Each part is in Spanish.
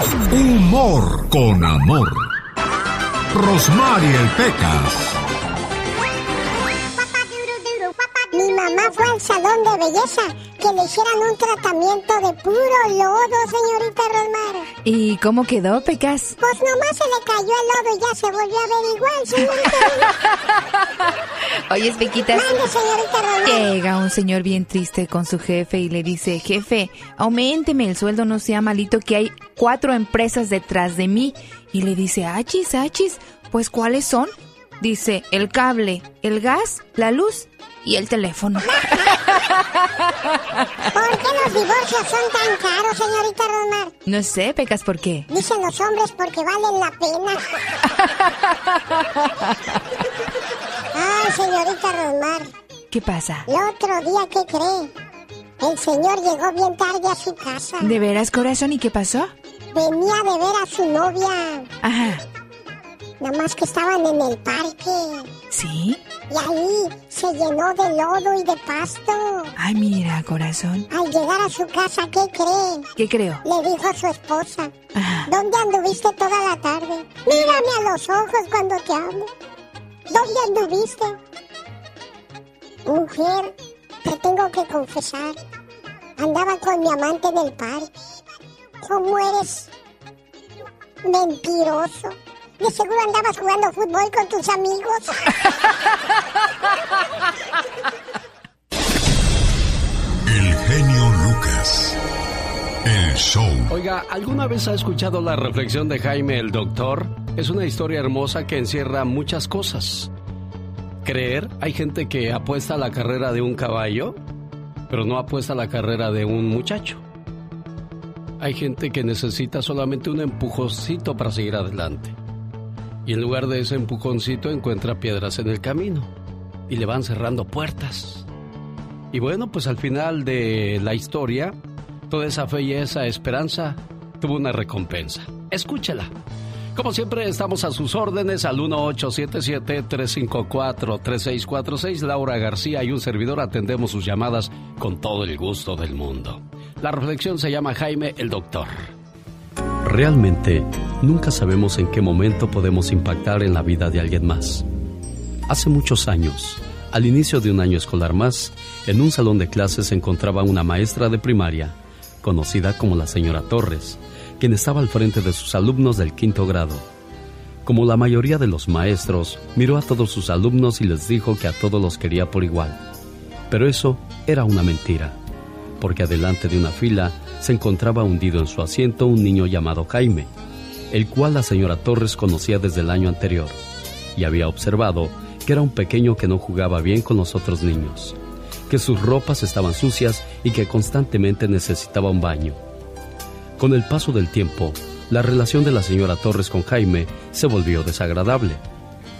Humor con amor. Rosmarie Pecas. Mi mamá fue al salón de belleza que le hicieran un tratamiento de puro lodo, señorita Rosmar. ¿Y cómo quedó, Pecas? Pues nomás se le cayó el lodo y ya se volvió a ver igual, señorita. Oye, Pequitas. Mande, señorita Rosmar. Llega un señor bien triste con su jefe y le dice, jefe, aumenteme el sueldo, no sea malito, que hay cuatro empresas detrás de mí. Y le dice, achis, achis, pues ¿cuáles son? Dice, el cable, el gas, la luz y el teléfono. ¿Por qué los divorcios son tan caros, señorita Rosmar? No sé, Pecas, ¿por qué? Dicen los hombres porque valen la pena. Ay, señorita Rosmar. ¿Qué pasa? El otro día, ¿qué cree? El señor llegó bien tarde a su casa. ¿De veras, corazón? ¿Y qué pasó? Venía de ver a su novia. Ajá. Nada más que estaban en el parque. ¿Sí? Y ahí se llenó de lodo y de pasto. Ay, mira, corazón. Al llegar a su casa, ¿qué cree? ¿Qué creo? Le dijo a su esposa. Ajá. ¿Dónde anduviste toda la tarde? Mírame a los ojos cuando te hablo. ¿Dónde anduviste? Mujer, te tengo que confesar. Andaba con mi amante en el parque. ¿Cómo eres mentiroso? De seguro andabas jugando fútbol con tus amigos. El genio Lucas. El show. Oiga, ¿alguna vez ha escuchado la reflexión de Jaime el Doctor? Es una historia hermosa que encierra muchas cosas. Creer, hay gente que apuesta a la carrera de un caballo, pero no apuesta a la carrera de un muchacho. Hay gente que necesita solamente un empujoncito para seguir adelante. Y en lugar de ese empujoncito encuentra piedras en el camino y le van cerrando puertas. Y bueno, pues al final de la historia, toda esa fe y esa esperanza tuvo una recompensa. Escúchela. Como siempre, estamos a sus órdenes al 1877-354-3646. Laura García y un servidor atendemos sus llamadas con todo el gusto del mundo. La reflexión se llama Jaime el Doctor. Realmente, nunca sabemos en qué momento podemos impactar en la vida de alguien más. Hace muchos años, al inicio de un año escolar más, en un salón de clases se encontraba una maestra de primaria, conocida como la señora Torres, quien estaba al frente de sus alumnos del quinto grado. Como la mayoría de los maestros, miró a todos sus alumnos y les dijo que a todos los quería por igual. Pero eso era una mentira, porque adelante de una fila se encontraba hundido en su asiento un niño llamado Jaime, el cual la señora Torres conocía desde el año anterior, y había observado que era un pequeño que no jugaba bien con los otros niños, que sus ropas estaban sucias y que constantemente necesitaba un baño. Con el paso del tiempo, la relación de la señora Torres con Jaime se volvió desagradable,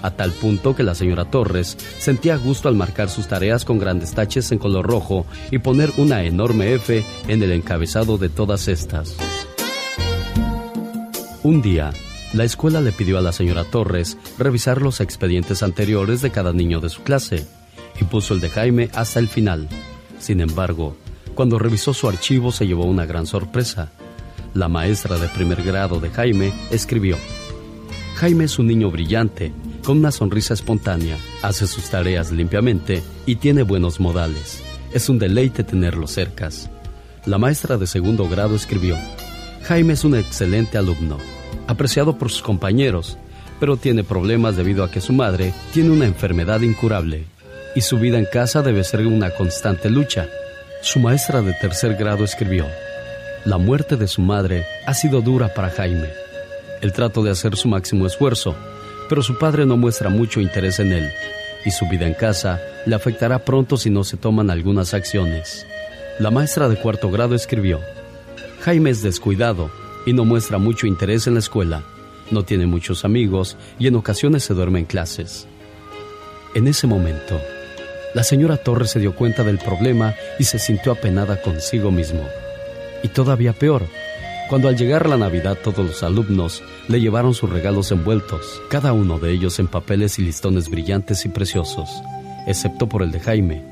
a tal punto que la señora Torres sentía gusto al marcar sus tareas con grandes taches en color rojo y poner una enorme F en el encabezado de todas estas. Un día, la escuela le pidió a la señora Torres revisar los expedientes anteriores de cada niño de su clase y puso el de Jaime hasta el final. Sin embargo, cuando revisó su archivo se llevó una gran sorpresa. La maestra de primer grado de Jaime escribió, Jaime es un niño brillante, con una sonrisa espontánea, hace sus tareas limpiamente y tiene buenos modales. Es un deleite tenerlo cercas. La maestra de segundo grado escribió, Jaime es un excelente alumno, apreciado por sus compañeros, pero tiene problemas debido a que su madre tiene una enfermedad incurable y su vida en casa debe ser una constante lucha. Su maestra de tercer grado escribió, la muerte de su madre ha sido dura para Jaime. Él trató de hacer su máximo esfuerzo, pero su padre no muestra mucho interés en él, y su vida en casa le afectará pronto si no se toman algunas acciones. La maestra de cuarto grado escribió, Jaime es descuidado y no muestra mucho interés en la escuela, no tiene muchos amigos y en ocasiones se duerme en clases. En ese momento, la señora Torres se dio cuenta del problema y se sintió apenada consigo mismo. Y todavía peor, cuando al llegar la Navidad todos los alumnos le llevaron sus regalos envueltos, cada uno de ellos en papeles y listones brillantes y preciosos, excepto por el de Jaime.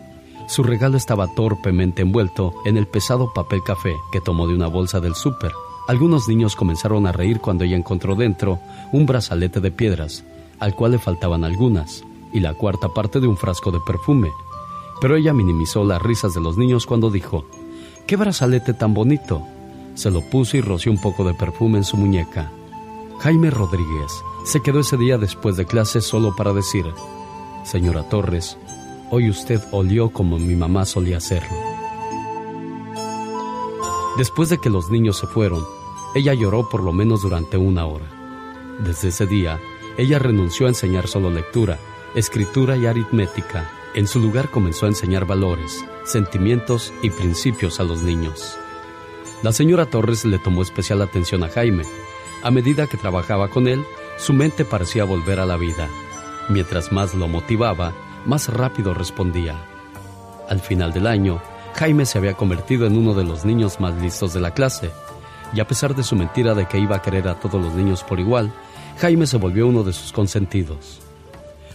Su regalo estaba torpemente envuelto en el pesado papel café que tomó de una bolsa del súper, Algunos niños comenzaron a reír cuando ella encontró dentro un brazalete de piedras, al cual le faltaban algunas, y la cuarta parte de un frasco de perfume. Pero ella minimizó las risas de los niños cuando dijo, ¡Qué brazalete tan bonito! Se lo puso y roció un poco de perfume en su muñeca. Jaime Rodríguez se quedó ese día después de clase solo para decir, Señora Torres, hoy usted olió como mi mamá solía hacerlo. Después de que los niños se fueron, ella lloró por lo menos durante una hora. Desde ese día, ella renunció a enseñar solo lectura, escritura y aritmética. En su lugar comenzó a enseñar valores, sentimientos y principios a los niños. La señora Torres le tomó especial atención a Jaime. A medida que trabajaba con él, su mente parecía volver a la vida. Mientras más lo motivaba, más rápido respondía. Al final del año, Jaime se había convertido en uno de los niños más listos de la clase, y a pesar de su mentira de que iba a querer a todos los niños por igual, Jaime se volvió uno de sus consentidos.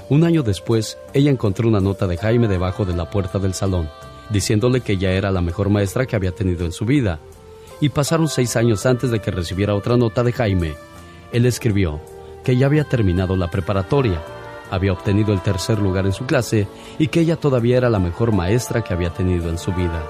Un año después, ella encontró una nota de Jaime debajo de la puerta del salón, diciéndole que ella era la mejor maestra que había tenido en su vida. Y pasaron seis años antes de que recibiera otra nota de Jaime. Él escribió que ya había terminado la preparatoria había obtenido el tercer lugar en su clase y que ella todavía era la mejor maestra que había tenido en su vida.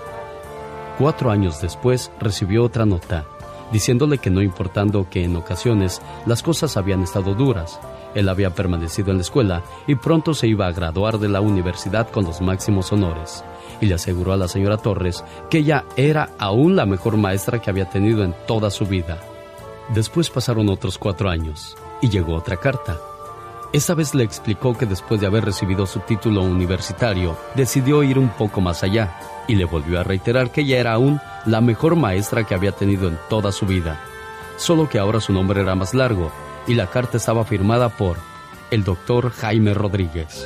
Cuatro años después recibió otra nota, diciéndole que no importando que en ocasiones las cosas habían estado duras, él había permanecido en la escuela y pronto se iba a graduar de la universidad con los máximos honores. Y le aseguró a la señora Torres que ella era aún la mejor maestra que había tenido en toda su vida. Después pasaron otros cuatro años y llegó otra carta esa vez le explicó que después de haber recibido su título universitario, decidió ir un poco más allá y le volvió a reiterar que ella era aún la mejor maestra que había tenido en toda su vida, solo que ahora su nombre era más largo y la carta estaba firmada por el doctor Jaime Rodríguez.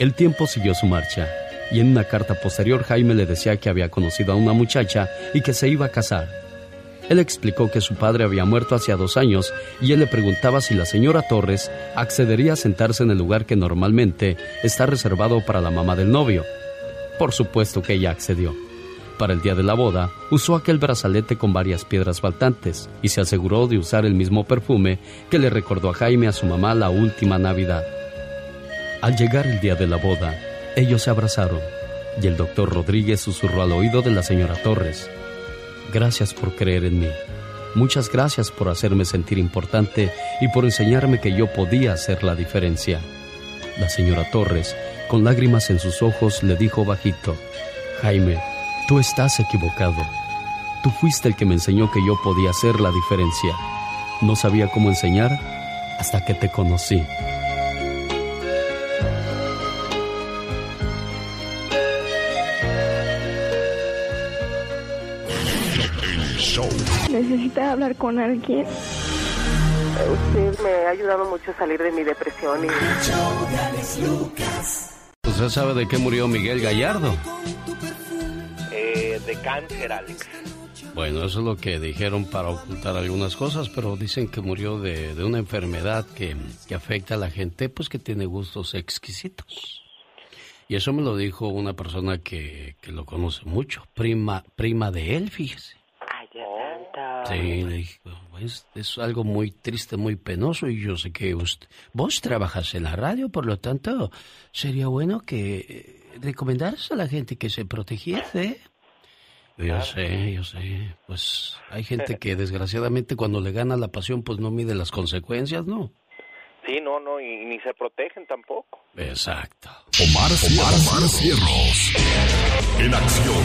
El tiempo siguió su marcha y en una carta posterior Jaime le decía que había conocido a una muchacha y que se iba a casar él explicó que su padre había muerto hacía dos años y él le preguntaba si la señora Torres accedería a sentarse en el lugar que normalmente está reservado para la mamá del novio. Por supuesto que ella accedió. Para el día de la boda, usó aquel brazalete con varias piedras faltantes y se aseguró de usar el mismo perfume que le recordó a Jaime a su mamá la última Navidad. Al llegar el día de la boda, ellos se abrazaron y el doctor Rodríguez susurró al oído de la señora Torres. Gracias por creer en mí. Muchas gracias por hacerme sentir importante y por enseñarme que yo podía hacer la diferencia. La señora Torres, con lágrimas en sus ojos, le dijo bajito, Jaime, tú estás equivocado. Tú fuiste el que me enseñó que yo podía hacer la diferencia. No sabía cómo enseñar hasta que te conocí. Necesita hablar con alguien. Usted me ha ayudado mucho a salir de mi depresión y... ¿Usted sabe de qué murió Miguel Gallardo? Eh, de cáncer, Alex. Bueno, eso es lo que dijeron para ocultar algunas cosas, pero dicen que murió de, de una enfermedad que, que, afecta a la gente, pues que tiene gustos exquisitos. Y eso me lo dijo una persona que, que lo conoce mucho, prima, prima de él, fíjese. Sí, es, es, algo muy triste, muy penoso y yo sé que usted, vos trabajas en la radio, por lo tanto, sería bueno que eh, recomendaras a la gente que se protegiese. Yo sé, yo sé. Pues hay gente que desgraciadamente cuando le gana la pasión pues no mide las consecuencias, ¿no? Sí, no, no, y, ni se protegen tampoco. Exacto. Omar, Omar, Omar Cierros. En acción.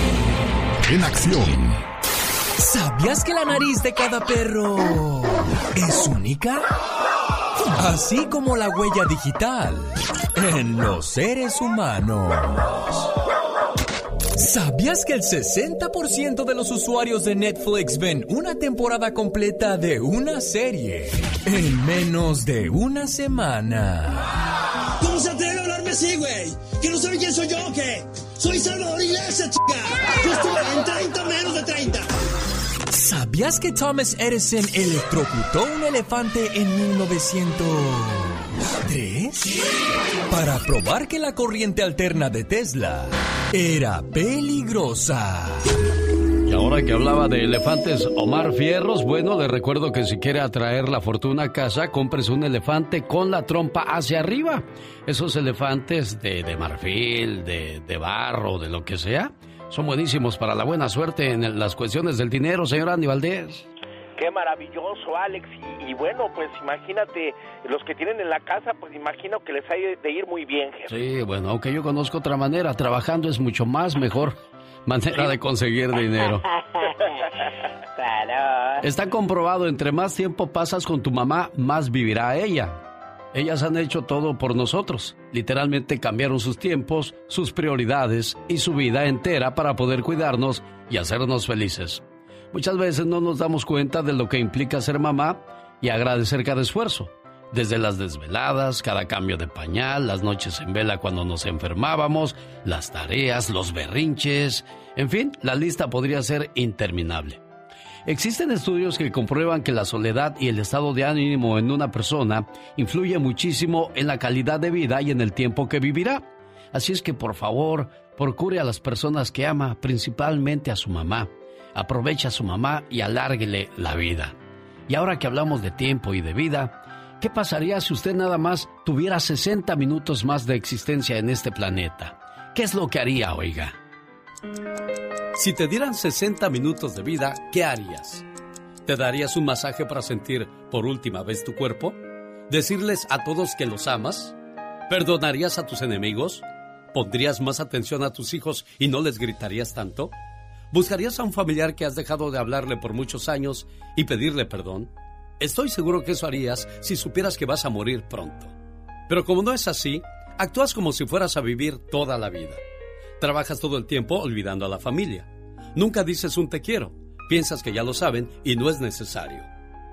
En acción. ¿Sabías que la nariz de cada perro es única? Así como la huella digital en los seres humanos. ¿Sabías que el 60% de los usuarios de Netflix ven una temporada completa de una serie en menos de una semana? ¿Cómo se atreve a hablarme así, güey? ¿Que no sabe quién soy yo o qué? Soy Salvador Iglesias, chica. Yo estuve en 30 menos de 30. ¿Sabías que Thomas Edison electrocutó un elefante en 1903? Para probar que la corriente alterna de Tesla era peligrosa. Y ahora que hablaba de elefantes Omar Fierros, bueno, le recuerdo que si quiere atraer la fortuna a casa, compres un elefante con la trompa hacia arriba. Esos elefantes de, de marfil, de, de barro, de lo que sea, son buenísimos para la buena suerte en las cuestiones del dinero, señor Andy Valdés. Qué maravilloso, Alex. Y, y, bueno, pues imagínate, los que tienen en la casa, pues imagino que les ha de ir muy bien, jefe. Sí, bueno, aunque yo conozco otra manera, trabajando es mucho más mejor manera de conseguir dinero. claro. Está comprobado, entre más tiempo pasas con tu mamá, más vivirá ella. Ellas han hecho todo por nosotros. Literalmente cambiaron sus tiempos, sus prioridades y su vida entera para poder cuidarnos y hacernos felices. Muchas veces no nos damos cuenta de lo que implica ser mamá y agradecer cada esfuerzo. Desde las desveladas, cada cambio de pañal, las noches en vela cuando nos enfermábamos, las tareas, los berrinches, en fin, la lista podría ser interminable. Existen estudios que comprueban que la soledad y el estado de ánimo en una persona influye muchísimo en la calidad de vida y en el tiempo que vivirá. Así es que por favor, procure a las personas que ama, principalmente a su mamá aproveche a su mamá y alárguele la vida. Y ahora que hablamos de tiempo y de vida, ¿qué pasaría si usted nada más tuviera 60 minutos más de existencia en este planeta? ¿Qué es lo que haría, oiga? Si te dieran 60 minutos de vida, ¿qué harías? ¿Te darías un masaje para sentir por última vez tu cuerpo? ¿Decirles a todos que los amas? ¿Perdonarías a tus enemigos? ¿Pondrías más atención a tus hijos y no les gritarías tanto? ¿Buscarías a un familiar que has dejado de hablarle por muchos años y pedirle perdón? Estoy seguro que eso harías si supieras que vas a morir pronto. Pero como no es así, actúas como si fueras a vivir toda la vida. Trabajas todo el tiempo olvidando a la familia. Nunca dices un te quiero. Piensas que ya lo saben y no es necesario.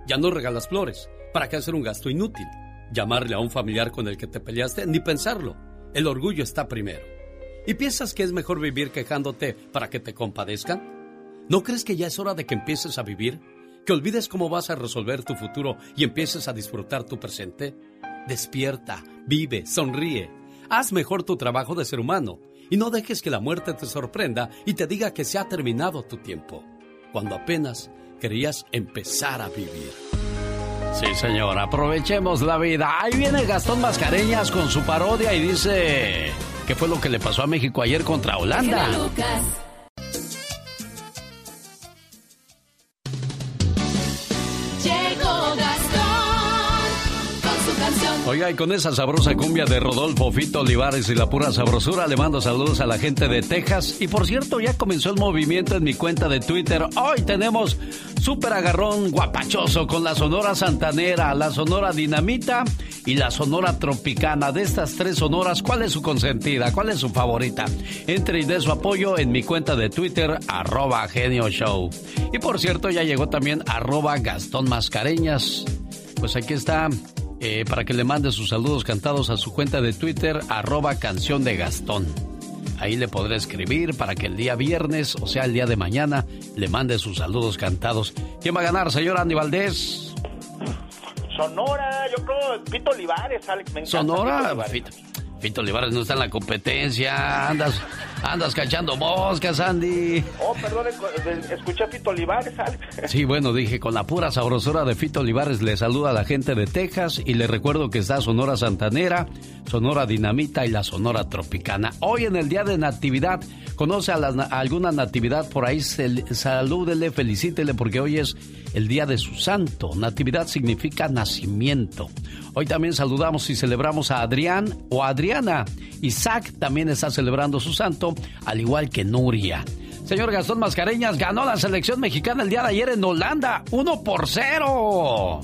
Ya no regalas flores. ¿Para qué hacer un gasto inútil? Llamarle a un familiar con el que te peleaste, ni pensarlo. El orgullo está primero. ¿Y piensas que es mejor vivir quejándote para que te compadezcan? ¿No crees que ya es hora de que empieces a vivir? ¿Que olvides cómo vas a resolver tu futuro y empieces a disfrutar tu presente? Despierta, vive, sonríe. Haz mejor tu trabajo de ser humano y no dejes que la muerte te sorprenda y te diga que se ha terminado tu tiempo, cuando apenas querías empezar a vivir. Sí, señor, aprovechemos la vida. Ahí viene Gastón Mascareñas con su parodia y dice... ¿Qué fue lo que le pasó a México ayer contra Holanda? Oiga, y con esa sabrosa cumbia de Rodolfo Fito Olivares y la pura sabrosura, le mando saludos a la gente de Texas. Y por cierto, ya comenzó el movimiento en mi cuenta de Twitter. Hoy tenemos súper agarrón guapachoso con la Sonora Santanera, la Sonora Dinamita y la Sonora Tropicana. De estas tres sonoras, ¿cuál es su consentida? ¿Cuál es su favorita? Entre y dé su apoyo en mi cuenta de Twitter, arroba genio show. Y por cierto, ya llegó también arroba Gastón Mascareñas. Pues aquí está eh, para que le mande sus saludos cantados a su cuenta de Twitter, arroba canción de Gastón. Ahí le podré escribir para que el día viernes, o sea, el día de mañana, le mande sus saludos cantados. ¿Quién va a ganar, señor Andy Valdés? Sonora, yo creo, Pito Olivares, Alex. Me encanta ¿Sonora? Pito Olivares. Fito, Fito Olivares no está en la competencia. Andas, andas cachando moscas, Andy. Oh, perdón, escu- escuché a Pito Olivares, Alex. Sí, bueno, dije, con la pura sabrosura de Fito Olivares le saluda a la gente de Texas y le recuerdo que está Sonora Santanera, Sonora Dinamita y la Sonora Tropicana. Hoy en el Día de Natividad, conoce a, la- a alguna natividad por ahí, se- salúdele, felicítele porque hoy es el Día de su santo. Natividad significa nacimiento. Hoy también saludamos y celebramos a Adrián o Adriana. Isaac también está celebrando su santo, al igual que Nuria. Señor Gastón Mascareñas ganó la selección mexicana el día de ayer en Holanda, 1 por 0.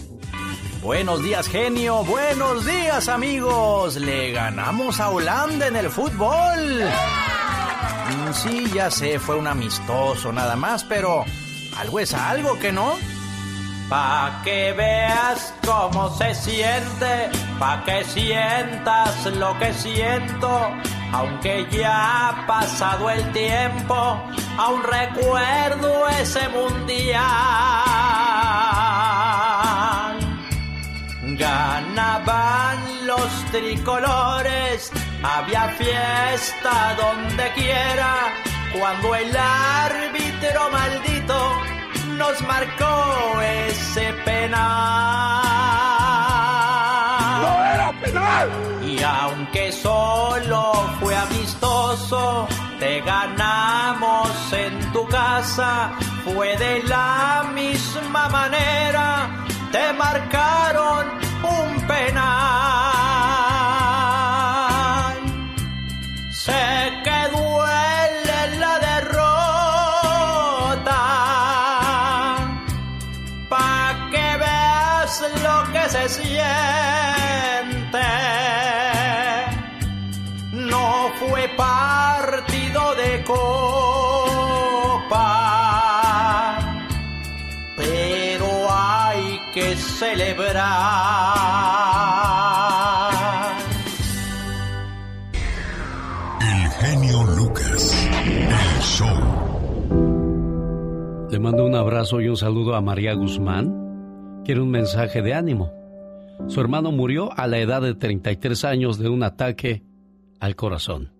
Buenos días, genio. Buenos días, amigos. Le ganamos a Holanda en el fútbol. Mm, Sí, ya sé, fue un amistoso nada más, pero algo es algo, ¿que no? Pa' que veas cómo se siente, pa' que sientas lo que siento, aunque ya ha pasado el tiempo, aún recuerdo ese mundial. Ganaban los tricolores, había fiesta donde quiera, cuando el árbitro maldito nos marcó ese penal. ¡No era penal! Aunque solo fue amistoso, te ganamos en tu casa, fue de la misma manera, te marcaron un penal. Celebrar. El genio Lucas. El show. Le mando un abrazo y un saludo a María Guzmán. Quiere un mensaje de ánimo. Su hermano murió a la edad de 33 años de un ataque al corazón.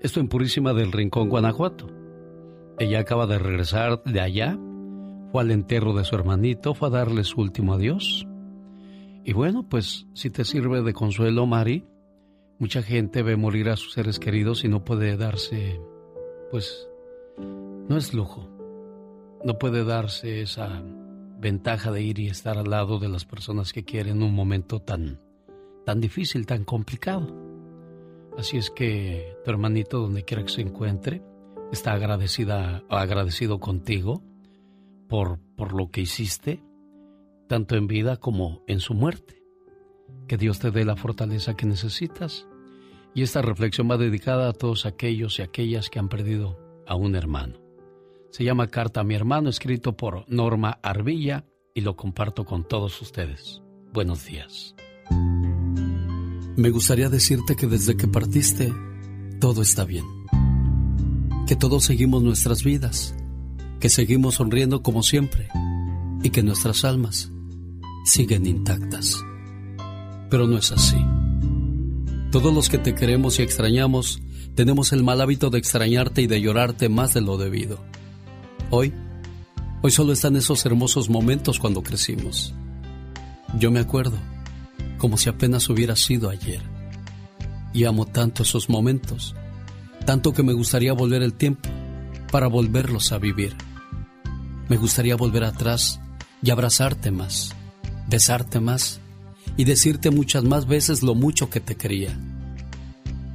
Esto en Purísima del Rincón, Guanajuato. Ella acaba de regresar de allá, fue al entierro de su hermanito, fue a darle su último adiós. Y bueno, pues si te sirve de consuelo, Mari, mucha gente ve morir a sus seres queridos y no puede darse, pues, no es lujo. No puede darse esa ventaja de ir y estar al lado de las personas que quieren en un momento tan, tan difícil, tan complicado. Así es que tu hermanito, donde quiera que se encuentre, está agradecida, agradecido contigo por, por lo que hiciste, tanto en vida como en su muerte. Que Dios te dé la fortaleza que necesitas. Y esta reflexión va dedicada a todos aquellos y aquellas que han perdido a un hermano. Se llama Carta a mi hermano, escrito por Norma Arbilla, y lo comparto con todos ustedes. Buenos días. Me gustaría decirte que desde que partiste, todo está bien. Que todos seguimos nuestras vidas, que seguimos sonriendo como siempre y que nuestras almas siguen intactas. Pero no es así. Todos los que te queremos y extrañamos tenemos el mal hábito de extrañarte y de llorarte más de lo debido. Hoy, hoy solo están esos hermosos momentos cuando crecimos. Yo me acuerdo como si apenas hubiera sido ayer. Y amo tanto esos momentos, tanto que me gustaría volver el tiempo para volverlos a vivir. Me gustaría volver atrás y abrazarte más, besarte más y decirte muchas más veces lo mucho que te quería.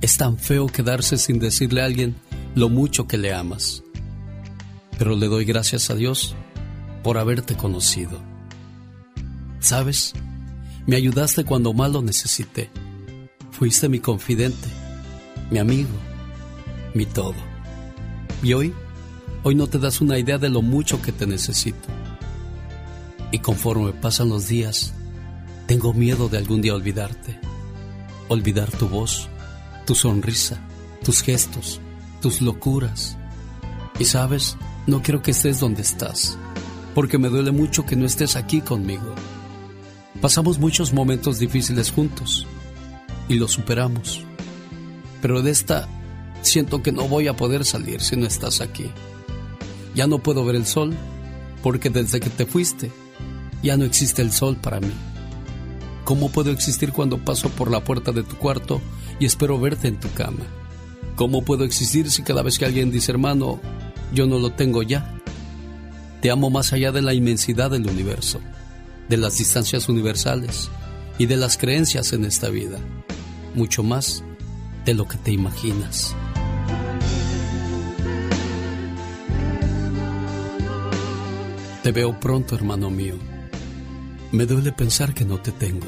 Es tan feo quedarse sin decirle a alguien lo mucho que le amas. Pero le doy gracias a Dios por haberte conocido. ¿Sabes? Me ayudaste cuando más lo necesité. Fuiste mi confidente, mi amigo, mi todo. Y hoy, hoy no te das una idea de lo mucho que te necesito. Y conforme pasan los días, tengo miedo de algún día olvidarte. Olvidar tu voz, tu sonrisa, tus gestos, tus locuras. Y sabes, no quiero que estés donde estás, porque me duele mucho que no estés aquí conmigo. Pasamos muchos momentos difíciles juntos y los superamos. Pero de esta siento que no voy a poder salir si no estás aquí. Ya no puedo ver el sol porque desde que te fuiste ya no existe el sol para mí. ¿Cómo puedo existir cuando paso por la puerta de tu cuarto y espero verte en tu cama? ¿Cómo puedo existir si cada vez que alguien dice hermano, yo no lo tengo ya? Te amo más allá de la inmensidad del universo de las distancias universales y de las creencias en esta vida, mucho más de lo que te imaginas. Te veo pronto, hermano mío. Me duele pensar que no te tengo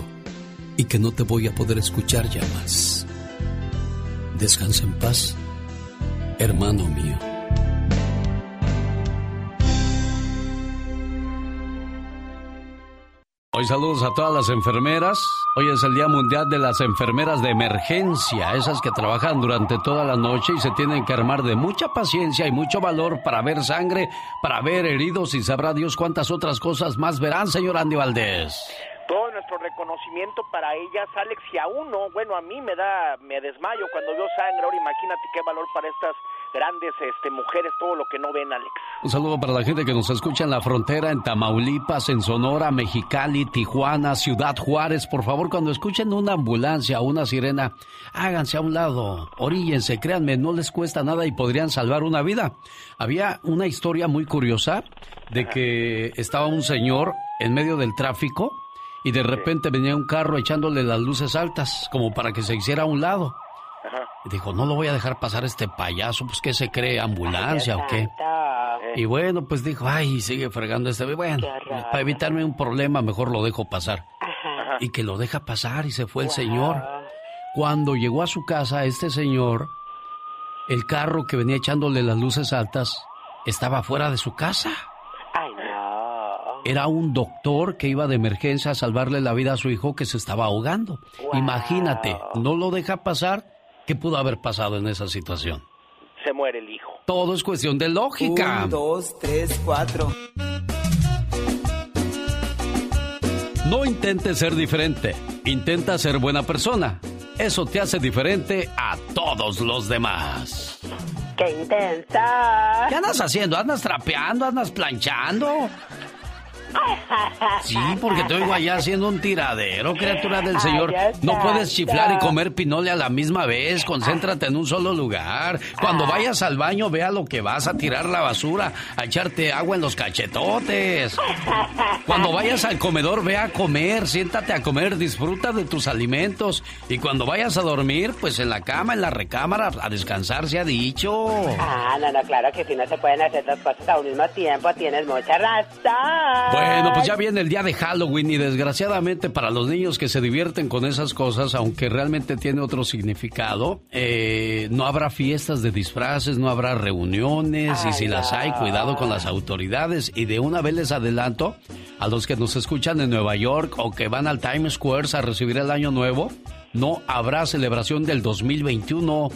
y que no te voy a poder escuchar ya más. Descansa en paz, hermano mío. Hoy saludos a todas las enfermeras. Hoy es el Día Mundial de las Enfermeras de Emergencia, esas que trabajan durante toda la noche y se tienen que armar de mucha paciencia y mucho valor para ver sangre, para ver heridos y sabrá Dios cuántas otras cosas más verán, señor Andy Valdés. Todo nuestro reconocimiento para ellas, Alex, y a uno, bueno, a mí me da, me desmayo cuando veo sangre, ahora imagínate qué valor para estas grandes este, mujeres todo lo que no ven, Alex. Un saludo para la gente que nos escucha en la frontera, en Tamaulipas, en Sonora, Mexicali, Tijuana, Ciudad Juárez. Por favor, cuando escuchen una ambulancia o una sirena, háganse a un lado, oríllense, créanme, no les cuesta nada y podrían salvar una vida. Había una historia muy curiosa de que estaba un señor en medio del tráfico y de repente venía un carro echándole las luces altas como para que se hiciera a un lado. Dijo, no lo voy a dejar pasar este payaso, pues que se cree ambulancia o qué. Y bueno, pues dijo, ay, sigue fregando este. Bueno, para evitarme un problema, mejor lo dejo pasar. Y que lo deja pasar y se fue el señor. Cuando llegó a su casa, este señor, el carro que venía echándole las luces altas, estaba fuera de su casa. Ay, no. Era un doctor que iba de emergencia a salvarle la vida a su hijo que se estaba ahogando. Imagínate, no lo deja pasar. ¿Qué pudo haber pasado en esa situación? Se muere el hijo. Todo es cuestión de lógica. Un, dos, tres, cuatro. No intentes ser diferente. Intenta ser buena persona. Eso te hace diferente a todos los demás. ¡Qué intensa! ¿Qué andas haciendo? ¿Andas trapeando? ¿Andas planchando? Sí, porque te oigo allá haciendo un tiradero, criatura del Señor. No puedes chiflar y comer pinole a la misma vez. Concéntrate en un solo lugar. Cuando vayas al baño, vea lo que vas a tirar la basura, a echarte agua en los cachetotes. Cuando vayas al comedor, ve a comer, siéntate a comer, disfruta de tus alimentos. Y cuando vayas a dormir, pues en la cama, en la recámara, a descansar, se ha dicho. Ah, no, no, claro que si no se pueden hacer dos cosas al mismo tiempo, tienes mucha razón. Bueno, pues ya viene el día de Halloween y desgraciadamente para los niños que se divierten con esas cosas, aunque realmente tiene otro significado, eh, no habrá fiestas de disfraces, no habrá reuniones y si las hay, cuidado con las autoridades. Y de una vez les adelanto a los que nos escuchan en Nueva York o que van al Times Square a recibir el año nuevo, no habrá celebración del 2021.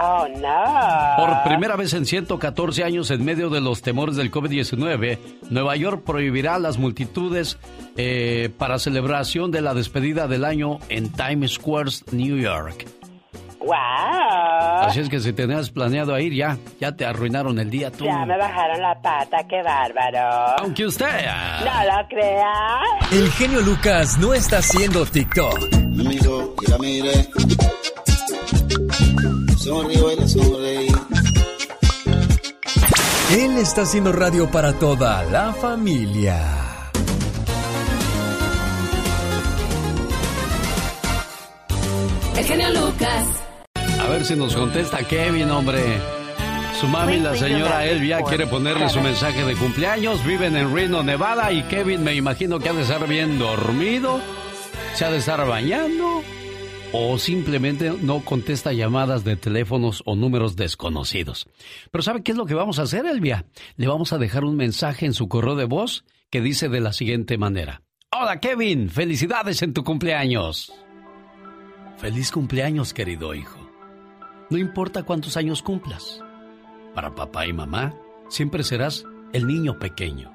Oh, no. Por primera vez en 114 años, en medio de los temores del COVID-19, Nueva York prohibirá las multitudes eh, para celebración de la despedida del año en Times Square, New York. ¡Wow! Así es que si tenías planeado ir, ya, ya te arruinaron el día tú. Ya me bajaron la pata, qué bárbaro. Aunque usted... No lo crea. El genio Lucas no está haciendo TikTok. Él está haciendo radio para toda la familia. El genio Lucas. A ver si nos contesta Kevin, hombre. Su mami, la señora Elvia, quiere ponerle su mensaje de cumpleaños. Viven en Reno, Nevada. Y Kevin, me imagino que ha de estar bien dormido. Se ha de estar bañando o simplemente no contesta llamadas de teléfonos o números desconocidos. Pero ¿sabe qué es lo que vamos a hacer, Elvia? Le vamos a dejar un mensaje en su correo de voz que dice de la siguiente manera. Hola Kevin, felicidades en tu cumpleaños. Feliz cumpleaños, querido hijo. No importa cuántos años cumplas. Para papá y mamá, siempre serás el niño pequeño.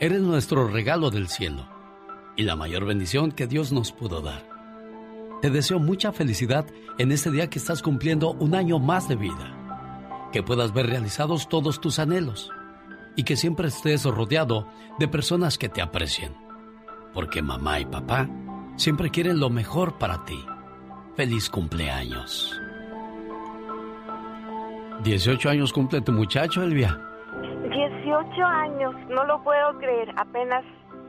Eres nuestro regalo del cielo y la mayor bendición que Dios nos pudo dar. Te deseo mucha felicidad en este día que estás cumpliendo un año más de vida. Que puedas ver realizados todos tus anhelos y que siempre estés rodeado de personas que te aprecien. Porque mamá y papá siempre quieren lo mejor para ti. Feliz cumpleaños. 18 años cumple tu muchacho, Elvia. 18 años, no lo puedo creer. Apenas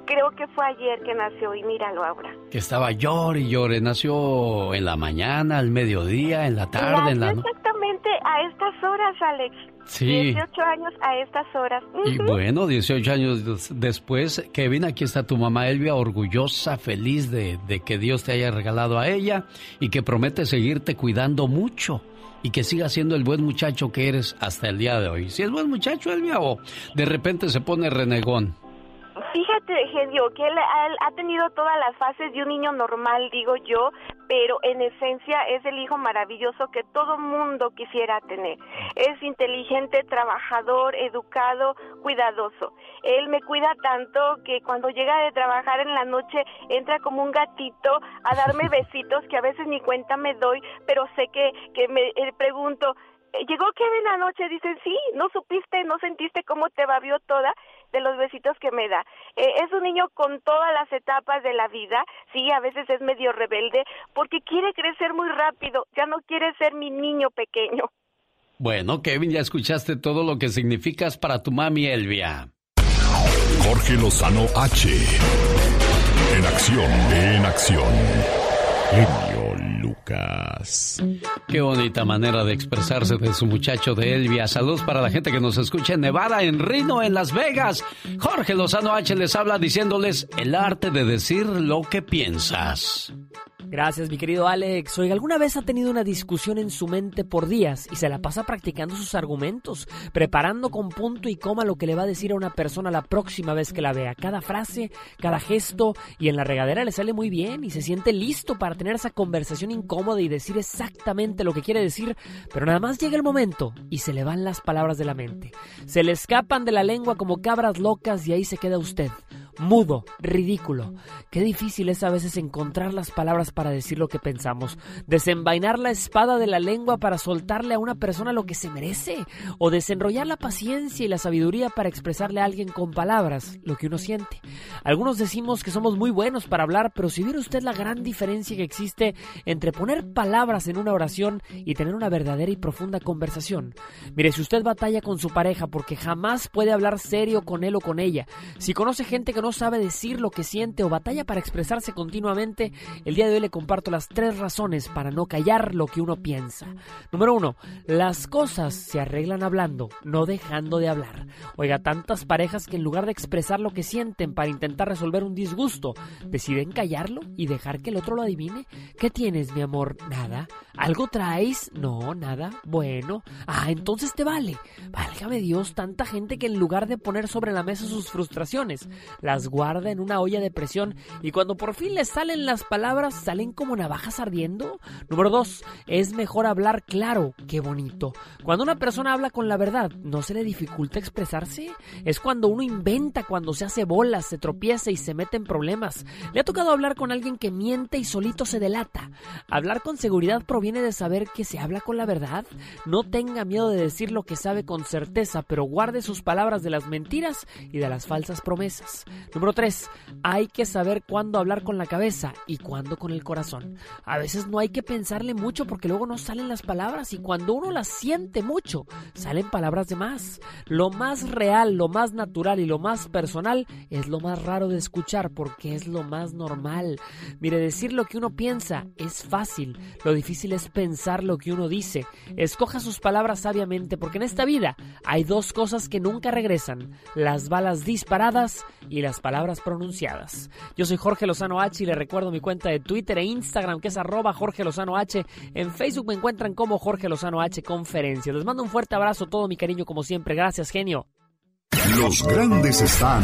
creo que fue ayer que nació y míralo ahora. Que estaba llore y llore. Nació en la mañana, al mediodía, en la tarde, en la noche. Exactamente a estas horas, Alex. Sí. 18 años a estas horas. Y bueno, 18 años des- después, Kevin, aquí está tu mamá Elvia, orgullosa, feliz de, de que Dios te haya regalado a ella y que promete seguirte cuidando mucho y que sigas siendo el buen muchacho que eres hasta el día de hoy. Si es buen muchacho, Elvia, o de repente se pone renegón. Fíjate, genio, que él, ha tenido todas las fases de un niño normal, digo yo, pero en esencia es el hijo maravilloso que todo mundo quisiera tener. Es inteligente, trabajador, educado, cuidadoso. Él me cuida tanto que cuando llega de trabajar en la noche entra como un gatito a darme besitos que a veces ni cuenta me doy, pero sé que, que me eh, pregunto, eh, llegó Kevin anoche, dice, sí, no supiste, no sentiste cómo te babió toda de los besitos que me da. Eh, es un niño con todas las etapas de la vida, sí, a veces es medio rebelde, porque quiere crecer muy rápido, ya no quiere ser mi niño pequeño. Bueno, Kevin, ya escuchaste todo lo que significas para tu mami Elvia. Jorge Lozano H. En acción, en acción. Genio Lucas. Qué bonita manera de expresarse de su muchacho de Elvia. Saludos para la gente que nos escucha en Nevada, en Reno, en Las Vegas. Jorge Lozano H les habla diciéndoles el arte de decir lo que piensas. Gracias, mi querido Alex. Oiga, ¿alguna vez ha tenido una discusión en su mente por días y se la pasa practicando sus argumentos, preparando con punto y coma lo que le va a decir a una persona la próxima vez que la vea? Cada frase, cada gesto y en la regadera le sale muy bien y se siente listo para tener esa conversación incómoda y decir exactamente lo que quiere decir, pero nada más llega el momento y se le van las palabras de la mente. Se le escapan de la lengua como cabras locas y ahí se queda usted, mudo, ridículo. Qué difícil es a veces encontrar las palabras para decir lo que pensamos, desenvainar la espada de la lengua para soltarle a una persona lo que se merece, o desenrollar la paciencia y la sabiduría para expresarle a alguien con palabras lo que uno siente. Algunos decimos que somos muy buenos para hablar, pero si viera usted la gran diferencia que existe entre poner palabras en una oración y tener una verdadera y profunda conversación. Mire, si usted batalla con su pareja porque jamás puede hablar serio con él o con ella, si conoce gente que no sabe decir lo que siente o batalla para expresarse continuamente, el día de hoy le comparto las tres razones para no callar lo que uno piensa. Número uno, las cosas se arreglan hablando, no dejando de hablar. Oiga, tantas parejas que en lugar de expresar lo que sienten para intentar resolver un disgusto, deciden callarlo y dejar que el otro lo adivine. ¿Qué tienes, mi amor? Nada. ¿Algo traes? No, nada. Bueno. Ah, entonces te vale. Válgame Dios, tanta gente que en lugar de poner sobre la mesa sus frustraciones, las guarda en una olla de presión y cuando por fin les salen las palabras, salen como navajas ardiendo. Número dos, es mejor hablar claro que bonito. Cuando una persona habla con la verdad, ¿no se le dificulta expresarse? Es cuando uno inventa, cuando se hace bolas, se tropieza y se mete en problemas. ¿Le ha tocado hablar con alguien que miente y solito se delata? Hablar con seguridad proviene de saber que se habla con la verdad. No tenga miedo de decir lo que sabe con certeza, pero guarde sus palabras de las mentiras y de las falsas promesas. Número 3. Hay que saber cuándo hablar con la cabeza y cuándo con el corazón. A veces no hay que pensarle mucho porque luego no salen las palabras y cuando uno las siente mucho, salen palabras de más. Lo más real, lo más natural y lo más personal es lo más raro de escuchar porque es lo más normal. Mire, decir lo que uno piensa es fácil, lo difícil es pensar lo que uno dice. Escoja sus palabras sabiamente porque en esta vida hay dos cosas que nunca regresan, las balas disparadas y las palabras pronunciadas. Yo soy Jorge Lozano H y le recuerdo mi cuenta de Twitter e Instagram que es arroba Jorge Lozano H. En Facebook me encuentran como Jorge Lozano H Conferencias. Les mando un fuerte abrazo, todo mi cariño como siempre. Gracias, genio. Los grandes están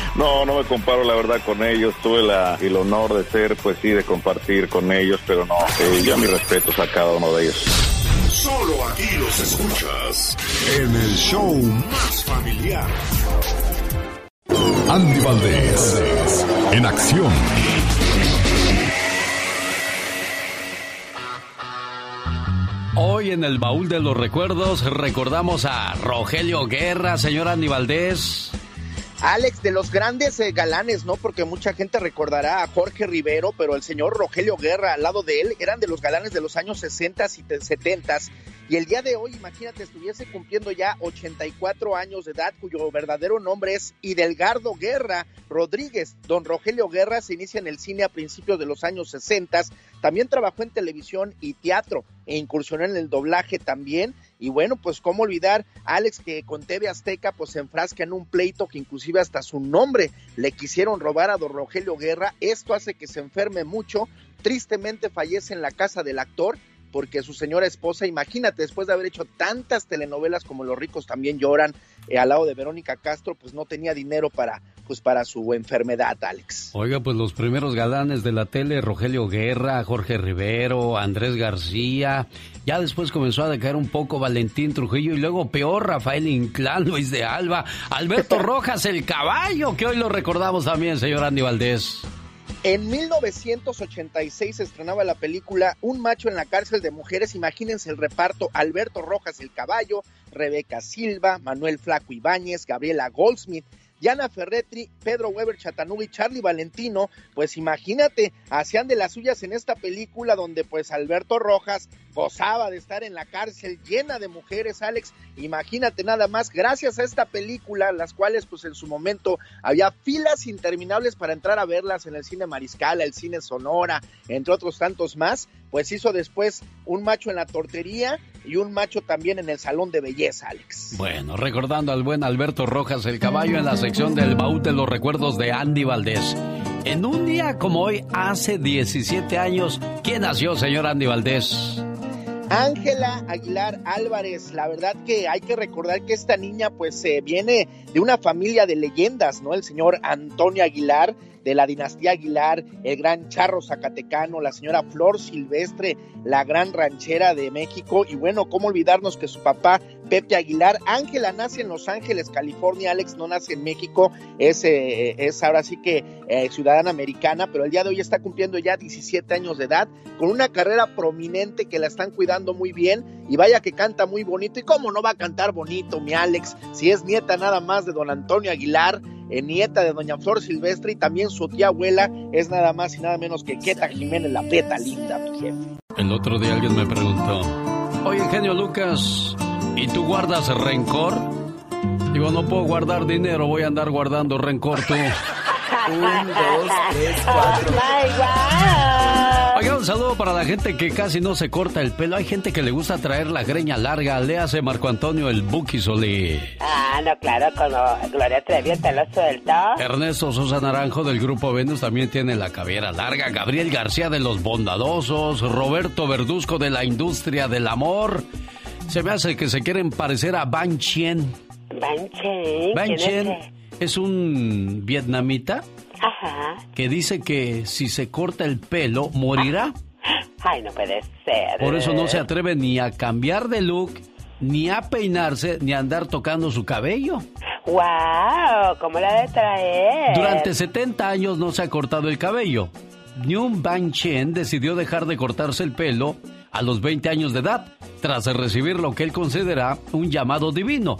No, no me comparo la verdad con ellos. Tuve la, el honor de ser, pues sí, de compartir con ellos, pero no, eh, yo mis respetos a cada uno de ellos. Solo aquí los escuchas en el show más familiar. Andy Valdés, en acción. Hoy en el baúl de los recuerdos recordamos a Rogelio Guerra, señor Andy Valdés. Alex, de los grandes eh, galanes, ¿no? Porque mucha gente recordará a Jorge Rivero, pero el señor Rogelio Guerra al lado de él eran de los galanes de los años 60 y 70 y el día de hoy, imagínate, estuviese cumpliendo ya 84 años de edad, cuyo verdadero nombre es Hidelgardo Guerra Rodríguez. Don Rogelio Guerra se inicia en el cine a principios de los años 60. También trabajó en televisión y teatro e incursionó en el doblaje también. Y bueno, pues cómo olvidar, Alex, que con TV Azteca pues se enfrasca en un pleito que inclusive hasta su nombre le quisieron robar a don Rogelio Guerra. Esto hace que se enferme mucho. Tristemente fallece en la casa del actor porque su señora esposa, imagínate, después de haber hecho tantas telenovelas como Los ricos también lloran, eh, al lado de Verónica Castro, pues no tenía dinero para, pues para su enfermedad, Alex. Oiga, pues los primeros galanes de la tele, Rogelio Guerra, Jorge Rivero, Andrés García, ya después comenzó a decaer un poco Valentín Trujillo y luego peor Rafael Inclán, Luis de Alba, Alberto Rojas, el caballo, que hoy lo recordamos también, señor Andy Valdés. En 1986 se estrenaba la película Un macho en la cárcel de mujeres. Imagínense el reparto: Alberto Rojas el caballo, Rebeca Silva, Manuel Flaco Ibáñez, Gabriela Goldsmith, Yana Ferretri, Pedro Weber Chatanuga y Charlie Valentino, pues imagínate, hacían de las suyas en esta película donde pues Alberto Rojas gozaba de estar en la cárcel llena de mujeres, Alex, imagínate nada más, gracias a esta película, las cuales pues en su momento había filas interminables para entrar a verlas en el cine Mariscal, el cine Sonora, entre otros tantos más, pues hizo después un macho en la tortería y un macho también en el salón de belleza, Alex. Bueno, recordando al buen Alberto Rojas, el caballo en la sección del baúl de los recuerdos de Andy Valdés. En un día como hoy, hace 17 años, ¿quién nació, señor Andy Valdés? Ángela Aguilar Álvarez, la verdad que hay que recordar que esta niña pues eh, viene de una familia de leyendas, ¿no? El señor Antonio Aguilar, de la dinastía Aguilar, el gran charro zacatecano, la señora Flor Silvestre, la gran ranchera de México, y bueno, cómo olvidarnos que su papá, Pepe Aguilar, Ángela nace en Los Ángeles, California, Alex no nace en México, es, eh, ahora sí que eh, ciudadana americana, pero el día de hoy está cumpliendo ya 17 años de edad, con una carrera prominente que la están cuidando muy bien, y vaya que canta muy bonito, y cómo no va a cantar bonito mi Alex, si es nieta nada más de don Antonio Aguilar, eh, nieta de doña Flor Silvestre y también su tía abuela es nada más y nada menos que Queta Jiménez, la peta linda, mi jefe. El otro día alguien me preguntó, oye, genio Lucas, ¿y tú guardas rencor? Digo, no puedo guardar dinero, voy a andar guardando rencor tú. Un, dos, tres, cuatro. Oiga, un saludo para la gente que casi no se corta el pelo. Hay gente que le gusta traer la greña larga. Le hace Marco Antonio el Buki Solí. Ah, no, claro, como Gloria Trevi, el pelo suelto. Ernesto Sosa Naranjo del Grupo Venus también tiene la cabellera larga. Gabriel García de Los Bondadosos. Roberto Verduzco de la Industria del Amor. Se me hace que se quieren parecer a Ban Chien. Ban Chien. Ban ¿quién es Chien es un vietnamita Ajá. que dice que si se corta el pelo morirá. Ay, no puede ser. Por eso no se atreve ni a cambiar de look, ni a peinarse, ni a andar tocando su cabello. ¡Wow! ¿Cómo la de traer? Durante 70 años no se ha cortado el cabello. Nyun Ban Chen decidió dejar de cortarse el pelo a los 20 años de edad, tras recibir lo que él considera un llamado divino.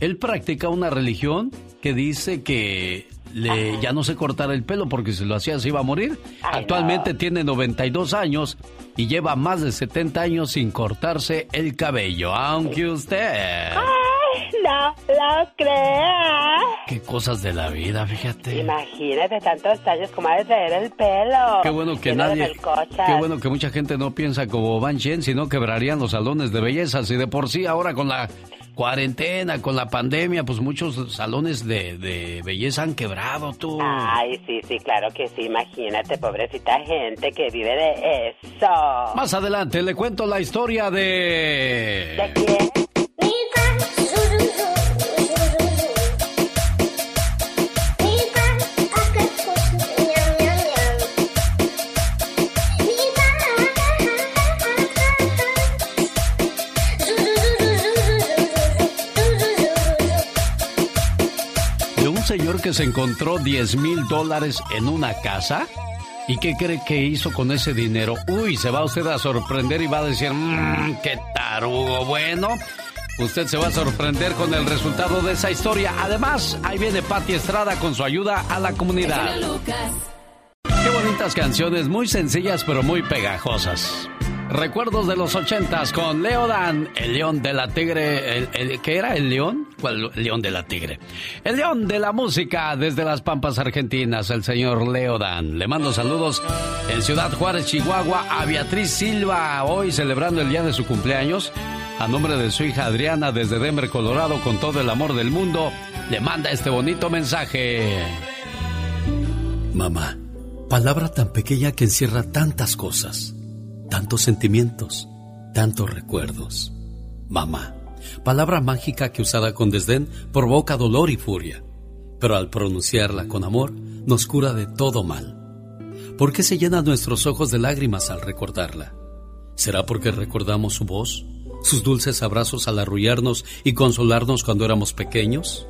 Él practica una religión que dice que le, ya no se cortará el pelo porque si lo hacía se iba a morir. Actualmente tiene 92 años y lleva más de 70 años sin cortarse el cabello, aunque usted... ¡Ay, no lo crea! Qué cosas de la vida, fíjate. Imagínate tantos años como de traer el pelo. Qué bueno que nadie, qué bueno que mucha gente no piensa como Van Chen, sino quebrarían los salones de belleza. Si de por sí ahora con la cuarentena, con la pandemia, pues muchos salones de, de belleza han quebrado tú. Ay, sí, sí, claro que sí. Imagínate, pobrecita gente que vive de eso. Más adelante le cuento la historia de... ¿De quién? Que se encontró 10 mil dólares en una casa. ¿Y qué cree que hizo con ese dinero? Uy, se va usted a sorprender y va a decir, mmm, qué tarugo. Bueno, usted se va a sorprender con el resultado de esa historia. Además, ahí viene Patti Estrada con su ayuda a la comunidad. Qué bonitas canciones, muy sencillas pero muy pegajosas. Recuerdos de los ochentas con Leo Dan, el león de la tigre, el, el- ¿qué era el león? ¿Cuál el león de la tigre? El león de la música desde las Pampas Argentinas, el señor Leo Dan. Le mando saludos en Ciudad Juárez, Chihuahua, a Beatriz Silva, hoy celebrando el día de su cumpleaños. A nombre de su hija Adriana desde Denver, Colorado, con todo el amor del mundo, le manda este bonito mensaje. Mamá, palabra tan pequeña que encierra tantas cosas. tantos sentimientos, tantos recuerdos. Mamá, palabra mágica que usada con desdén provoca dolor y furia, pero al pronunciarla con amor nos cura de todo mal. ¿Por qué se llenan nuestros ojos de lágrimas al recordarla? ¿Será porque recordamos su voz, sus dulces abrazos al arrullarnos y consolarnos cuando éramos pequeños?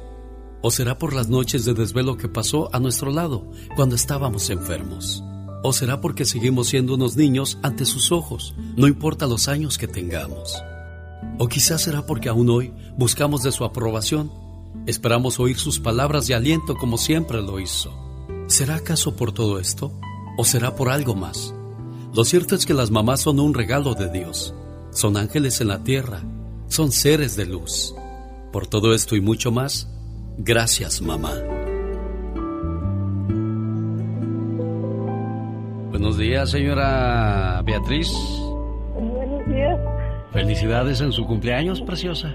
¿O será por las noches de desvelo que pasó a nuestro lado cuando estábamos enfermos? ¿O será porque seguimos siendo unos niños ante sus ojos, no importa los años que tengamos? ¿O quizás será porque aún hoy buscamos de su aprobación? Esperamos oír sus palabras de aliento como siempre lo hizo. ¿Será acaso por todo esto? ¿O será por algo más? Lo cierto es que las mamás son un regalo de Dios. Son ángeles en la tierra. Son seres de luz. Por todo esto y mucho más, gracias mamá. Buenos días, señora Beatriz. Buenos días. Felicidades en su cumpleaños, preciosa.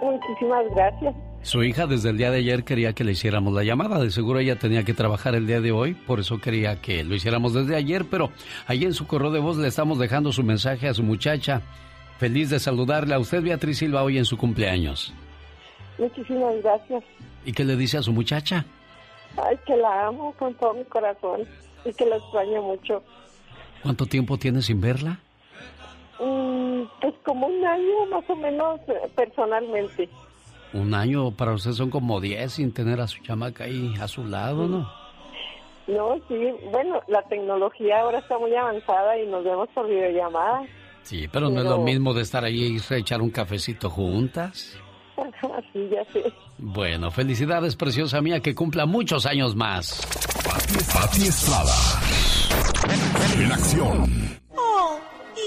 Muchísimas gracias. Su hija desde el día de ayer quería que le hiciéramos la llamada. De seguro ella tenía que trabajar el día de hoy, por eso quería que lo hiciéramos desde ayer, pero ahí en su correo de voz le estamos dejando su mensaje a su muchacha. Feliz de saludarle a usted, Beatriz Silva, hoy en su cumpleaños. Muchísimas gracias. ¿Y qué le dice a su muchacha? Ay, que la amo con todo mi corazón y que la extraño mucho. ¿Cuánto tiempo tiene sin verla? Mm, pues como un año más o menos eh, personalmente. Un año para usted son como 10 sin tener a su chamaca ahí a su lado, ¿no? No, sí, bueno, la tecnología ahora está muy avanzada y nos vemos por videollamada. Sí, pero, no es lo mismo de estar ahí y echar un cafecito juntas. sí, ya sé. Bueno, felicidades, preciosa mía, que cumpla muchos años más. Pati Estrada. En acción. Oh,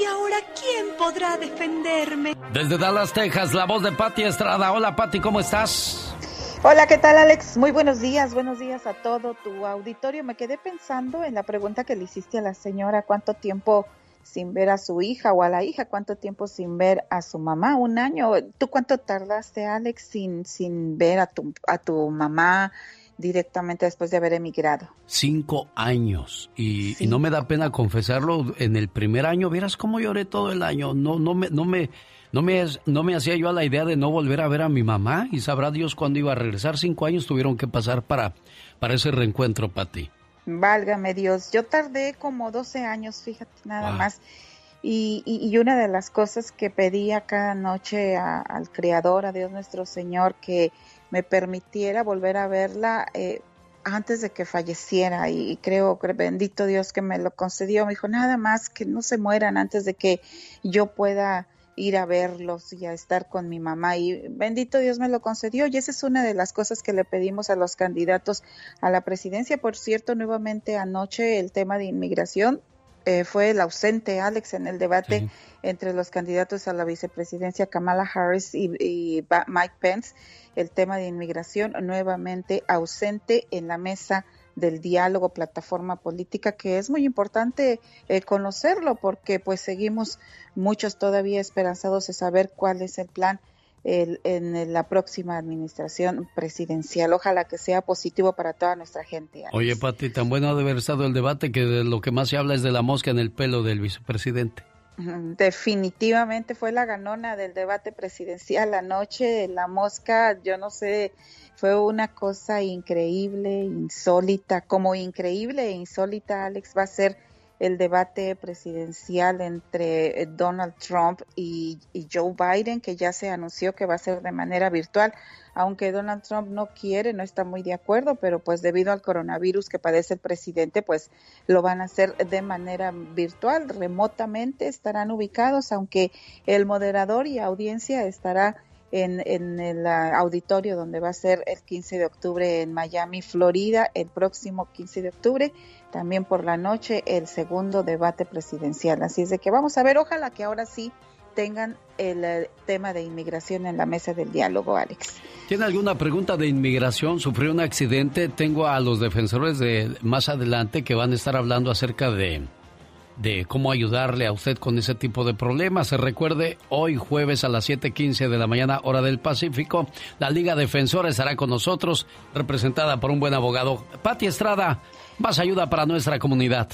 ¿y ahora quién podrá defenderme? Desde Dallas, Texas, la voz de Patti Estrada. Hola, Patti, ¿cómo estás? Hola, ¿qué tal, Alex? Muy buenos días, buenos días a todo tu auditorio. Me quedé pensando en la pregunta que le hiciste a la señora, ¿cuánto tiempo sin ver a su hija o a la hija, cuánto tiempo sin ver a su mamá, un año. ¿Tú cuánto tardaste, Alex, sin, sin ver a tu, a tu mamá directamente después de haber emigrado? Cinco años. Y, y, no me da pena confesarlo, en el primer año, vieras cómo lloré todo el año. No, no me, no me, no me, no me hacía yo a la idea de no volver a ver a mi mamá y sabrá Dios cuándo iba a regresar. Cinco años tuvieron que pasar para, para ese reencuentro, Pati. Válgame Dios, yo tardé como 12 años, fíjate, nada más. Y, y, una de las cosas que pedía cada noche al Creador, a Dios nuestro Señor, que me permitiera volver a verla eh, antes de que falleciera. Y, creo que bendito Dios que me lo concedió. Me dijo, nada más que no se mueran antes de que yo pueda ir a verlos y a estar con mi mamá y bendito Dios me lo concedió y esa es una de las cosas que le pedimos a los candidatos a la presidencia. Por cierto, nuevamente anoche el tema de inmigración eh, fue el ausente Alex en el debate entre los candidatos a la vicepresidencia Kamala Harris y, y Mike Pence. El tema de inmigración nuevamente ausente en la mesa del diálogo, plataforma política, que es muy importante eh, conocerlo porque pues seguimos muchos todavía esperanzados de saber cuál es el plan el, en la próxima administración presidencial. Ojalá que sea positivo para toda nuestra gente. Oye, Pati, tan bueno de haber estado el debate que de lo que más se habla es de la mosca en el pelo del vicepresidente. Definitivamente fue la ganona del debate presidencial. Anoche, la mosca, yo no sé, fue una cosa increíble, insólita, como increíble e insólita, Alex, va a ser el debate presidencial entre eh, Donald Trump y, Joe Biden, que ya se anunció que va a ser de manera virtual, aunque Donald Trump no quiere, no está muy de acuerdo, pero pues debido al coronavirus que padece el presidente, pues lo van a hacer de manera virtual, remotamente estarán ubicados, aunque el moderador y audiencia estará en, el auditorio donde va a ser el 15 de octubre en Miami, Florida, el próximo 15 de octubre, también por la noche el segundo debate presidencial. Así es de que vamos a ver, ojalá que ahora sí tengan el eh, tema de inmigración en la mesa del diálogo, Alex. ¿Tiene alguna pregunta de inmigración? ¿Sufrió un accidente? Tengo a los defensores de más adelante que van a estar hablando acerca de de cómo ayudarle a usted con ese tipo de problemas. Se recuerde, hoy jueves a las 7.15 de la mañana, hora del Pacífico, la Liga Defensora estará con nosotros, representada por un buen abogado. Pati Estrada, más ayuda para nuestra comunidad.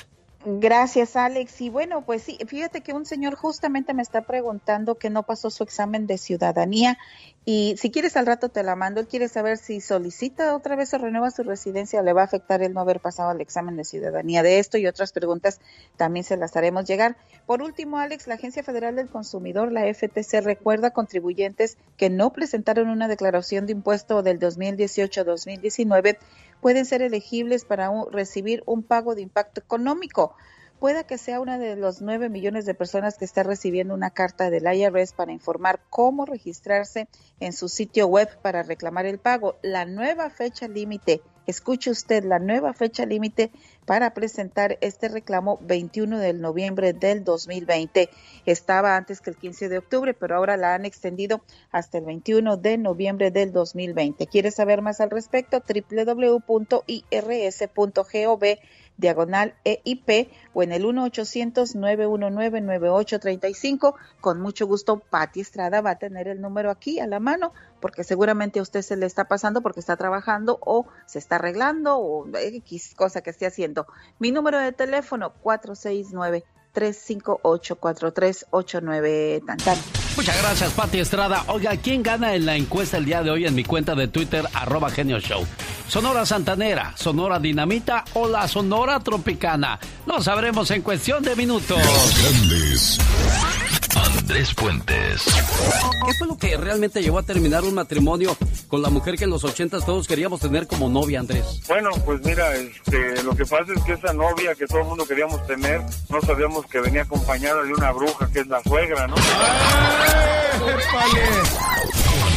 Gracias, Alex. Y bueno, pues sí, fíjate que un señor justamente me está preguntando que no pasó su examen de ciudadanía y si quieres al rato te la mando. Él quiere saber si solicita otra vez o renueva su residencia, le va a afectar el no haber pasado el examen de ciudadanía. De esto y otras preguntas también se las haremos llegar. Por último, Alex, la Agencia Federal del Consumidor, la FTC, recuerda a contribuyentes que no presentaron una declaración de impuesto del 2018-2019 pueden ser elegibles para recibir un pago de impacto económico. Pueda que sea una de los nueve millones de personas que está recibiendo una carta del IRS para informar cómo registrarse en su sitio web para reclamar el pago. La nueva fecha límite, escuche usted, la nueva fecha límite para presentar este reclamo 21 de noviembre del 2020. Estaba antes que el 15 de octubre, pero ahora la han extendido hasta el 21 de noviembre del 2020. ¿Quiere saber más al respecto? www.irs.gov diagonal EIP o en el 1-800-919-9835. Con mucho gusto, Pati Estrada va a tener el número aquí a la mano porque seguramente a usted se le está pasando porque está trabajando o se está arreglando o X cosa que esté haciendo. Mi número de teléfono 469 358 4389 tan, tan. Muchas gracias, Pati Estrada. Oiga, ¿quién gana en la encuesta el día de hoy en mi cuenta de Twitter, arroba Show? ¿Sonora Santanera, Sonora Dinamita o la Sonora Tropicana? Lo sabremos en cuestión de minutos. Andrés Puentes. ¿Qué fue lo que realmente llevó a terminar un matrimonio con la mujer que en los ochentas todos queríamos tener como novia, Andrés? Bueno, pues mira, este, lo que pasa es que esa novia que todo el mundo queríamos tener, no sabíamos que venía acompañada de una bruja que es la suegra, ¿no? Juan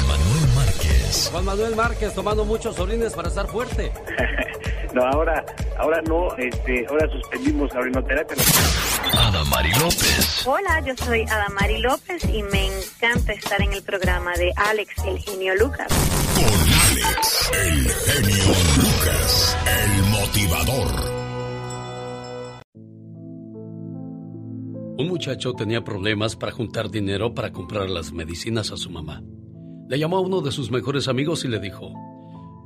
Manuel Márquez. Juan Manuel Márquez tomando muchos orines para estar fuerte. no, ahora, ahora no, este, ahora suspendimos la orinoterapia. Adamari López. Hola, yo soy Adamari López y me encanta estar en el programa de Alex, el genio Lucas. Con Alex, el genio Lucas, el motivador. Un muchacho tenía problemas para juntar dinero para comprar las medicinas a su mamá. Le llamó a uno de sus mejores amigos y le dijo,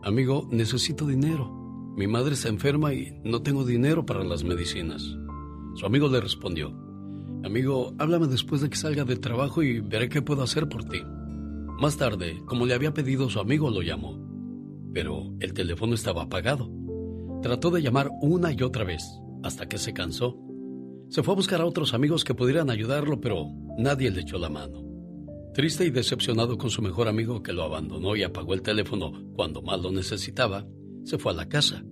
Amigo, necesito dinero. Mi madre está enferma y no tengo dinero para las medicinas. Su amigo le respondió, Amigo, háblame después de que salga del trabajo y veré qué puedo hacer por ti. Más tarde, como le había pedido su amigo, lo llamó. Pero el teléfono estaba apagado. Trató de llamar una y otra vez, hasta que se cansó se fue a buscar a otros amigos que pudieran ayudarlo, pero nadie le echó la mano. Triste y decepcionado con su mejor amigo que lo abandonó y apagó el teléfono cuando más lo necesitaba, se fue a la casa.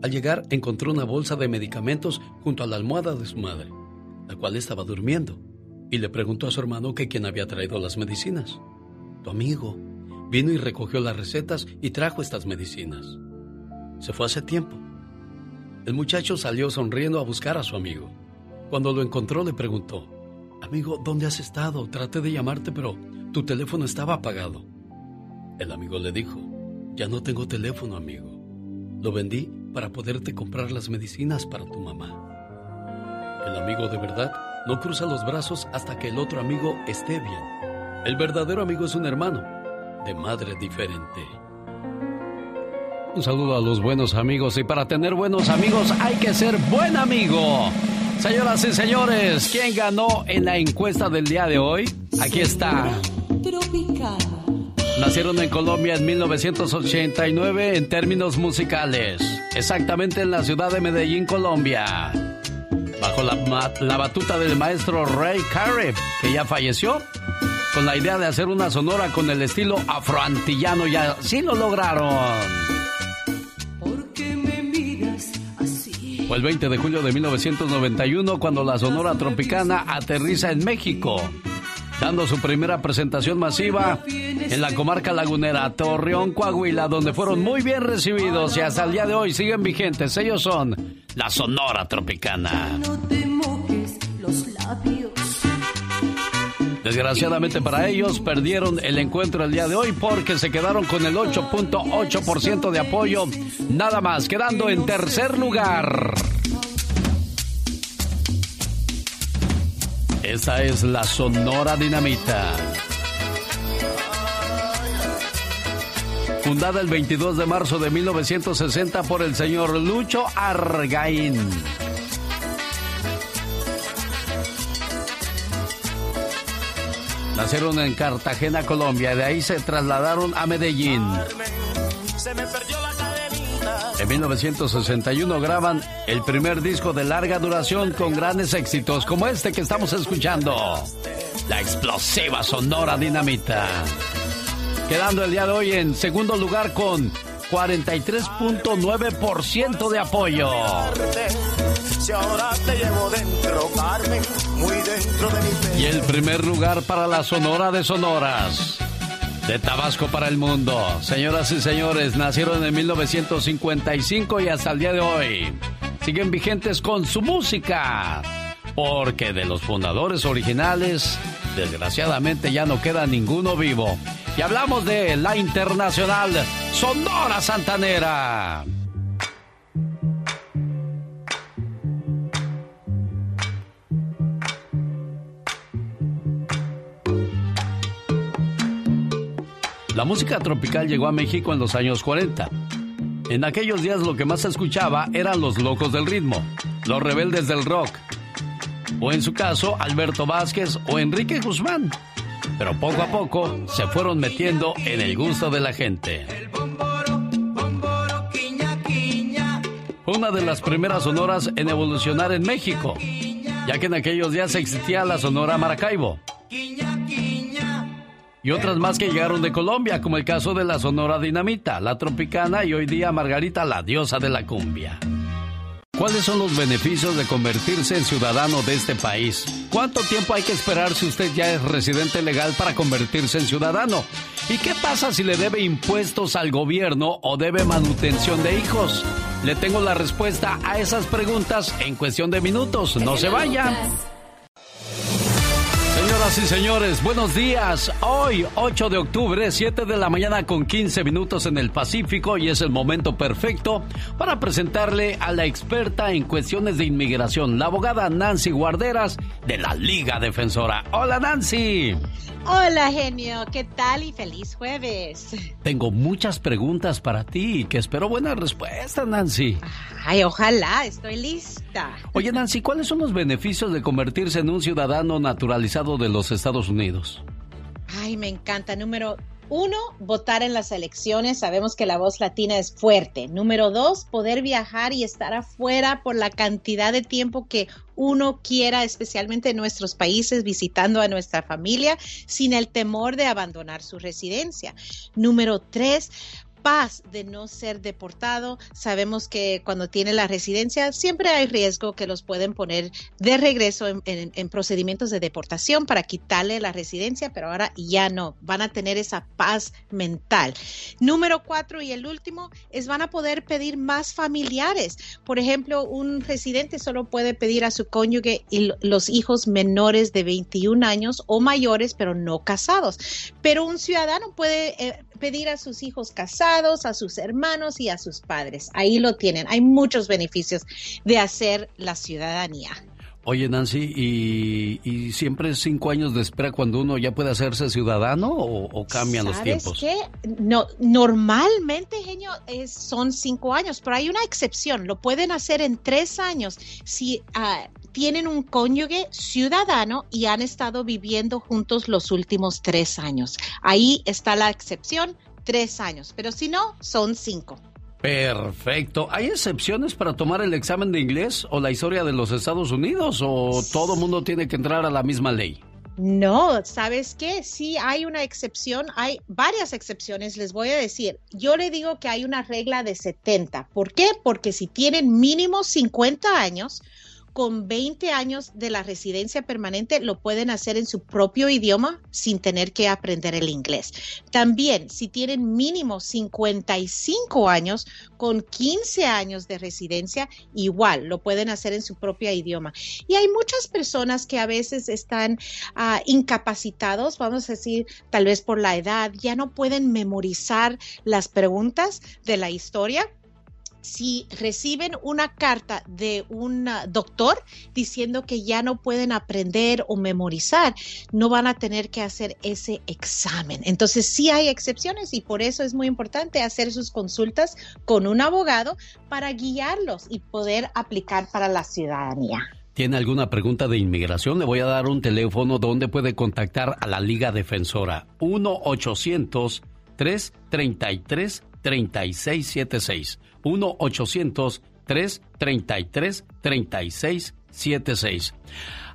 Al llegar encontró una bolsa de medicamentos junto a la almohada de su madre, la cual estaba durmiendo, y le preguntó a su hermano que quién había traído las medicinas. Tu amigo vino y recogió las recetas y trajo estas medicinas. Se fue hace tiempo el muchacho salió sonriendo a buscar a su amigo. Cuando lo encontró le preguntó, Amigo, ¿dónde has estado? Traté de llamarte, pero tu teléfono estaba apagado. El amigo le dijo, Ya no tengo teléfono, amigo. Lo vendí para poderte comprar las medicinas para tu mamá. El amigo de verdad no cruza los brazos hasta que el otro amigo esté bien. El verdadero amigo es un hermano, de madre diferente. Un saludo a los buenos amigos y para tener buenos amigos hay que ser buen amigo. Señoras y señores, ¿quién ganó en la encuesta del día de hoy? Aquí está. Nacieron en Colombia en 1989 en términos musicales, exactamente en la ciudad de Medellín, Colombia. Bajo la, la batuta del maestro Ray Carey, que ya falleció, con la idea de hacer una sonora con el estilo afroantillano y así lo lograron. Fue el 20 de julio de 1991 cuando la Sonora Tropicana aterriza en México, dando su primera presentación masiva en la comarca lagunera Torreón, Coahuila, donde fueron muy bien recibidos y hasta el día de hoy siguen vigentes. Ellos son la Sonora Tropicana. Desgraciadamente para ellos perdieron el encuentro el día de hoy porque se quedaron con el 8.8% de apoyo, nada más, quedando en tercer lugar. Esta es la Sonora Dinamita. Fundada el 22 de marzo de 1960 por el señor Lucho Argaín. Nacieron en Cartagena, Colombia, y de ahí se trasladaron a Medellín. Se me perdió la en 1961 graban el primer disco de larga duración con grandes éxitos como este que estamos escuchando, la explosiva Sonora Dinamita. Quedando el día de hoy en segundo lugar con 43.9% de apoyo. Y el primer lugar para la Sonora de Sonoras. De Tabasco para el mundo. Señoras y señores, nacieron en 1955 y hasta el día de hoy siguen vigentes con su música. Porque de los fundadores originales, desgraciadamente ya no queda ninguno vivo. Y hablamos de la internacional Sonora Santanera. La música tropical llegó a México en los años 40. En aquellos días lo que más se escuchaba eran los locos del ritmo, los rebeldes del rock, o en su caso Alberto Vázquez o Enrique Guzmán. Pero poco a poco se fueron metiendo en el gusto de la gente. Fue una de las primeras sonoras en evolucionar en México, ya que en aquellos días existía la sonora Maracaibo y otras más que llegaron de Colombia, como el caso de la Sonora Dinamita, la Tropicana y hoy día Margarita, la diosa de la cumbia. ¿Cuáles son los beneficios de convertirse en ciudadano de este país? ¿Cuánto tiempo hay que esperar si usted ya es residente legal para convertirse en ciudadano? ¿Y qué pasa si le debe impuestos al gobierno o debe manutención de hijos? Le tengo la respuesta a esas preguntas en cuestión de minutos. No se vayan. Señoras y señores, buenos días. Hoy, 8 de octubre, 7 de la mañana con 15 minutos en el Pacífico y es el momento perfecto para presentarle a la experta en cuestiones de inmigración, la abogada Nancy Guarderas de la Liga Defensora. Hola Nancy. Hola genio, ¿qué tal y feliz jueves? Tengo muchas preguntas para ti que espero buenas respuestas, Nancy. Ay, ojalá, estoy lista. Oye Nancy, ¿cuáles son los beneficios de convertirse en un ciudadano naturalizado de los Estados Unidos? Ay, me encanta. Número uno, votar en las elecciones. Sabemos que la voz latina es fuerte. Número dos, poder viajar y estar afuera por la cantidad de tiempo que uno quiera, especialmente en nuestros países, visitando a nuestra familia, sin el temor de abandonar su residencia. Número tres, paz de no ser deportado. Sabemos que cuando tiene la residencia siempre hay riesgo que los pueden poner de regreso en, procedimientos de deportación para quitarle la residencia, pero ahora ya no, van a tener esa paz mental. Número cuatro y el último es van a poder pedir más familiares. Por ejemplo, un residente solo puede pedir a su cónyuge y los hijos menores de 21 años o mayores, pero no casados. Pero un ciudadano puede eh, pedir a sus hijos casados, a sus hermanos y a sus padres. Ahí lo tienen. Hay muchos beneficios de hacer la ciudadanía. Oye, Nancy, ¿y, siempre es cinco años de espera cuando uno ya puede hacerse ciudadano o, cambian los tiempos? Qué? No, normalmente, genio, es, son cinco años, pero hay una excepción. Lo pueden hacer en tres años si uh, tienen un cónyuge ciudadano y han estado viviendo juntos los últimos tres años. Ahí está la excepción, tres años, pero si no, son cinco. Perfecto. ¿Hay excepciones para tomar el examen de inglés o la historia de los Estados Unidos o todo mundo tiene que entrar a la misma ley? No, ¿sabes qué? Sí, hay una excepción, hay varias excepciones, les voy a decir. Yo le digo que hay una regla de 70. ¿Por qué? Porque si tienen mínimo 50 años, con 20 años de la residencia permanente lo pueden hacer en su propio idioma sin tener que aprender el inglés. También, si tienen mínimo 55 años con 15 años de residencia, igual lo pueden hacer en su propio idioma. Y hay muchas personas que a veces están ah, incapacitados, vamos a decir, tal vez por la edad, ya no pueden memorizar las preguntas de la historia si reciben una carta de un doctor diciendo que ya no pueden aprender o memorizar, no van a tener que hacer ese examen. Entonces sí hay excepciones y por eso es muy importante hacer sus consultas con un abogado para guiarlos y poder aplicar para la ciudadanía. tiene alguna pregunta de inmigración, le voy a dar un teléfono donde puede contactar a la Liga Defensora. 1-800-333-3676. 1-800-333-3676.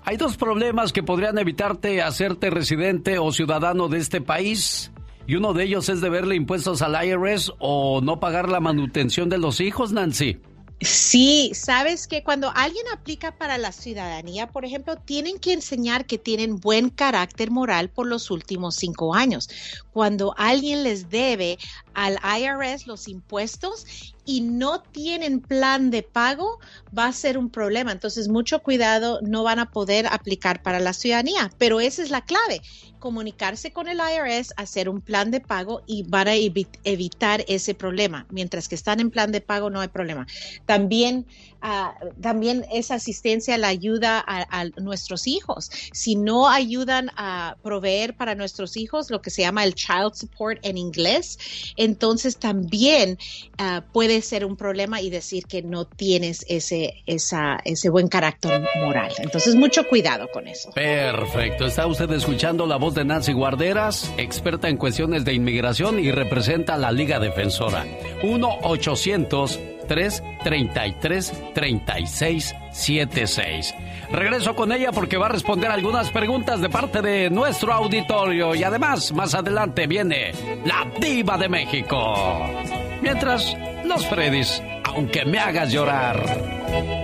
Hay dos problemas que podrían evitarte hacerte residente o ciudadano de este país. Y uno de ellos es deberle impuestos al IRS o no pagar la manutención de los hijos, Nancy. Sí, sabes que cuando alguien aplica para la ciudadanía, por ejemplo, tienen que enseñar que tienen buen carácter moral por los últimos cinco años. Cuando alguien les debe al IRS los impuestos y no tienen plan de pago, va a ser un problema. Entonces, mucho cuidado, no van a poder aplicar para la ciudadanía, pero esa es la clave, comunicarse con el IRS, hacer un plan de pago y van a evitar ese problema. Mientras que están en plan de pago, no hay problema. También también esa asistencia la ayuda a, nuestros hijos. Si no ayudan a proveer para nuestros hijos lo que se llama el child support en inglés, entonces también ah, puede ser un problema y decir que no tienes ese, esa, ese buen carácter moral. Entonces, mucho cuidado con eso. Perfecto. Está usted escuchando la voz de Nancy Guarderas, experta en cuestiones de inmigración y representa a la Liga Defensora. 1 800 333 3676. Regreso con ella porque va a responder algunas preguntas de parte de nuestro auditorio y además más adelante viene la diva de México. Mientras, los Freddys, aunque me hagas llorar.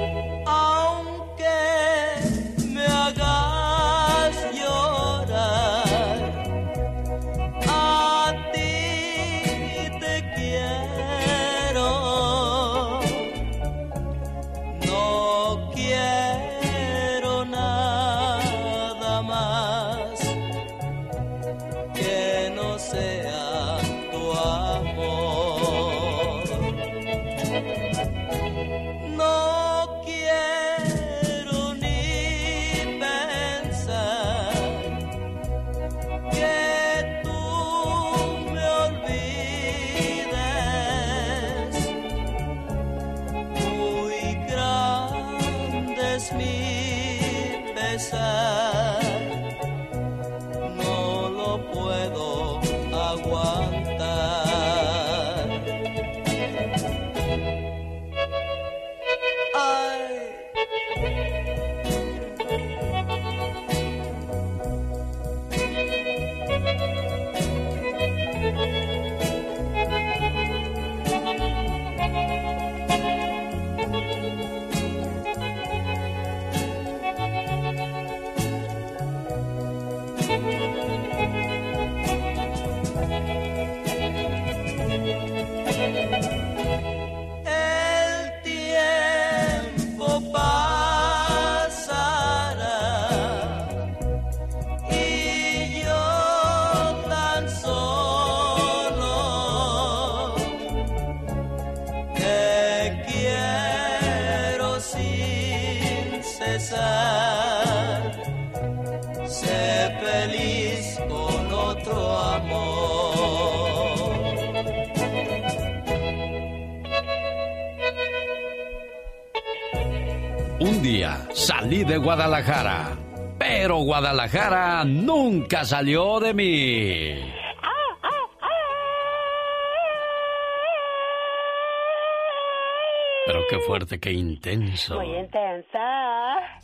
Guadalajara nunca salió de mí. Pero qué fuerte, qué intenso. Muy intensa.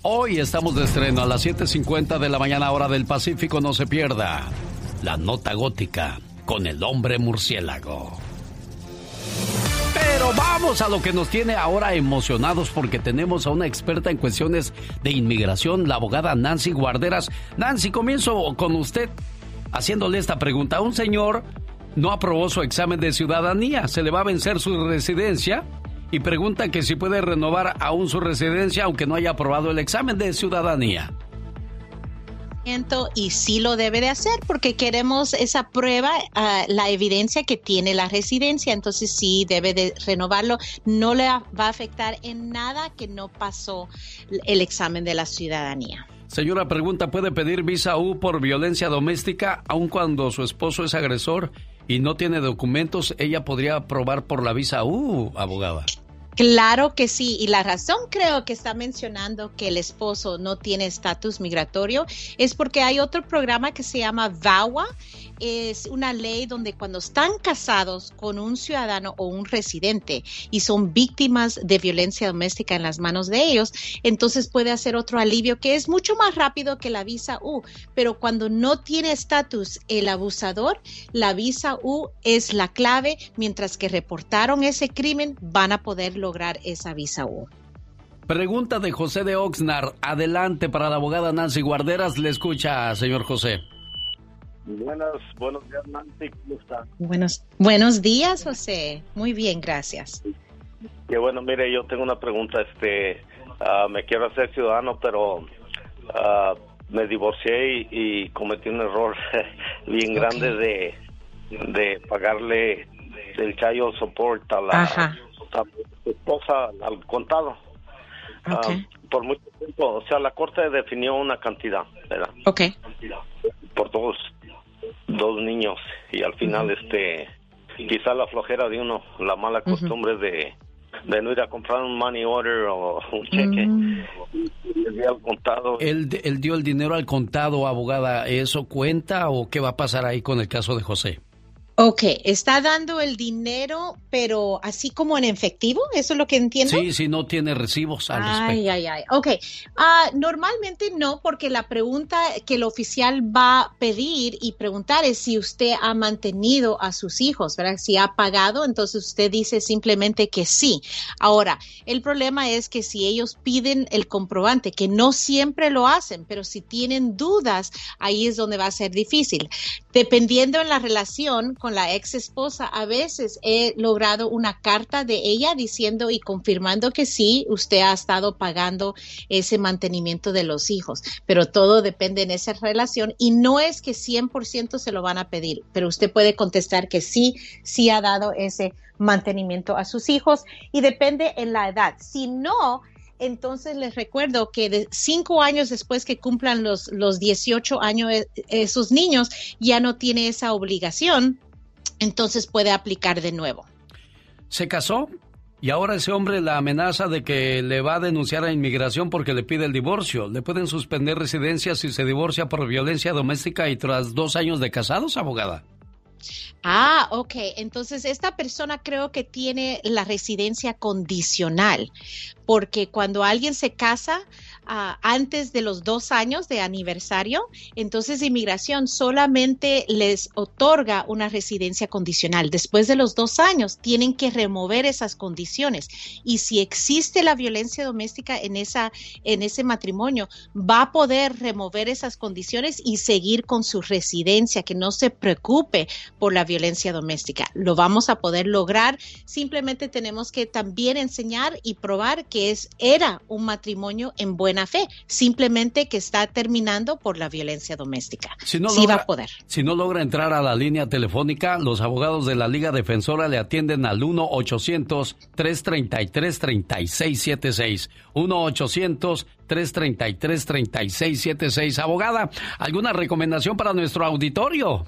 Hoy estamos de estreno a las 7.50 de la mañana hora del Pacífico, no se pierda. La nota gótica con el hombre murciélago. Vamos a lo que nos tiene ahora emocionados porque tenemos a una experta en cuestiones de inmigración, la abogada Nancy Guarderas. Nancy, comienzo con usted haciéndole esta pregunta. Un señor no aprobó su examen de ciudadanía, se le va a vencer su residencia y pregunta que si puede renovar aún su residencia aunque no haya aprobado el examen de ciudadanía. Y sí lo debe de hacer porque queremos esa prueba, ah, la evidencia que tiene la residencia, entonces sí debe de renovarlo. No le va a afectar en nada que no pasó el examen de la ciudadanía. Señora pregunta, ¿puede pedir visa U por violencia doméstica aun cuando su esposo es agresor y no tiene documentos? ¿Ella podría aprobar por la visa U, abogada? Claro que sí, y la razón creo que está mencionando que el esposo no tiene estatus migratorio es porque hay otro programa que se llama VAWA, es una ley donde cuando están casados con un ciudadano o un residente y son víctimas de violencia doméstica en las manos de ellos, entonces puede hacer otro alivio que es mucho más rápido que la visa U, pero cuando no tiene estatus el abusador, la visa U es la clave, mientras que reportaron ese crimen van a poder lograr esa visa U. Pregunta de José de Oxnard. Adelante para la abogada Nancy Guarderas. Le escucha, señor José. Buenas, buenos días, Nancy, ¿cómo está? Buenos, buenos días, José. Muy bien, gracias. Que bueno, mire, yo tengo una pregunta, este, ah, me quiero hacer ciudadano, pero ah, me divorcié y, cometí un error bien grande de, de pagarle el chayo support a la, a esposa al contado. Ah, por mucho tiempo, o sea, la corte definió una cantidad, ¿verdad? Ok. Por todos dos niños y al final este quizá la flojera de uno, la mala costumbre de, de no ir a comprar un money order o un cheque. Mm. al contado. Él, él dio el dinero al contado, abogada. ¿Eso cuenta o qué va a pasar ahí con el caso de José? Ok, está dando el dinero, pero así como en efectivo, ¿eso es lo que entiendo? Sí, sí, no tiene recibos al respecto. Ay, ay, ay. Ok, Ah, normalmente no, porque la pregunta que el oficial va a pedir y preguntar es si usted ha mantenido a sus hijos, ¿verdad? Si ha pagado, entonces usted dice simplemente que sí. Ahora, el problema es que si ellos piden el comprobante, que no siempre lo hacen, pero si tienen dudas, ahí es donde va a ser difícil. Dependiendo en la relación, con la ex esposa, a veces he logrado una carta de ella diciendo y confirmando que sí, usted ha estado pagando ese mantenimiento de los hijos, pero todo depende en esa relación y no es que 100% se lo van a pedir, pero usted puede contestar que sí, sí ha dado ese mantenimiento a sus hijos y depende en la edad. Si no, entonces les recuerdo que de cinco años después que cumplan los, los 18 años, eh, esos niños ya no tiene esa obligación entonces puede aplicar de nuevo. Se casó y ahora ese hombre la amenaza de que le va a denunciar a inmigración porque le pide el divorcio. ¿Le pueden suspender residencia si se divorcia por violencia doméstica y tras dos años de casados, abogada? Ah, ok. Entonces, esta persona creo que tiene la residencia condicional, porque cuando alguien se casa, antes de los dos años de aniversario, entonces inmigración solamente les otorga una residencia condicional. Después de los dos años tienen que remover esas condiciones y si existe la violencia doméstica en esa en ese matrimonio va a poder remover esas condiciones y seguir con su residencia, que no se preocupe por la violencia doméstica. Lo vamos a poder lograr. Simplemente tenemos que también enseñar y probar que es era un matrimonio en buena fe, simplemente que está terminando por la violencia doméstica. Si no sí logra, va a poder. Si no logra entrar a la línea telefónica, los abogados de la Liga Defensora le atienden al 1-800-333-3676. 1-800-333-3676. Abogada, ¿alguna recomendación para nuestro auditorio?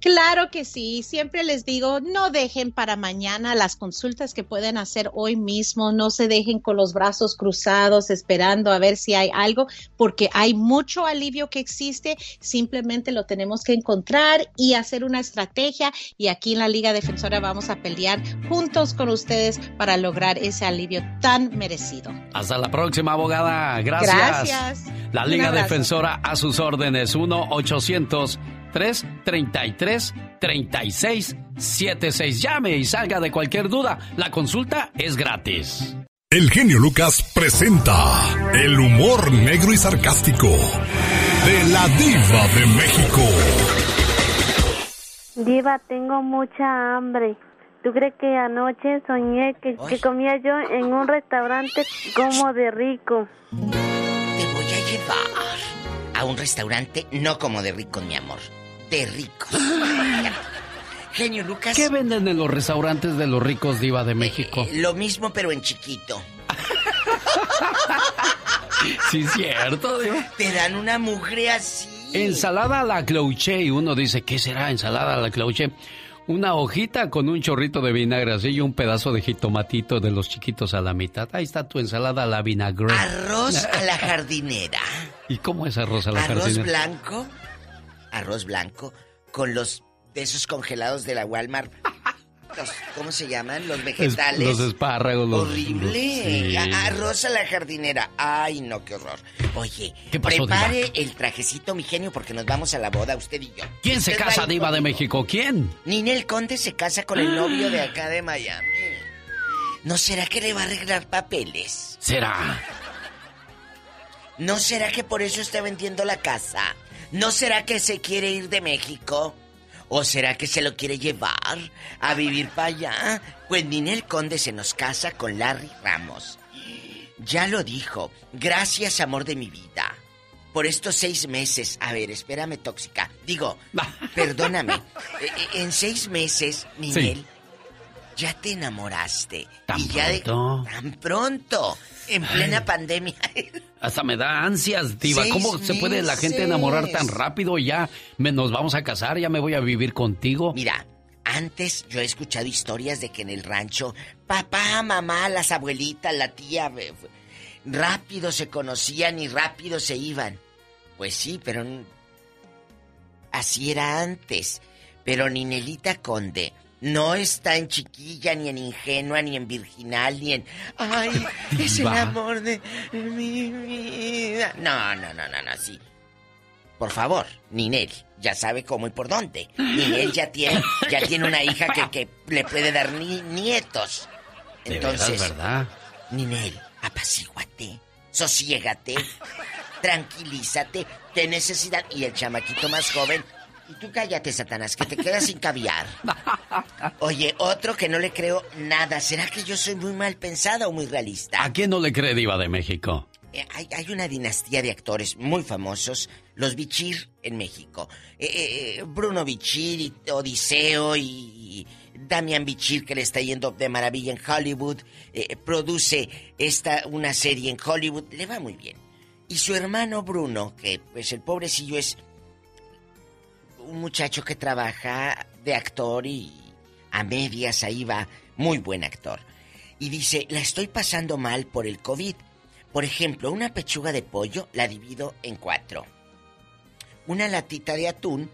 Claro que sí, siempre les digo, no dejen para mañana las consultas que pueden hacer hoy mismo, no se dejen con los brazos cruzados esperando a ver si hay algo, porque hay mucho alivio que existe, simplemente lo tenemos que encontrar y hacer una estrategia y aquí en la Liga Defensora vamos a pelear juntos con ustedes para lograr ese alivio tan merecido. Hasta la próxima, abogada. Gracias. Gracias. La Liga Defensora a sus órdenes, 1 800 333 3676. Llame y salga de cualquier duda. La consulta es gratis. El genio Lucas presenta el humor negro y sarcástico de la diva de México. Diva, tengo mucha hambre. ¿Tú crees que anoche soñé que, que comía yo en un restaurante como de rico? Te voy a llevar a un restaurante no como de rico, mi amor de ricos. Genio Lucas. ¿Qué venden en los restaurantes de los ricos diva de México? Eh, lo mismo pero en chiquito. sí, cierto. Te dan una mugre así. Ensalada a la cloche y uno dice, ¿qué será ensalada a la cloche? Una hojita con un chorrito de vinagre así y un pedazo de jitomatito de los chiquitos a la mitad. Ahí está tu ensalada a la vinagre. Arroz a la jardinera. ¿Y cómo es arroz a la arroz jardinera? blanco. Arroz blanco con los de esos congelados de la Walmart. Los- ¿Cómo se llaman? Los Es- vegetales. los espárragos. Los, Horrible. sí. A- Arroz a la jardinera. Ay, no, qué horror. Oye, ¿Qué pasó, prepare el trajecito, mi genio, porque nos vamos a la boda, usted y yo. ¿Quién se Usted casa, diva de. México? ¿Quién? Ninel Conde se casa con el novio de acá de Miami. ¿No será que le va a arreglar papeles? Será. ¿No será que por eso está vendiendo la casa? ¿No será que se quiere ir de México? ¿O será que se lo quiere llevar a vivir para allá? Pues Ninel Conde se nos casa con Larry Ramos. Ya lo dijo. Gracias, amor de mi vida. Por estos seis meses. A ver, espérame, tóxica. Digo, perdóname. Eh, eh, En seis meses, Ninel, ya te enamoraste. Tan y ya de- pronto. tan pronto. En plena pandemia. Hasta me da ansias, diva. Seis ¿Cómo se puede la gente enamorar tan rápido? Ya me, nos vamos a casar, ya me voy a vivir contigo. Mira, antes yo he escuchado historias de que en el rancho, papá, mamá, las abuelitas, la tía, eh, rápido se conocían y rápido se iban. Pues sí, pero así era antes. Pero Ninelita Conde no está en chiquilla, ni en ingenua, ni en virginal, ni en... ¡Ay, es el Diva. amor de mi vida! No, no, no, no, no, sí. Por favor, Ninel, ya sabe cómo y por dónde. Ninel ya tiene, ya tiene una hija que, que le puede dar ni- nietos. De Entonces, veras, ¿verdad? Ninel, apacíguate, sosiégate, tranquilízate, qué necesidad. Y el chamaquito más joven, y tú cállate, Satanás, que te quedas sin caviar. Oye, otro que no le creo nada. ¿Será que yo soy muy mal pensada o muy realista? ¿A quién no le cree diva de México? Eh, hay, hay una dinastía de actores muy famosos, los Bichir en México. Eh, eh, Bruno Bichir, y Odiseo y, y Damian Bichir, que le está yendo de maravilla en Hollywood. eh, produce esta, una serie en Hollywood, le va muy bien. Y su hermano Bruno, que pues el pobrecillo es un muchacho que trabaja de actor y a medias ahí va, muy buen actor. Y dice, la estoy pasando mal por el COVID. Por ejemplo, una pechuga de pollo la divido en cuatro. Una latita de atún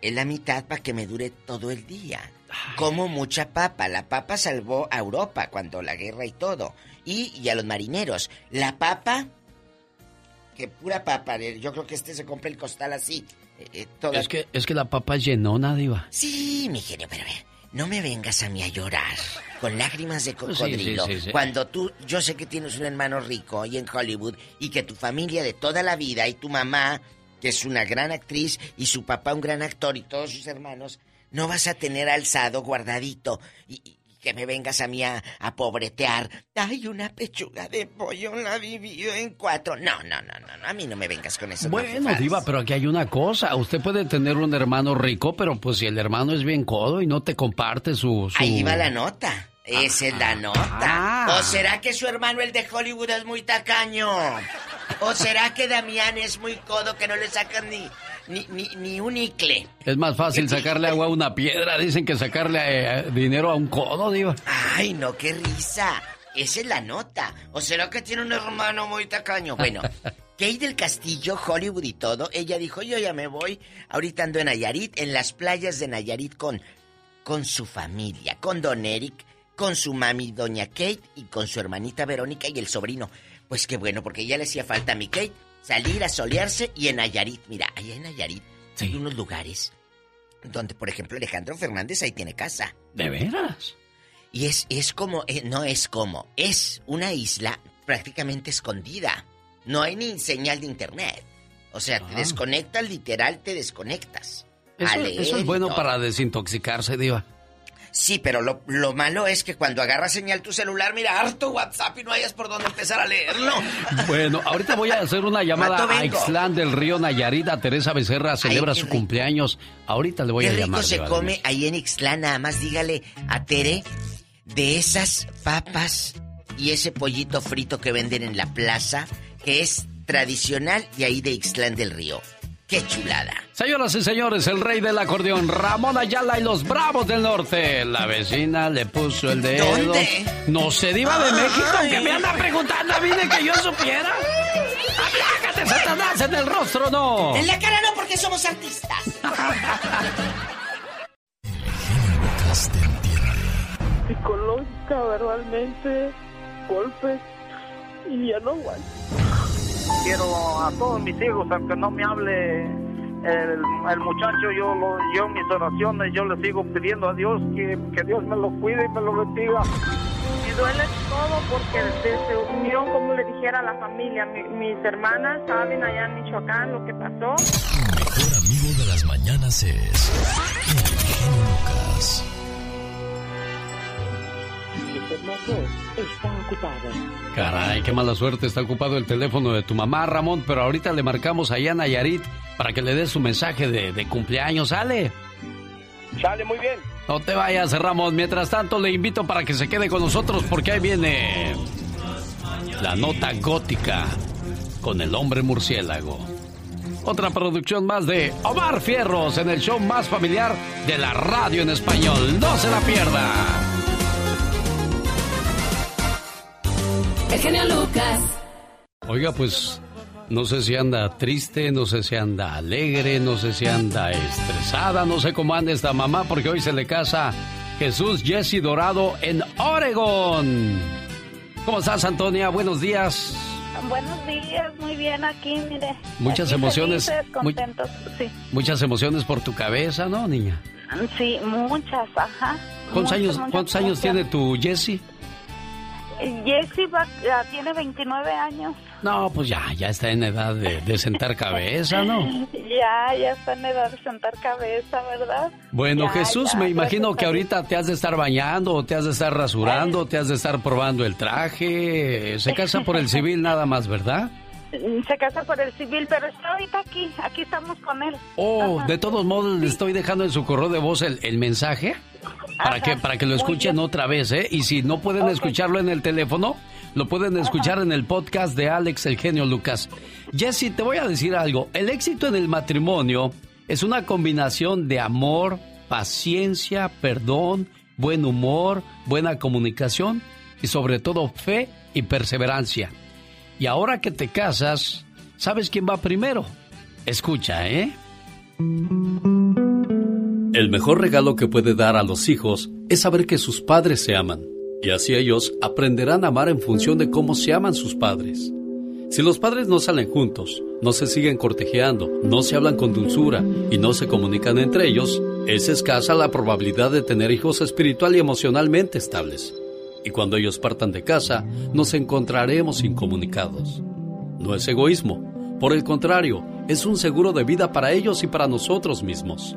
es la mitad para que me dure todo el día. Como mucha papa. La papa salvó a Europa cuando la guerra y todo. Y, y a los marineros. La papa, que pura papa. Yo creo que este se compra el costal así. Eh, eh, toda- Es que, es que la papa llenona, diva. Sí, mi genio, pero ve, no me vengas a mí a llorar con lágrimas de cocodrilo. sí, sí, sí. Cuando tú, yo sé que tienes un hermano rico ahí en Hollywood y que tu familia de toda la vida y tu mamá, que es una gran actriz, y su papá un gran actor y todos sus hermanos, no vas a tener alzado, guardadito y, y que me vengas a mí a, a pobretear. Ay, una pechuga de pollo la divido en cuatro. No, no, no, no, no, a mí no me vengas con eso. Bueno, diva, pero aquí hay una cosa. Usted puede tener un hermano rico, pero pues si el hermano es bien codo y no te comparte su... su- Ahí va la nota. Esa es la nota. ¿O será que su hermano, el de Hollywood, es muy tacaño? ¿O será que Damián es muy codo que no le sacan ni, ni, ni, ni un icle? Es más fácil sacarle agua a una piedra, dicen que sacarle eh, dinero a un codo, diva. Ay, no, qué risa. Esa es la nota. ¿O será que tiene un hermano muy tacaño? Bueno, Kate del Castillo, Hollywood y todo, ella dijo, yo ya me voy. Ahorita ando en Nayarit, en las playas de Nayarit con, con su familia, con Don Eric, con su mami, Doña Kate, y con su hermanita Verónica y el sobrino. Pues qué bueno, porque ya le hacía falta a mi Kate salir a solearse y en Nayarit. Mira, allá en Nayarit hay unos lugares donde, por ejemplo, Alejandro Fernández ahí tiene casa. ¿De veras? Y es, es como, eh, no es como, es una isla prácticamente escondida. No hay ni señal de internet. O sea, te Ah. desconectas, literal, te desconectas. Eso, es bueno todo. para desintoxicarse, diva. Sí, pero lo, lo malo es que cuando agarras señal tu celular, mira harto WhatsApp y no hayas por dónde empezar a leerlo. Bueno, ahorita voy a hacer una llamada a. Ixtlán del Río Nayarit. A Teresa Becerra celebra su rico. cumpleaños. Ahorita le voy Qué a rico llamar. se Diva de come ahí en Ixtlán, nada más dígale a Tere de esas papas y ese pollito frito que venden en la plaza, que es tradicional de ahí de Ixtlán del Río. Qué chulada. Señoras y señores, el rey del acordeón, Ramón Ayala y los Bravos del Norte. La vecina le puso el dedo. ¿Dónde? No se diva de. México, que me anda preguntando a mí de que yo supiera. ¡Aplácate, Satanás, en el rostro no! En la cara no, porque somos artistas. Psicológica, verbalmente, golpes y ya no aguanto. Quiero a todos mis hijos, aunque no me hable el, el muchacho, yo, lo, yo en mis oraciones, yo le sigo pidiendo a Dios que, que Dios me lo cuide y me lo bendiga. Me duele todo porque desde unión, como le dijera a la familia, mi- mis hermanas saben allá en Michoacán lo que pasó. mejor amigo de las mañanas es el Lucas. Está ocupado. Caray, qué mala suerte, está ocupado el teléfono de tu mamá, Ramón, pero ahorita le marcamos a Yana Yarit para que le des su mensaje de, de cumpleaños, ¿sale? Sale muy bien. No te vayas, Ramón. Mientras tanto, le invito para que se quede con nosotros porque ahí viene la nota gótica con el hombre murciélago. Otra producción más de Omar Fierros en el show más familiar de la radio en español. No se la pierda. El genio Lucas. Oiga, pues no sé si anda triste, no sé si anda alegre, no sé si anda estresada, no sé cómo anda esta mamá porque hoy se le casa Jesús Jesse Dorado en Oregon. ¿Cómo estás, Antonia? Buenos días. Buenos días, muy bien aquí, mire. Muchas Aquí emociones, felices, muy- contentos, sí. Muchas emociones por tu cabeza, ¿no, niña? Sí, muchas, ajá. ¿Cuántos Muchas, años, muchas cuántos años tiene tu Jesse? Jessie va- ya tiene 29 años. No, pues ya, ya está en edad de, de sentar cabeza, ¿no? Ya, ya está en edad de sentar cabeza, ¿verdad? Bueno, Ya, Jesús, ya, me imagino que ahorita te has de estar bañando, o te has de estar rasurando, te has de estar probando el traje. Se casa por el civil nada más, ¿verdad? Se casa por el civil, pero está ahorita aquí, aquí estamos con él. Oh, Ajá. de todos modos le estoy dejando en su correo de voz el, el mensaje para Ajá, que para que lo escuchen otra vez, ¿eh? Y si no pueden escucharlo en el teléfono, lo pueden escuchar en el podcast de Alex el genio Lucas. Jesse, te voy a decir algo. El éxito en el matrimonio es una combinación de amor, paciencia, perdón, buen humor, buena comunicación y sobre todo fe y perseverancia. Y ahora que te casas, ¿sabes quién va primero? Escucha, ¿eh? El mejor regalo que puede dar a los hijos es saber que sus padres se aman. Y así ellos aprenderán a amar en función de cómo se aman sus padres. Si los padres no salen juntos, no se siguen cortejeando, no se hablan con dulzura y no se comunican entre ellos, es escasa la probabilidad de tener hijos espiritual y emocionalmente estables. Y cuando ellos partan de casa, nos encontraremos incomunicados. No es egoísmo, por el contrario, es un seguro de vida para ellos y para nosotros mismos.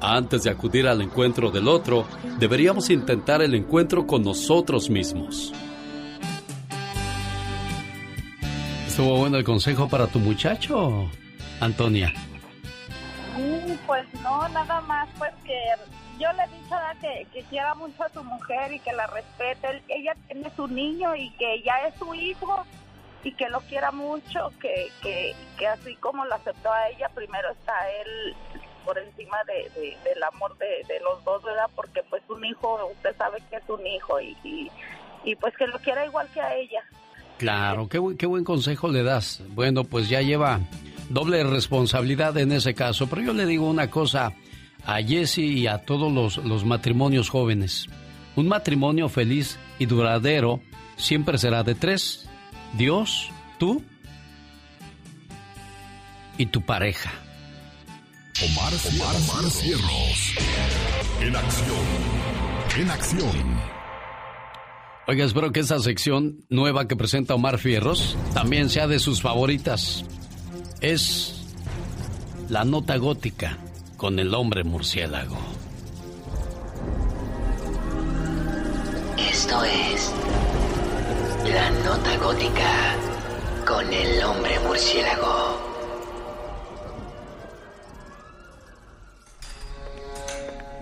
Antes de acudir al encuentro del otro, deberíamos intentar el encuentro con nosotros mismos. Estuvo bueno el consejo para tu muchacho, Antonia. Pues no, nada más, pues que yo le he dicho ¿verdad? que, que quiera mucho a su mujer y que la respete. Ella tiene su niño y que ya es su hijo y que lo quiera mucho, que, que, que así como lo aceptó a ella, primero está él por encima de, de- del amor de, los dos, ¿verdad? Porque pues un hijo, usted sabe que es un hijo y, y, y pues que lo quiera igual que a ella. Claro, qué, qué buen consejo le das. Bueno, pues ya lleva doble responsabilidad en ese caso, pero yo le digo una cosa a Jesse y a todos los, los matrimonios jóvenes. Un matrimonio feliz y duradero siempre será de tres. Dios, tú y tu pareja. Omar, Omar, Cierros. En acción. En acción. Oiga, espero que esta sección nueva que presenta Omar Fierros también sea de sus favoritas. Es la nota gótica con el hombre murciélago. Esto es la nota gótica con el hombre murciélago.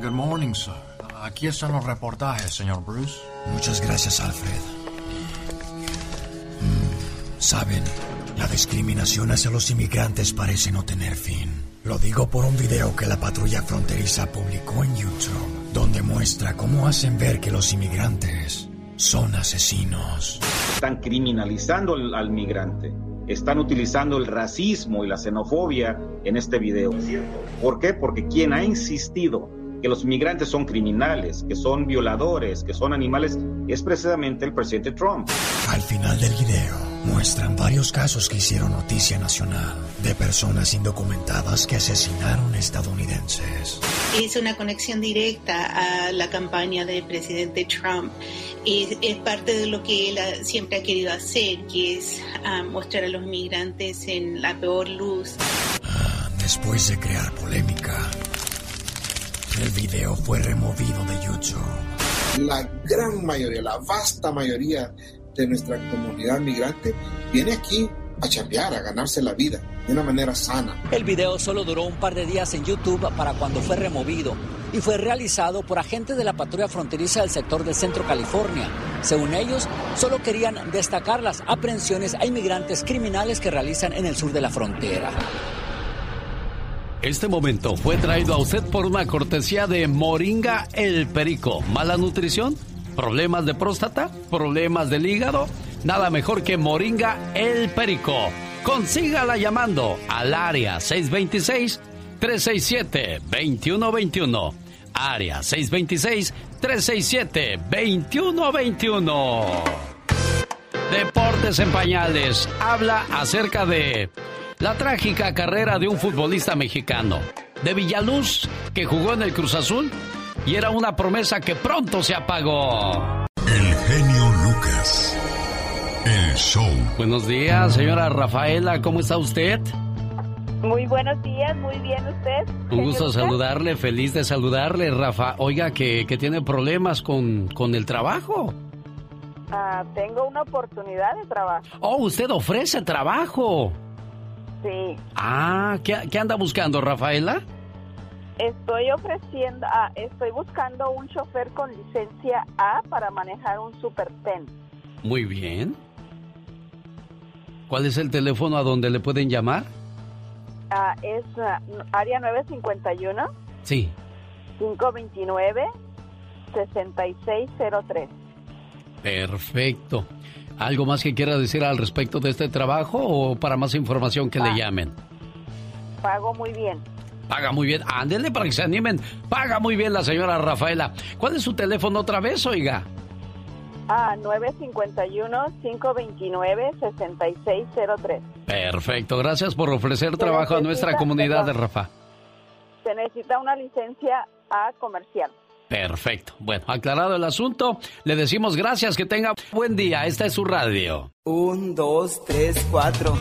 Good morning, sir. Aquí están los reportajes, señor Bruce. Muchas gracias, Alfred. Mm, Saben, la discriminación hacia los inmigrantes parece no tener fin. Lo digo por un video que la patrulla fronteriza publicó en YouTube, donde muestra cómo hacen ver que los inmigrantes son asesinos. Están criminalizando al, al migrante. Están utilizando el racismo y la xenofobia en este video. ¿Por qué? Porque quien ha insistido que los migrantes son criminales, que son violadores, que son animales, es precisamente el presidente Trump. Al final del video muestran varios casos que hicieron noticia nacional de personas indocumentadas que asesinaron estadounidenses. Es una conexión directa a la campaña del presidente Trump. Es, es parte de lo que él ha- siempre ha querido hacer, que es ah, mostrar a los migrantes en la peor luz. Después de crear polémica, el video fue removido de YouTube. la gran mayoría, la vasta mayoría de nuestra comunidad migrante viene aquí a chambear, a ganarse la vida de una manera sana. El video solo duró un par de días en YouTube para cuando fue removido y fue realizado por agentes de la patrulla fronteriza del sector del centro California. Según ellos, solo querían destacar las aprehensiones a inmigrantes criminales que realizan en el sur de la frontera. Este momento fue traído a usted por una cortesía de Moringa el Perico. ¿Mala nutrición? ¿Problemas de próstata? ¿Problemas del hígado? Nada mejor que Moringa el Perico. Consígala llamando al área 626-367-2121. Área 626-367-2121. Deportes en Pañales habla acerca de la trágica carrera de un futbolista mexicano, de Villaluz, que jugó en el Cruz Azul y era una promesa que pronto se apagó. El genio Lucas. El show. Buenos días, señora Rafaela, ¿cómo está usted? Muy buenos días, muy bien usted. Un gusto Lucas? saludarle, feliz de saludarle, Rafa. Oiga, que, que tiene problemas con, con el trabajo. Ah, tengo una oportunidad de trabajo. Oh, usted ofrece trabajo. Sí, Ah, ¿qué, qué anda buscando, Rafaela? estoy ofreciendo, ah, estoy buscando un chofer con licencia A para manejar un Super Ten. Muy bien. ¿Cuál es el teléfono a donde le pueden llamar? Ah, es ah, área 951 Sí. 529 6603. Perfecto. ¿Algo más que quiera decir al respecto de este trabajo o para más información que le llamen? Pago muy bien. Paga muy bien. Ándele para que se animen. Paga muy bien la señora Rafaela. ¿Cuál es su teléfono otra vez, oiga? Ah, 951 529 6603. Perfecto. Gracias por ofrecer trabajo a nuestra comunidad, perdón. Rafa. Se necesita una licencia A comercial. Perfecto. Bueno, aclarado el asunto, le decimos gracias, que tenga buen día. Esta es su radio. Un, dos, tres, cuatro.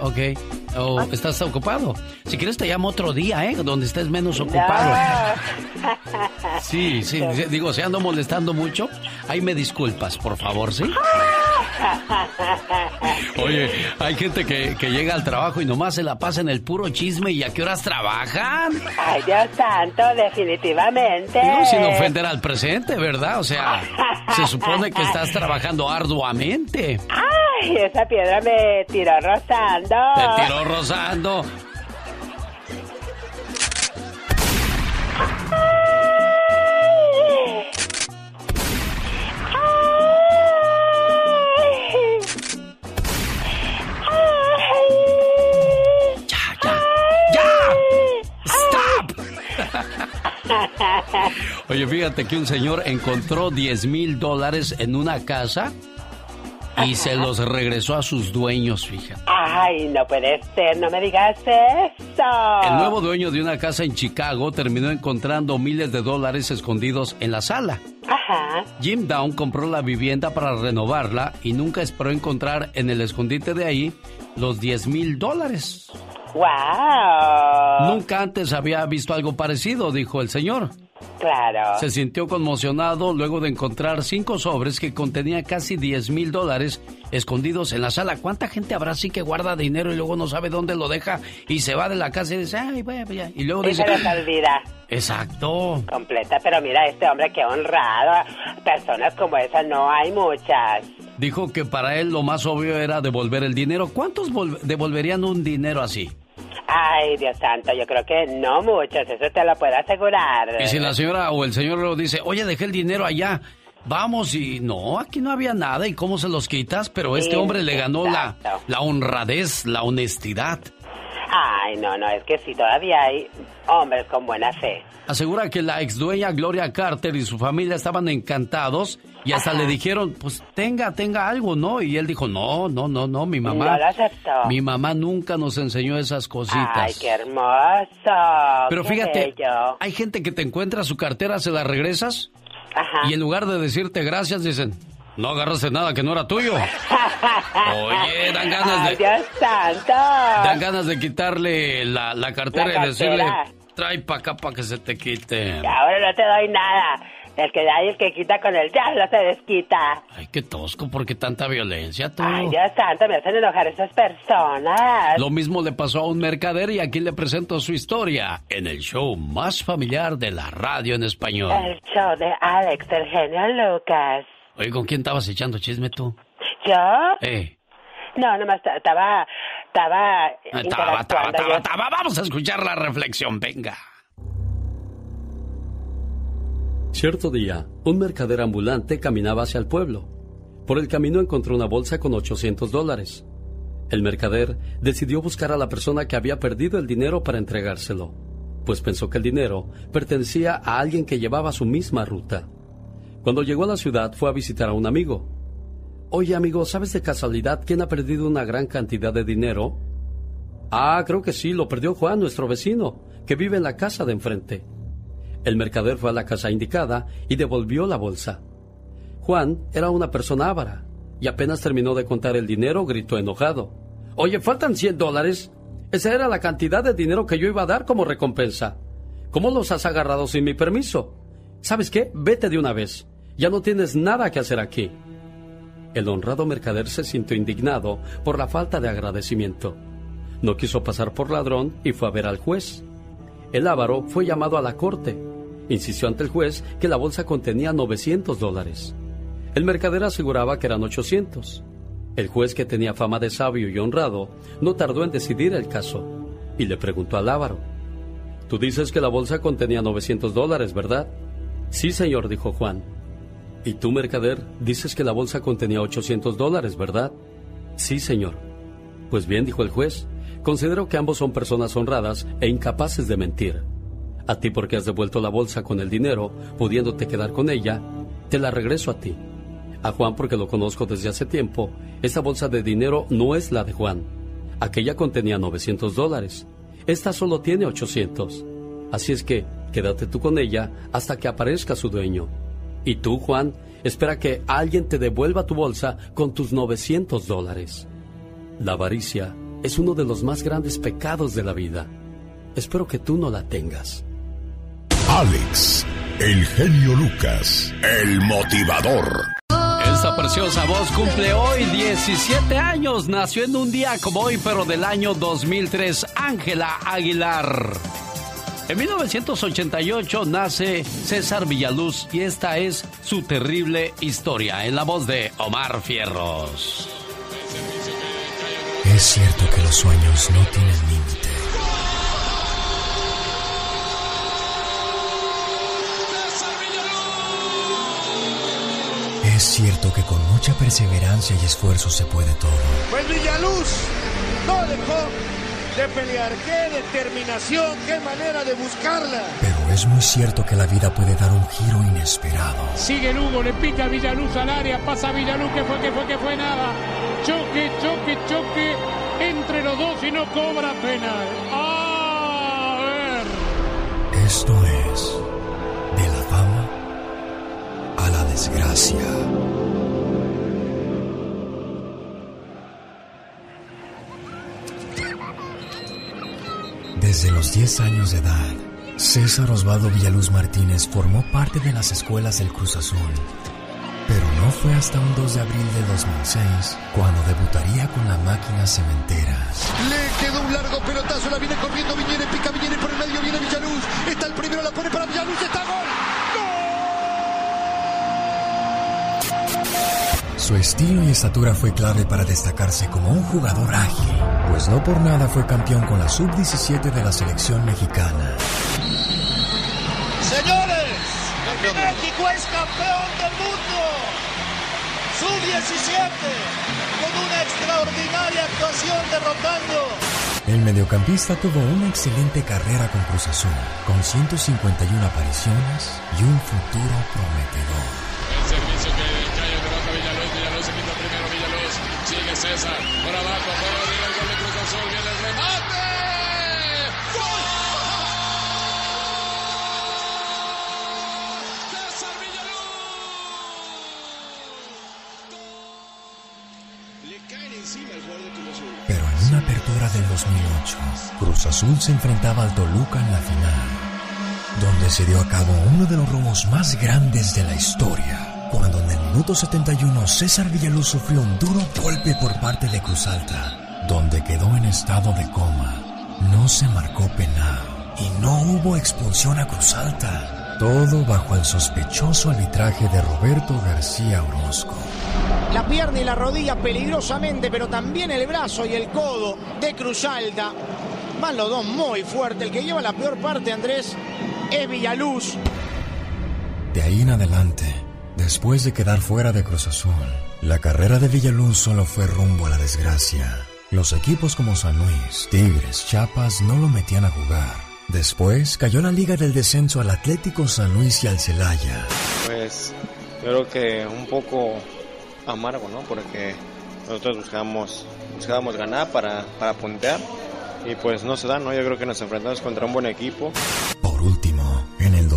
Ok. okay. Ok. Oh, ¿Estás ocupado? Si quieres te llamo otro día, ¿eh? Donde estés menos ocupado. Sí, sí, sí, digo, si ando molestando mucho, ahí me disculpas, por favor, ¿sí? Oye, hay gente que, que llega al trabajo y nomás se la pasa en el puro chisme y a qué horas trabajan. Ay, Dios santo, definitivamente. Digo, sin ofender al presente, ¿verdad? O sea, se supone que estás trabajando arduamente. Ay, esa piedra me tiró rozando. Te tiró rozando. Stop. Oye, fíjate que un señor encontró 10 mil dólares en una casa y se los regresó a sus dueños, fíjate. Ay, no puede ser, no me digas eso. El nuevo dueño de una casa en Chicago terminó encontrando miles de dólares escondidos en la sala. Ajá. Jim Down compró la vivienda para renovarla y nunca esperó encontrar en el escondite de ahí los 10 mil dólares. ¡Wow! Nunca antes había visto algo parecido, dijo el señor. Claro. Se sintió conmocionado luego de encontrar cinco sobres que contenían casi 10 mil dólares escondidos en la sala. ¿Cuánta gente habrá así que guarda dinero y luego no sabe dónde lo deja y se va de la casa y dice, ay, voy a... Y luego Y dice... se olvida. Exacto. Completa, pero mira, este hombre qué honrado. Personas como esa no hay muchas. Dijo que para él lo más obvio era devolver el dinero. ¿Cuántos vol- devolverían un dinero así? Ay, Dios santo, yo creo que no muchos, eso te lo puedo asegurar. Y si la señora o el señor lo dice, oye, dejé el dinero allá, vamos y no, aquí no había nada y cómo se los quitas, pero este Sí, hombre le ganó la, la honradez, la honestidad. Ay, no, no, es que sí, todavía hay hombres con buena fe. Asegura que la ex dueña Gloria Carter y su familia estaban encantados y hasta le dijeron, pues tenga, tenga algo, ¿no? Y él dijo, no, no, no, no, mi mamá. No lo aceptó. Mi mamá nunca nos enseñó esas cositas. Ay, qué hermoso. Pero qué fíjate, bello. hay gente que te encuentra su cartera, se la regresas Ajá. y en lugar de decirte gracias dicen, no agarraste nada que no era tuyo. Oye, dan ganas de, Dios santo. dan ganas de quitarle la, la cartera La y decirle, cartera. trae pa' acá para que se te quite. Y ahora no te doy nada. El que da y el que quita con el diablo se desquita. Ay, qué tosco, ¿por qué tanta violencia tú? Ay, Dios santo, me hacen enojar esas personas. Lo mismo le pasó a un mercader y aquí le presento su historia en el show más familiar de la radio en español. El show de Alex, el genio Lucas. Oye, ¿con quién estabas echando chisme tú? ¿Yo? Eh, No, nomás ta- estaba, estaba estaba, estaba, estaba, yo. estaba. Vamos a escuchar la reflexión, venga. Cierto día, un mercader ambulante caminaba hacia el pueblo. Por el camino encontró una bolsa con 800 dólares. El mercader decidió buscar a la persona que había perdido el dinero para entregárselo, pues pensó que el dinero pertenecía a alguien que llevaba su misma ruta. Cuando llegó a la ciudad fue a visitar a un amigo. Oye amigo, ¿sabes de casualidad quién ha perdido una gran cantidad de dinero? Ah, creo que sí, lo perdió Juan, nuestro vecino, que vive en la casa de enfrente. El mercader fue a la casa indicada y devolvió la bolsa. Juan era una persona avara y apenas terminó de contar el dinero gritó enojado. Oye, faltan 100 dólares. Esa era la cantidad de dinero que yo iba a dar como recompensa. ¿Cómo los has agarrado sin mi permiso? ¿Sabes qué? Vete de una vez. Ya no tienes nada que hacer aquí. El honrado mercader se sintió indignado por la falta de agradecimiento. No quiso pasar por ladrón y fue a ver al juez. El avaro fue llamado a la corte. Insistió ante el juez que la bolsa contenía 900 dólares. El mercader aseguraba que eran 800. El juez, que tenía fama de sabio y honrado, no tardó en decidir el caso y le preguntó al avaro. Tú dices que la bolsa contenía 900 dólares, ¿verdad? Sí, señor, dijo Juan. ¿Y tú, mercader, dices que la bolsa contenía 800 dólares, verdad? Sí, señor. Pues bien, dijo el juez, considero que ambos son personas honradas e incapaces de mentir. A ti porque has devuelto la bolsa con el dinero, pudiéndote quedar con ella, te la regreso a ti. A Juan porque lo conozco desde hace tiempo, esa bolsa de dinero no es la de Juan. Aquella contenía 900 dólares. Esta solo tiene 800. Así es que quédate tú con ella hasta que aparezca su dueño. Y tú, Juan, espera que alguien te devuelva tu bolsa con tus 900 dólares. La avaricia es uno de los más grandes pecados de la vida. Espero que tú no la tengas. Alex, el genio Lucas, el motivador. Esta preciosa voz cumple hoy 17 años. Nació en un día como hoy, pero del año 2003, Ángela Aguilar. En 1988 nace César Villaluz y esta es su terrible historia en la voz de Omar Fierros. Es cierto que los sueños no tienen límite. Es cierto que con mucha perseverancia y esfuerzo se puede todo. Pues Villaluz no dejó de pelear, qué determinación, qué manera de buscarla. Pero es muy cierto que la vida puede dar un giro inesperado. Sigue Lugo, le pica Villaluz al área, pasa Villaluz, que fue, que fue, que fue nada. Choque, choque, choque entre los dos y no cobra penal. A ver. Esto es de la fama a la desgracia. Desde los 10 años de edad, César Osvaldo Villaluz Martínez formó parte de las escuelas del Cruz Azul. Pero no fue hasta un 2 de abril de 2006 cuando debutaría con la máquina cementera. Le quedó un largo pelotazo, la viene corriendo Viñere, pica Viñere por el medio, viene Villaluz. Está el primero, la pone para Villaluz, está gol. Su estilo y estatura fue clave para destacarse como un jugador ágil, pues no por nada fue campeón con la sub-17 de la selección mexicana. Señores, México es campeón del mundo. Sub-17, con una extraordinaria actuación derrotando. El mediocampista tuvo una excelente carrera con Cruz Azul, con 151 apariciones y un futuro prometedor. El servicio que César, por abajo, el gol de Cruz Azul, remate. Pero en una apertura del 2008, Cruz Azul se enfrentaba al Toluca en la final, donde se dio a cabo uno de los robos más grandes de la historia, cuando en el minuto 71 César Villaluz sufrió un duro golpe por parte de Cruz Alta, donde quedó en estado de coma. No se marcó penal y no hubo expulsión a Cruz Alta. Todo bajo el sospechoso arbitraje de Roberto García Orozco. La pierna y la rodilla peligrosamente, pero también el brazo y el codo de Cruzalda. Van los dos muy fuerte. El que lleva la peor parte, Andrés, es Villaluz. De ahí en adelante, después de quedar fuera de Cruz Azul, la carrera de Villaluz solo fue rumbo a la desgracia. Los equipos como San Luis, Tigres, Chiapas no lo metían a jugar. Después cayó la liga del descenso al Atlético San Luis y al Celaya. Pues creo que un poco amargo, ¿no? Porque nosotros buscábamos, buscábamos ganar para, para puntear y pues no se da, ¿no? Yo creo que nos enfrentamos contra un buen equipo. Por último,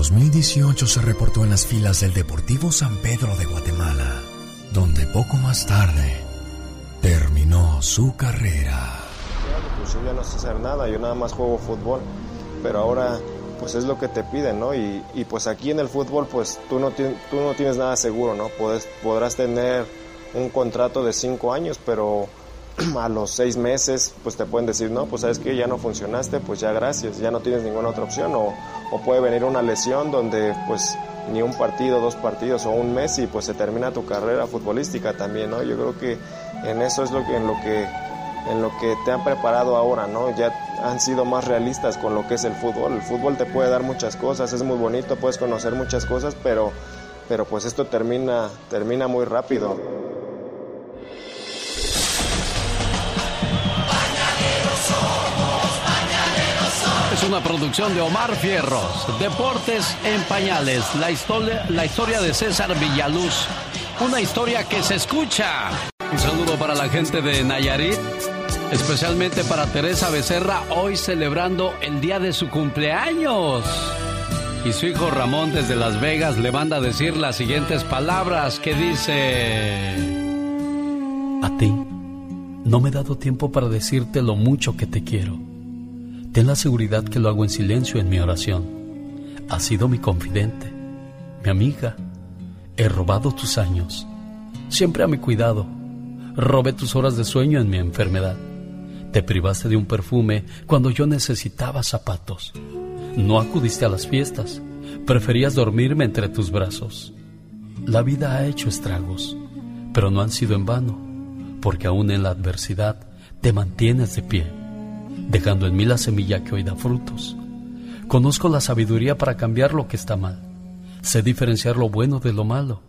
2018 se reportó en las filas del Deportivo San Pedro de Guatemala, donde poco más tarde terminó su carrera. Pues yo ya no sé hacer nada, yo nada más juego fútbol, pero ahora pues es lo que te piden, ¿no? Y, pues aquí en el fútbol pues tú no, tú no tienes nada seguro, ¿no? Puedes, podrás tener un contrato de cinco años, pero a los seis meses pues te pueden decir, no, pues sabes que ya no funcionaste, pues ya gracias, ya no tienes ninguna otra opción, o, o puede venir una lesión donde pues ni un partido, dos partidos o un mes y pues se termina tu carrera futbolística también, ¿no? Yo creo que en eso es lo que, en lo que en lo que te han preparado ahora, ¿no? Ya han sido más realistas con lo que es el fútbol. El fútbol te puede dar muchas cosas, es muy bonito, puedes conocer muchas cosas, pero, pero pues esto termina, termina muy rápido. Es una producción de Omar Fierros. Deportes en pañales. La historia, de César Villaluz. Una historia que se escucha. Un saludo para la gente de Nayarit. Especialmente para Teresa Becerra, hoy celebrando el día de su cumpleaños. Y su hijo Ramón desde Las Vegas le manda a decir las siguientes palabras que dice... A ti, no me he dado tiempo para decirte lo mucho que te quiero. Ten la seguridad que lo hago en silencio en mi oración. Has sido mi confidente, mi amiga. He robado tus años, siempre a mi cuidado. Robé tus horas de sueño en mi enfermedad. Te privaste de un perfume cuando yo necesitaba zapatos. No acudiste a las fiestas. Preferías dormirme entre tus brazos. La vida ha hecho estragos, pero no han sido en vano, porque aún en la adversidad te mantienes de pie, dejando en mí la semilla que hoy da frutos. Conozco la sabiduría para cambiar lo que está mal. Sé diferenciar lo bueno de lo malo.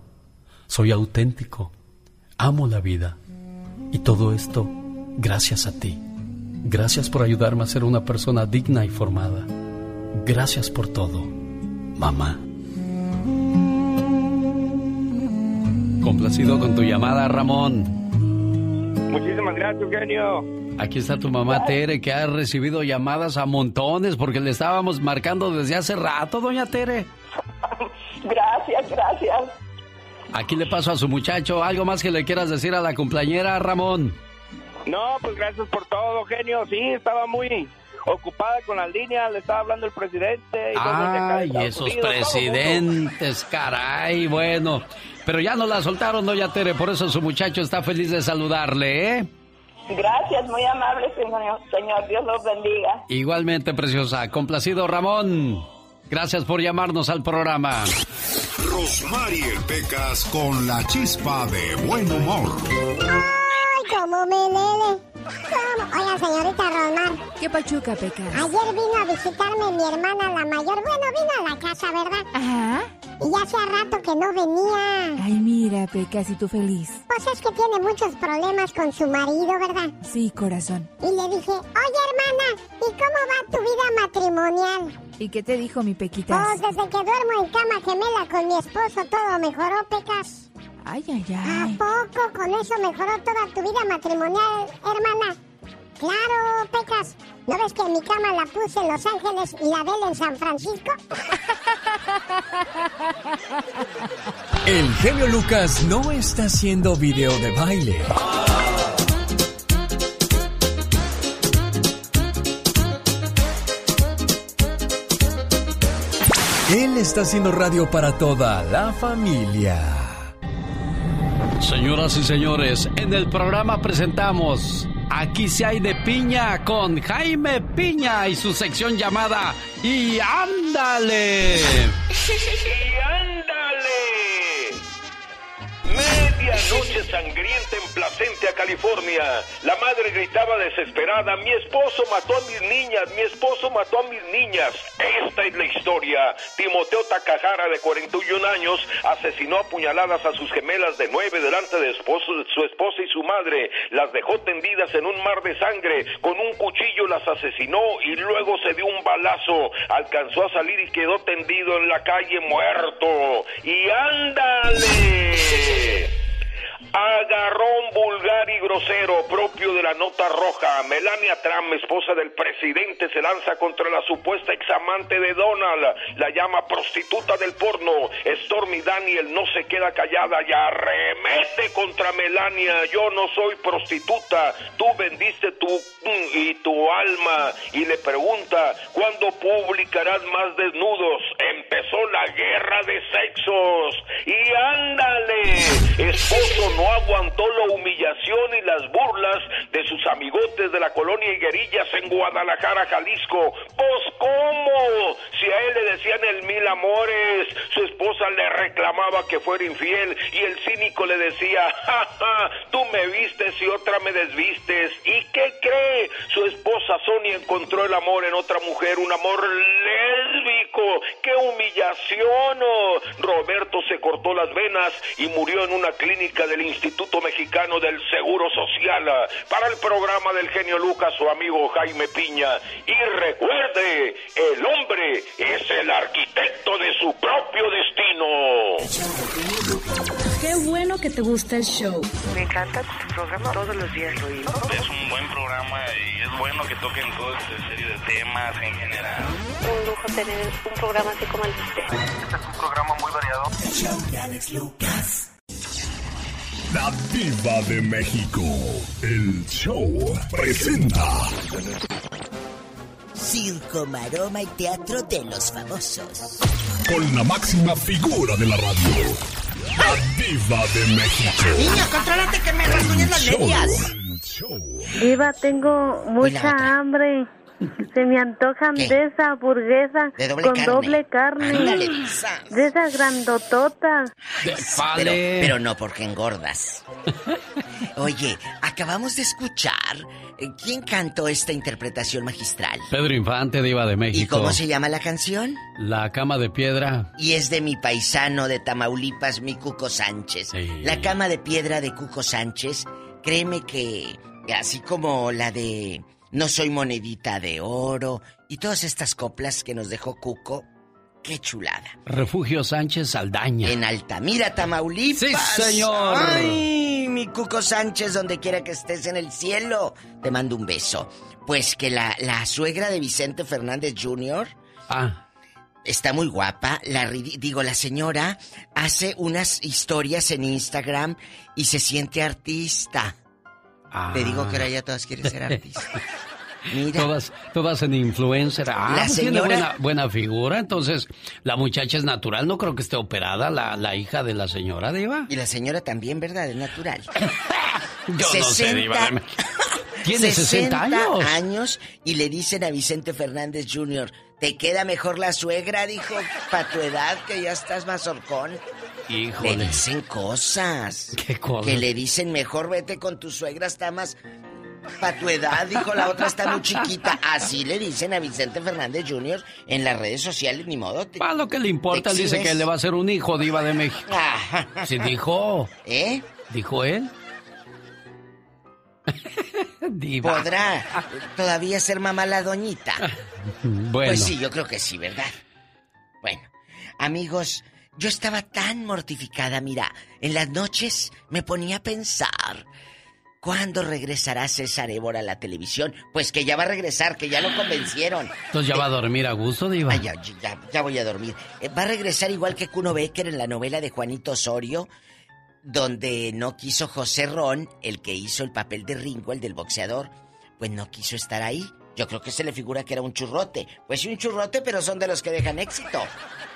Soy auténtico. Amo la vida. Y todo esto gracias a ti. Gracias por ayudarme a ser una persona digna y formada. Gracias por todo, mamá. Complacido con tu llamada, Ramón. Muchísimas gracias, genio. Aquí está tu mamá Tere, que ha recibido llamadas a montones porque le estábamos marcando desde hace rato, doña Tere. Gracias, gracias. Aquí le paso a su muchacho. ¿Algo más que le quieras decir a la cumpleañera, Ramón? No, pues gracias por todo, genio. Sí, estaba muy ocupada con las líneas, le estaba hablando el presidente. Y Ay, esos presidentes, caray, bueno. Pero ya no la soltaron, doña Tere, por eso su muchacho está feliz de saludarle, ¿eh? Gracias, muy amable, señor. Señor, Dios los bendiga. Igualmente, preciosa. Complacido, Ramón. Gracias por llamarnos al programa. Rosmarie Pecas con la chispa de buen humor. ¡Ay, cómo me lele! Oiga, señorita Rosmar. ¿Qué pachuca, Pecas? Ayer vino a visitarme mi hermana la mayor. Bueno, vino a la casa, ¿verdad? Ajá. Y ya hacía rato que no venía. Ay, mira, Pecas, y tú feliz. Pues es que tiene muchos problemas con su marido, ¿verdad? Sí, corazón. Y le dije, oye, hermana, ¿y cómo va tu vida matrimonial? ¿Y qué te dijo mi Pequitas? Pues desde que duermo en cama gemela con mi esposo todo mejoró, Pecas. Ay, ay, ay. ¿A poco con eso mejoró toda tu vida matrimonial, hermana? Claro, Pecas. ¿No ves que mi cama la puse en Los Ángeles y la de él en San Francisco? El genio Lucas no está haciendo video de baile. Él está haciendo radio para toda la familia. Señoras y señores, en el programa presentamos Aquí se hay de piña con Jaime Piña y su sección llamada Y ándale. ¡Y ándale! Medianoche sangrienta en Placentia, California. La madre gritaba desesperada, mi esposo mató a mis niñas, mi esposo mató a mis niñas. Esta es la historia. Timoteo Takahara, de 41 años, asesinó a puñaladas a sus gemelas de nueve delante de su esposa y su madre. Las dejó tendidas en un mar de sangre. Con un cuchillo las asesinó y luego se dio un balazo. Alcanzó a salir y quedó tendido en la calle muerto. Y ándale agarrón vulgar y grosero propio de la nota roja. Melania Trump, esposa del presidente, se lanza contra la supuesta examante de Donald. La llama prostituta del porno. Stormy Daniel no se queda callada y arremete contra Melania. Yo no soy prostituta. Tú vendiste tu y tu alma. Y le pregunta, ¿cuándo publicarás más desnudos? Empezó la guerra de sexos. Y ándale, esposo no aguantó la humillación y las burlas de sus amigotes de la colonia Higuerillas en Guadalajara, Jalisco. Pues cómo, si a él le decían el mil amores, su esposa le reclamaba que fuera infiel y el cínico le decía, ja, ja, tú me vistes y otra me desvistes. ¿Y qué cree? Su esposa Sonia encontró el amor en otra mujer, un amor lésbico. ¡Qué humillación! Roberto se cortó las venas y murió en una clínica del Instituto Mexicano del Seguro Social. Para el programa del genio Lucas, su amigo Jaime Piña. Y recuerde, el hombre es el arquitecto de su propio destino. Qué bueno que te gusta el show. Me encanta tu programa, todos los días lo oigo. Es un buen programa y es bueno que toquen toda esta serie de temas en general. Un lujo tener un programa así como el de usted. Este es un programa muy variado. El show de Alex Lucas. La Diva de México. El show presenta. Circo, maroma y teatro de los famosos. Con la máxima figura de la radio. La Diva de México. Niña, contrólate que me rasguñan las medias. Diva, tengo mucha hambre. Se me antojan de esa hamburguesa De doble con carne. doble carne. Ándale. De esas grandototas. Pero, pero no porque engordas. Oye, acabamos de escuchar. eh, ¿Quién cantó esta interpretación magistral? Pedro Infante, Diva de México. ¿Y cómo se llama la canción? La cama de piedra. Y es de mi paisano de Tamaulipas, mi Cuco Sánchez. La cama de piedra de Cuco Sánchez, créeme que así como la de No soy monedita de oro y todas estas coplas que nos dejó Cuco. Qué chulada. Refugio Sánchez Saldaña. En Altamira, Tamaulipas. Sí, señor. Ay, mi Cuco Sánchez, donde quiera que estés en el cielo, te mando un beso. Pues que la, la suegra de Vicente Fernández Jr. Ah. Está muy guapa, la digo, la señora hace unas historias en Instagram y se siente artista. Ah. Te digo que ahora ya todas quieren ser artistas. Mira. Todas, todas en influencer. Ah, La pues tiene señora- buena, buena figura. Entonces, la muchacha es natural. No creo que esté operada la, la hija de la señora Diva. Y la señora también, ¿verdad? Es natural. Yo no sé, Diva. Tiene 60 años. años y le dicen a Vicente Fernández Jr., te queda mejor la suegra, dijo, para tu edad que ya estás más horcón. Híjole. Le dicen cosas. ¿Qué cosas? Que le dicen, mejor vete con tu suegra, está más... Para tu edad, dijo la otra, está muy chiquita. Así le dicen a Vicente Fernández Jr. en las redes sociales, ni modo. te- A lo que le importa, él dice que le va a hacer un hijo, Diva de México. Sí, dijo. ¿Eh? ¿Dijo él? Diva. ¿Podrá todavía ser mamá la doñita? Bueno. Pues sí, yo creo que sí, ¿verdad? Bueno, amigos, yo estaba tan mortificada, mira, en las noches me ponía a pensar, ¿cuándo regresará César Évora a la televisión? Pues que ya va a regresar, que ya lo convencieron. Entonces ya va a dormir a gusto, Diva. Ay, ya, ya, ya voy a dormir. Eh, Va a regresar igual que Kuno Becker en la novela de Juanito Osorio, donde no quiso José Ron, el que hizo el papel de Ringo, el del boxeador, pues no quiso estar ahí. Yo creo que se le figura que era un churrote. Pues sí, un churrote, pero son de los que dejan éxito.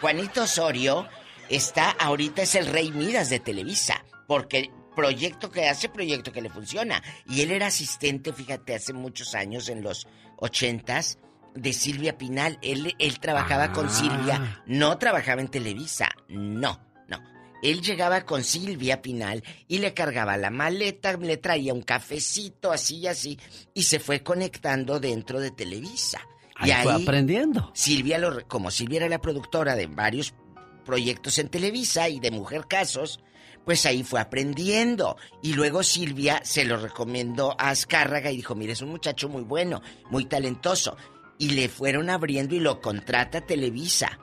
Juanito Osorio está, ahorita es el rey Midas de Televisa, porque proyecto que hace, proyecto que le funciona. Y él era asistente, fíjate, hace muchos años, en los ochentas, de Silvia Pinal. Él, él trabajaba con Ah. Silvia, no trabajaba en Televisa, no, no. Él llegaba con Silvia Pinal y le cargaba la maleta, le traía un cafecito, así y así, y se fue conectando dentro de Televisa. Ahí y fue aprendiendo. Silvia, lo, como Silvia era la productora de varios proyectos en Televisa y de Mujer Casos, pues ahí fue aprendiendo. Y luego Silvia se lo recomendó a Azcárraga y dijo, mire, es un muchacho muy bueno, muy talentoso. Y le fueron abriendo y lo contrata Televisa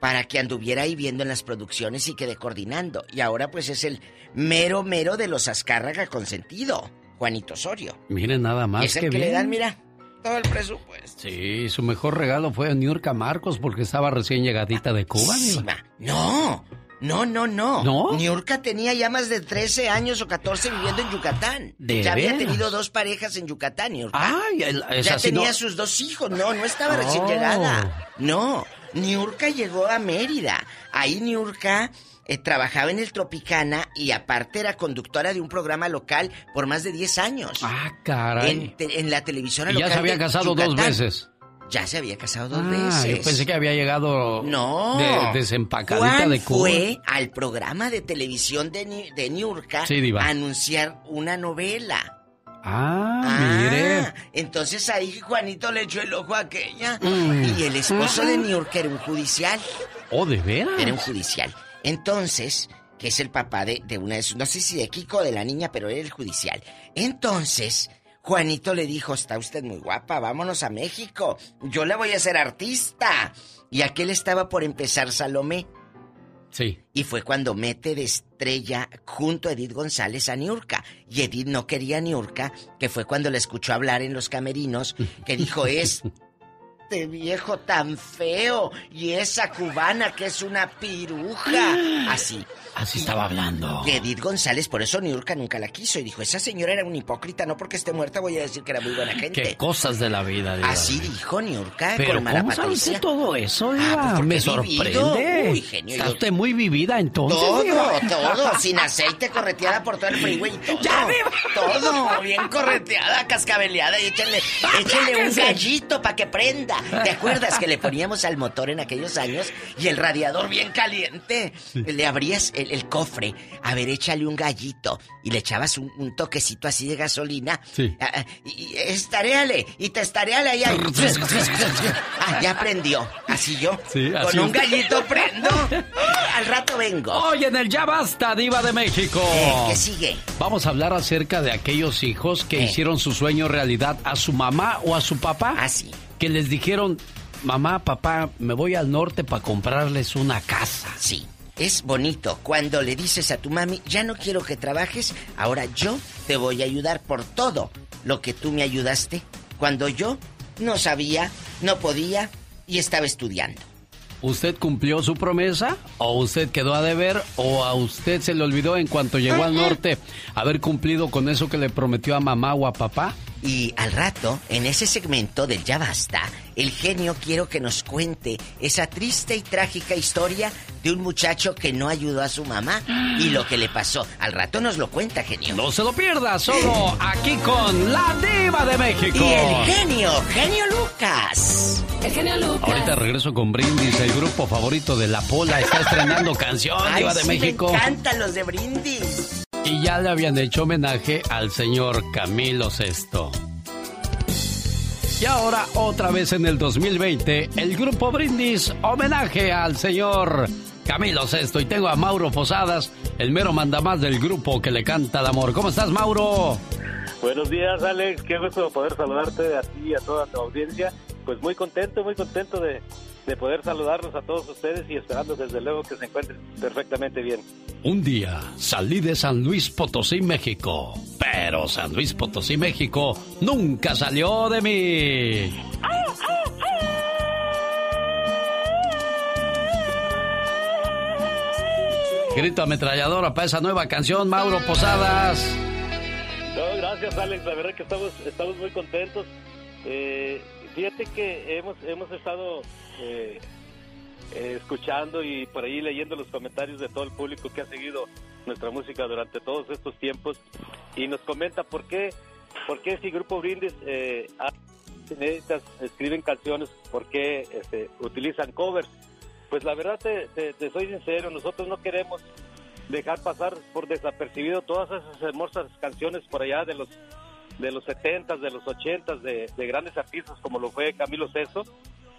para que anduviera ahí viendo en las producciones y quede coordinando. Y ahora pues es el mero mero de los Azcárraga consentido, Juanito Osorio. Miren nada más es el que le dan, mira, todo el presupuesto. Sí, su mejor regalo fue a Niurka Marcos porque estaba recién llegadita de Cuba. No, no, no, no. ¿No? Niurka tenía ya más de 13 años o 14 viviendo en Yucatán. ¿De ya había tenido dos parejas en Yucatán, Niurka. Ya tenía no- sus dos hijos. No, no estaba recién Oh. llegada. No, Niurka llegó a Mérida. Ahí Niurka eh, trabajaba en el Tropicana y aparte era conductora de un programa local por más de 10 años. Ah, caray. En, te- en la televisora Y ya local. se había casado dos veces. Ya se había casado dos Ah, veces. yo pensé que había llegado No. de, desempacadita Juan de Cuba. fue al programa de televisión de, de Niurka Sí, a anunciar una novela. Ah, mire. Entonces ahí Juanito le echó el ojo a aquella. Mm. Y el esposo de Niurka era un judicial. Oh, de veras. Era un judicial. Entonces, que es el papá de, de una de sus, no sé si de Kiko o de la niña, pero era el judicial. Entonces, Juanito le dijo, está usted muy guapa, vámonos a México. Yo le voy a ser artista. Y aquel estaba por empezar Salomé. Sí. Y fue cuando mete de estrella junto a Edith González a Niurka. Y Edith no quería a Niurka, que fue cuando le escuchó hablar en los camerinos, que dijo, este viejo tan feo y esa cubana que es una piruja. Así. Así estaba hablando. Que Edith González, por eso Niurka nunca la quiso. Y dijo, esa señora era una hipócrita, no porque esté muerta voy a decir que era muy buena gente. Qué cosas de la vida, Diva. Así dijo Niurka Pero con mala ¿cómo Patricia. todo eso, Diva? Ah, pues Me sorprende. Uy, genio, Está usted muy vivida entonces, Todo, Diva. todo, sin aceite, correteada por todo el freeway y todo. todo, bien correteada, cascabeleada y échale, échale un gallito para que prenda. ¿Te acuerdas que le poníamos al motor en aquellos años y el radiador bien caliente? Le abrías el, el cofre, a ver, échale un gallito y le echabas un, un toquecito así de gasolina. Sí. Ah, ah, y, y estaréale, y te estaréale ahí. ahí. ah, ya prendió. Así yo. Sí, Con así un usted. gallito prendo. al rato vengo. Hoy en el Ya Basta, Diva de México. Eh, ¿Qué sigue? Vamos a hablar acerca de aquellos hijos que Eh. hicieron su sueño realidad a su mamá o a su papá. Ah, sí. Que les dijeron, mamá, papá, me voy al norte para comprarles una casa. Sí. Es bonito cuando le dices a tu mami, ya no quiero que trabajes, ahora yo te voy a ayudar por todo lo que tú me ayudaste cuando yo no sabía, no podía y estaba estudiando. ¿Usted cumplió su promesa? ¿O usted quedó a deber? ¿O a usted se le olvidó en cuanto llegó al norte haber cumplido con eso que le prometió a mamá o a papá? Y al rato, en ese segmento del Ya Basta, el genio quiero que nos cuente esa triste y trágica historia de un muchacho que no ayudó a su mamá y lo que le pasó. Al rato nos lo cuenta, genio. No se lo pierda, solo aquí con la diva de México. Y el genio, genio Lucas. El genio Lucas. Ahorita regreso con Brindis, el grupo favorito de La Pola. Está estrenando canción, Ay, Diva de sí, México. Me encantan los de Brindis. Y ya le habían hecho homenaje al señor Camilo Sesto. Y ahora, otra vez en el 2020, el grupo Brindis homenaje al señor Camilo Sesto. Y tengo a Mauro Posadas, el mero mandamás del grupo que le canta el amor. ¿Cómo estás, Mauro? Buenos días, Alex. Qué gusto poder saludarte a ti y a toda tu audiencia. Pues muy contento, muy contento de, de poder saludarlos a todos ustedes y esperando desde luego que se encuentren perfectamente bien. Un día salí de San Luis Potosí, México. Pero San Luis Potosí, México nunca salió de mí. Grito ametralladora para esa nueva canción, Mauro Posadas. No, gracias, Alex. La verdad que estamos, estamos muy contentos. Eh, fíjate que hemos, hemos estado eh, eh, escuchando y por ahí leyendo los comentarios de todo el público que ha seguido nuestra música durante todos estos tiempos y nos comenta por qué, por qué si Grupo Brindis eh, escriben canciones, por qué este, utilizan covers. Pues la verdad te, soy sincero, nosotros no queremos dejar pasar por desapercibido todas esas hermosas canciones por allá de los de los 70 de los 80 de, de grandes artistas como lo fue Camilo Sesto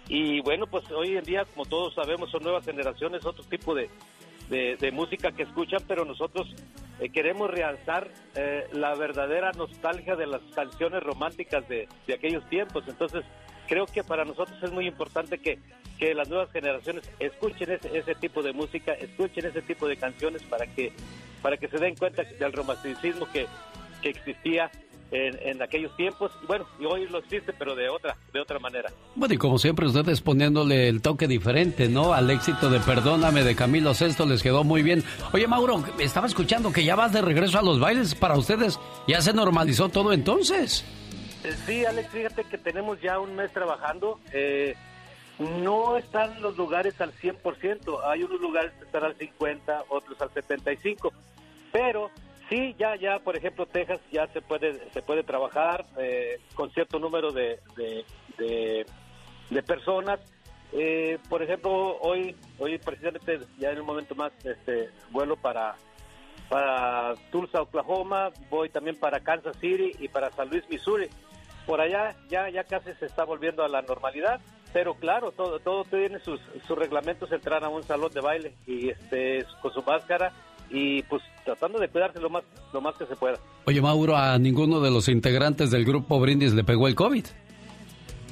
y bueno pues hoy en día como todos sabemos son nuevas generaciones otro tipo de, de, música que escuchan pero nosotros eh, queremos realzar eh, la verdadera nostalgia de las canciones románticas de, de aquellos tiempos. Entonces creo que para nosotros es muy importante que, que las nuevas generaciones escuchen ese, ese tipo de música, escuchen ese tipo de canciones para que, para que se den cuenta del romanticismo que, que existía en, en aquellos tiempos. Y bueno, y hoy lo existe, pero de otra, de otra manera. Bueno, y como siempre ustedes poniéndole el toque diferente, ¿no? Al éxito de Perdóname de Camilo Sesto les quedó muy bien. Oye, Mauro, estaba escuchando que ya vas de regreso a los bailes para ustedes. ¿Ya se normalizó todo entonces? Eh, Sí, Alex, fíjate que tenemos ya un mes trabajando. Eh, no están los lugares al 100%. Hay unos lugares que están al 50, otros al 75. Pero sí, ya, ya, por ejemplo, Texas ya se puede, se puede trabajar eh, con cierto número de, de, personas. Eh, por ejemplo, hoy, hoy precisamente ya en un momento más, este, vuelo para para Tulsa, Oklahoma, voy también para Kansas City y para San Luis, Missouri. Por allá ya ya casi se está volviendo a la normalidad, pero claro, todo todo tiene sus, sus reglamentos entrar a un salón de baile y este con su máscara y pues tratando de cuidarse lo más lo más que se pueda. Oye, Mauro, a ninguno de los integrantes del grupo Brindis le pegó el COVID.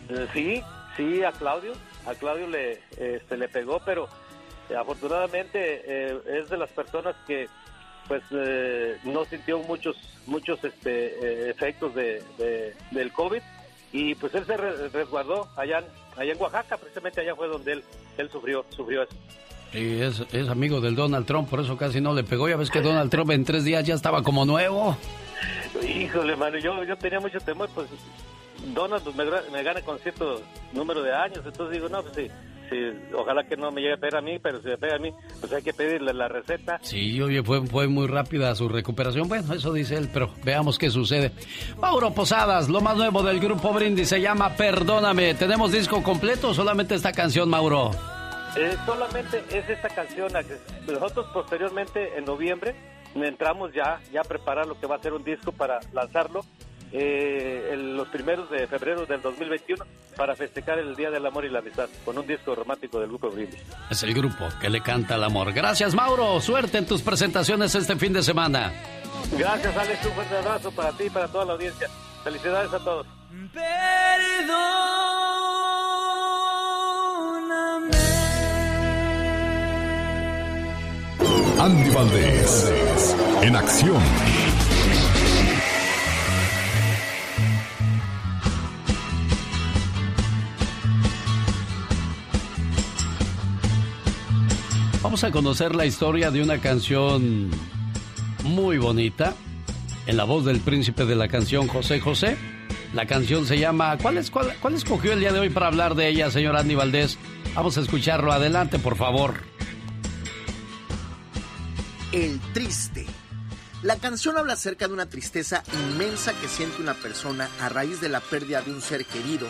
Eh, sí, sí, a Claudio, a Claudio le, este, le pegó, pero eh, afortunadamente eh, es de las personas que pues eh, no sintió muchos muchos este, eh, efectos de, de- del COVID y pues él se re- resguardó allá en, allá en Oaxaca, precisamente allá fue donde él, él sufrió, sufrió eso. Y es, es amigo del Donald Trump, por eso casi no le pegó. Ya ves que Donald Trump en tres días ya estaba como nuevo. Híjole, mano, yo, yo tenía mucho temor, pues Donald pues, me, me gana con cierto número de años, entonces digo, no, pues sí, sí, ojalá que no me llegue a pegar a mí, pero si me pega a mí, pues hay que pedirle la receta. Sí, oye, fue, fue muy rápida su recuperación. Bueno, eso dice él, pero veamos qué sucede. Mauro Posadas, lo más nuevo del grupo Brindis se llama Perdóname. ¿Tenemos disco completo o solamente esta canción, Mauro? Eh, solamente es esta canción. Nosotros posteriormente, en noviembre, entramos ya, ya a preparar lo que va a ser un disco para lanzarlo. eh, el- los primeros de febrero del 2021 para festejar el Día del Amor y la Amistad con un disco romántico del grupo Brindis. Es el grupo que le canta al amor. Gracias, Mauro. Suerte en tus presentaciones este fin de semana. Gracias, Alex. Un fuerte abrazo para ti y para toda la audiencia. Felicidades a todos. Andy Valdés, en acción. Vamos a conocer la historia de una canción muy bonita en la voz del príncipe de la canción José José. La canción se llama ¿Cuál, es, cuál, cuál escogió el día de hoy para hablar de ella, señor Andy Valdés? Vamos a escucharlo. Adelante, por favor. El triste. La canción habla acerca de una tristeza inmensa que siente una persona a raíz de la pérdida de un ser querido,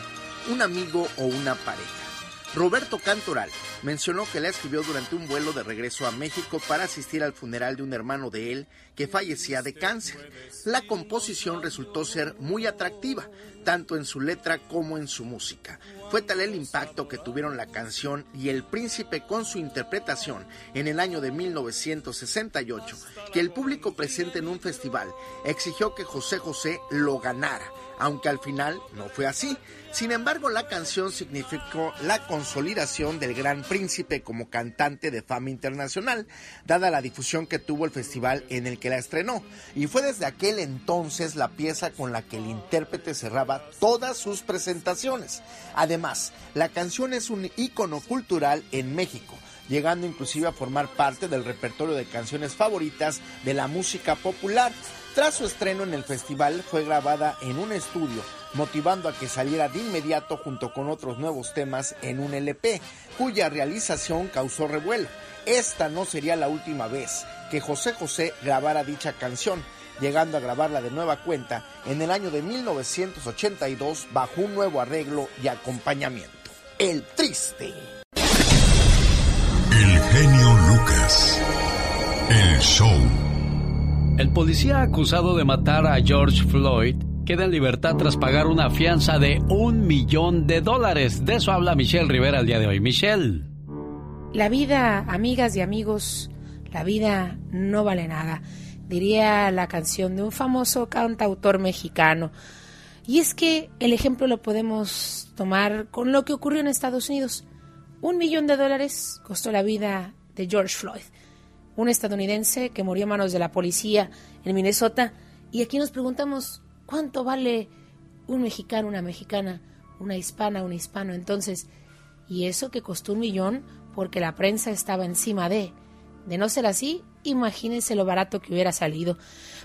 un amigo o una pareja. Roberto Cantoral mencionó que la escribió durante un vuelo de regreso a México para asistir al funeral de un hermano de él que fallecía de cáncer. La composición resultó ser muy atractiva, tanto en su letra como en su música. Fue tal el impacto que tuvieron la canción y el príncipe con su interpretación en el año de 1968 que el público presente en un festival exigió que José José lo ganara, aunque al final no fue así. Sin embargo, la canción significó la consolidación del gran príncipe como cantante de fama internacional, dada la difusión que tuvo el festival en el que la estrenó, y fue desde aquel entonces la pieza con la que el intérprete cerraba todas sus presentaciones. Además, la canción es un ícono cultural en México, llegando inclusive a formar parte del repertorio de canciones favoritas de la música popular. Tras su estreno en el festival fue grabada en un estudio, motivando a que saliera de inmediato junto con otros nuevos temas en un LP, cuya realización causó revuelo. Esta no sería la última vez que José José grabara dicha canción, llegando a grabarla de nueva cuenta en el año de 1982 bajo un nuevo arreglo y acompañamiento. El triste. El genio Lucas. El show. El policía acusado de matar a George Floyd queda en libertad tras pagar una fianza de un millón de dólares. De eso habla Michelle Rivera el día de hoy. Michelle. La vida, amigas y amigos, la vida no vale nada, diría la canción de un famoso cantautor mexicano. Y es que el ejemplo lo podemos tomar con lo que ocurrió en Estados Unidos. Un millón de dólares costó la vida de George Floyd, un estadounidense que murió a manos de la policía en Minnesota. Y aquí nos preguntamos, ¿cuánto vale un mexicano, una mexicana, una hispana, un hispano? Entonces, ¿y eso que costó un millón? porque la prensa estaba encima de. De no ser así, imagínense lo barato que hubiera salido.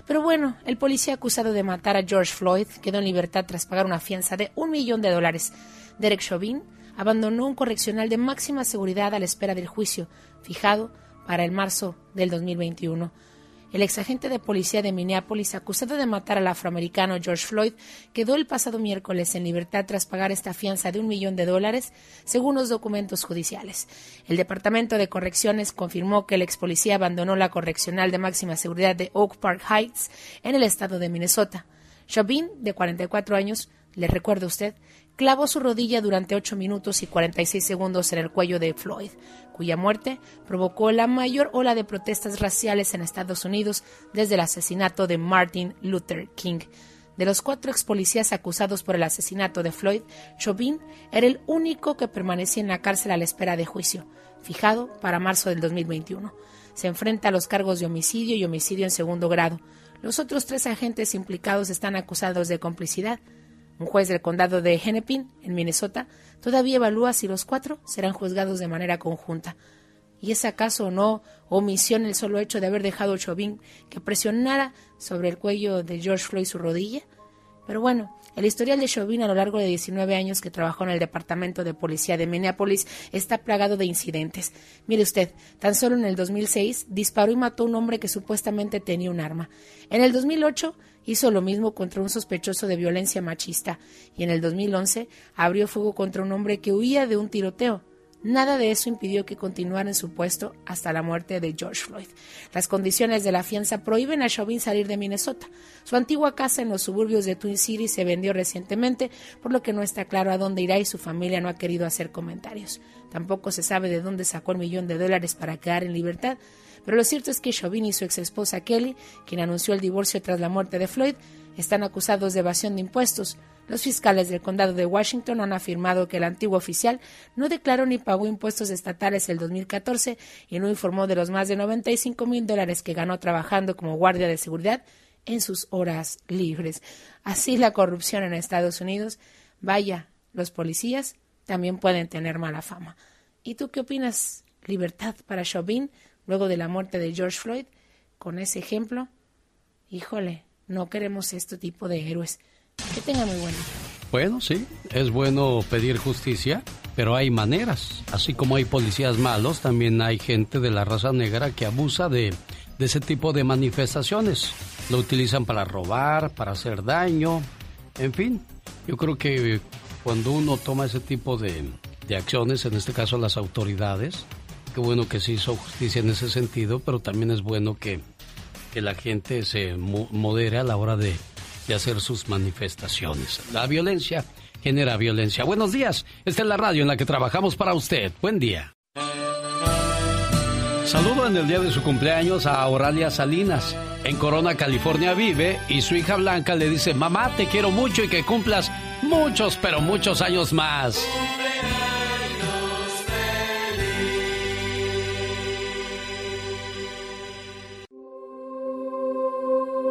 Pero bueno, el policía acusado de matar a George Floyd quedó en libertad tras pagar una fianza de un millón de dólares. Derek Chauvin abandonó un correccional de máxima seguridad a la espera del juicio, fijado para el marzo del 2021. El exagente de policía de Minneapolis, acusado de matar al afroamericano George Floyd, quedó el pasado miércoles en libertad tras pagar esta fianza de un millón de dólares, según los documentos judiciales. El Departamento de Correcciones confirmó que el ex policía abandonó la correccional de máxima seguridad de Oak Park Heights en el estado de Minnesota. Chauvin, de 44 años, le recuerda usted, clavó su rodilla durante 8 minutos y 46 segundos en el cuello de Floyd, cuya muerte provocó la mayor ola de protestas raciales en Estados Unidos desde el asesinato de Martin Luther King. De los cuatro ex policías acusados por el asesinato de Floyd, Chauvin era el único que permanecía en la cárcel a la espera de juicio, fijado para marzo del 2021. Se enfrenta a los cargos de homicidio y homicidio en segundo grado. Los otros tres agentes implicados están acusados de complicidad. Un juez del condado de Hennepin, en Minnesota, todavía evalúa si los cuatro serán juzgados de manera conjunta. ¿Y es acaso o no omisión el solo hecho de haber dejado a Chauvin que presionara sobre el cuello de George Floyd su rodilla? Pero bueno, el historial de Chauvin a lo largo de 19 años que trabajó en el Departamento de Policía de Minneapolis está plagado de incidentes. Mire usted, tan solo en el 2006 disparó y mató a un hombre que supuestamente tenía un arma. En el 2008 hizo lo mismo contra un sospechoso de violencia machista y en el 2011 abrió fuego contra un hombre que huía de un tiroteo. Nada de eso impidió que continuara en su puesto hasta la muerte de George Floyd. Las condiciones de la fianza prohíben a Chauvin salir de Minnesota. Su antigua casa en los suburbios de Twin City se vendió recientemente, por lo que no está claro a dónde irá y su familia no ha querido hacer comentarios. Tampoco se sabe de dónde sacó el millón de dólares para quedar en libertad, pero lo cierto es que Chauvin y su ex esposa Kelly, quien anunció el divorcio tras la muerte de Floyd, están acusados de evasión de impuestos. Los fiscales del condado de Washington han afirmado que el antiguo oficial no declaró ni pagó impuestos estatales el 2014 y no informó de los más de 95 mil dólares que ganó trabajando como guardia de seguridad en sus horas libres. Así la corrupción en Estados Unidos. Vaya, los policías también pueden tener mala fama. ¿Y tú qué opinas? ¿Libertad para Chauvin luego de la muerte de George Floyd? Con ese ejemplo, híjole, no queremos este tipo de héroes. Que tenga muy bueno. Bueno, sí, es bueno pedir justicia, pero hay maneras. Así como hay policías malos, también hay gente de la raza negra que abusa de, de ese tipo de manifestaciones. Lo utilizan para robar, para hacer daño, en fin. Yo creo que cuando uno toma ese tipo de, de acciones, en este caso las autoridades, qué bueno que se hizo justicia en ese sentido, pero también es bueno que, que la gente se modere a la hora de de hacer sus manifestaciones. La violencia genera violencia. Buenos días, esta es la radio en la que trabajamos para usted. Buen día. Saludo en el día de su cumpleaños a Oralia Salinas. En Corona, California vive y su hija Blanca le dice, mamá, te quiero mucho y que cumplas muchos, pero muchos años más.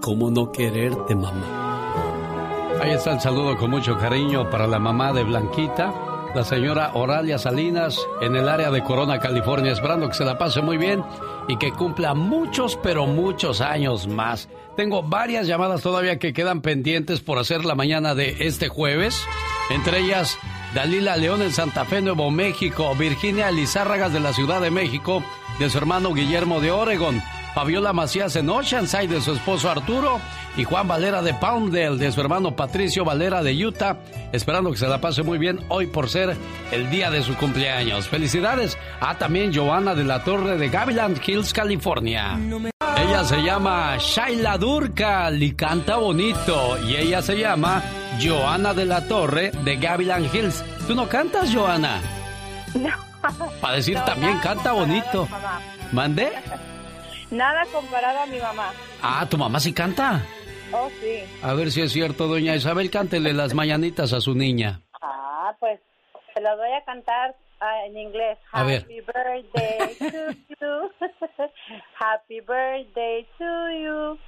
¿Cómo no quererte, mamá? Ahí está el saludo con mucho cariño para la mamá de Blanquita, la señora Oralia Salinas, en el área de Corona, California, esperando que se la pase muy bien y que cumpla muchos, pero muchos años más. Tengo varias llamadas todavía que quedan pendientes por hacer la mañana de este jueves, entre ellas Dalila León en Santa Fe, Nuevo México, Virginia Elizárragas de la Ciudad de México, de su hermano Guillermo de Oregon. Fabiola Macías en Oceanside de su esposo Arturo y Juan Valera de Palmdale de su hermano Patricio Valera de Utah, esperando que se la pase muy bien hoy por ser el día de su cumpleaños. Felicidades a también Joana de la Torre de Gaviland Hills, California. Ella se llama Shaila Durcal y canta bonito y ella se llama Joana de la Torre de Gaviland Hills. ¿Tú no cantas, Joana? No. Para decir también canta bonito. ¿Mande? Nada comparado a mi mamá. Ah, ¿tu mamá sí canta? Oh, sí. A ver si es cierto, doña Isabel, cántele las mañanitas a su niña. Ah, pues se lo voy a cantar ah, en inglés. A ver. Happy birthday to you. Happy birthday to you.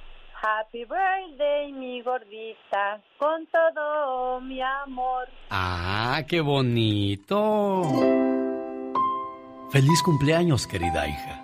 Happy birthday, mi gordita, con todo mi amor. Ah, qué bonito. Feliz cumpleaños, querida hija.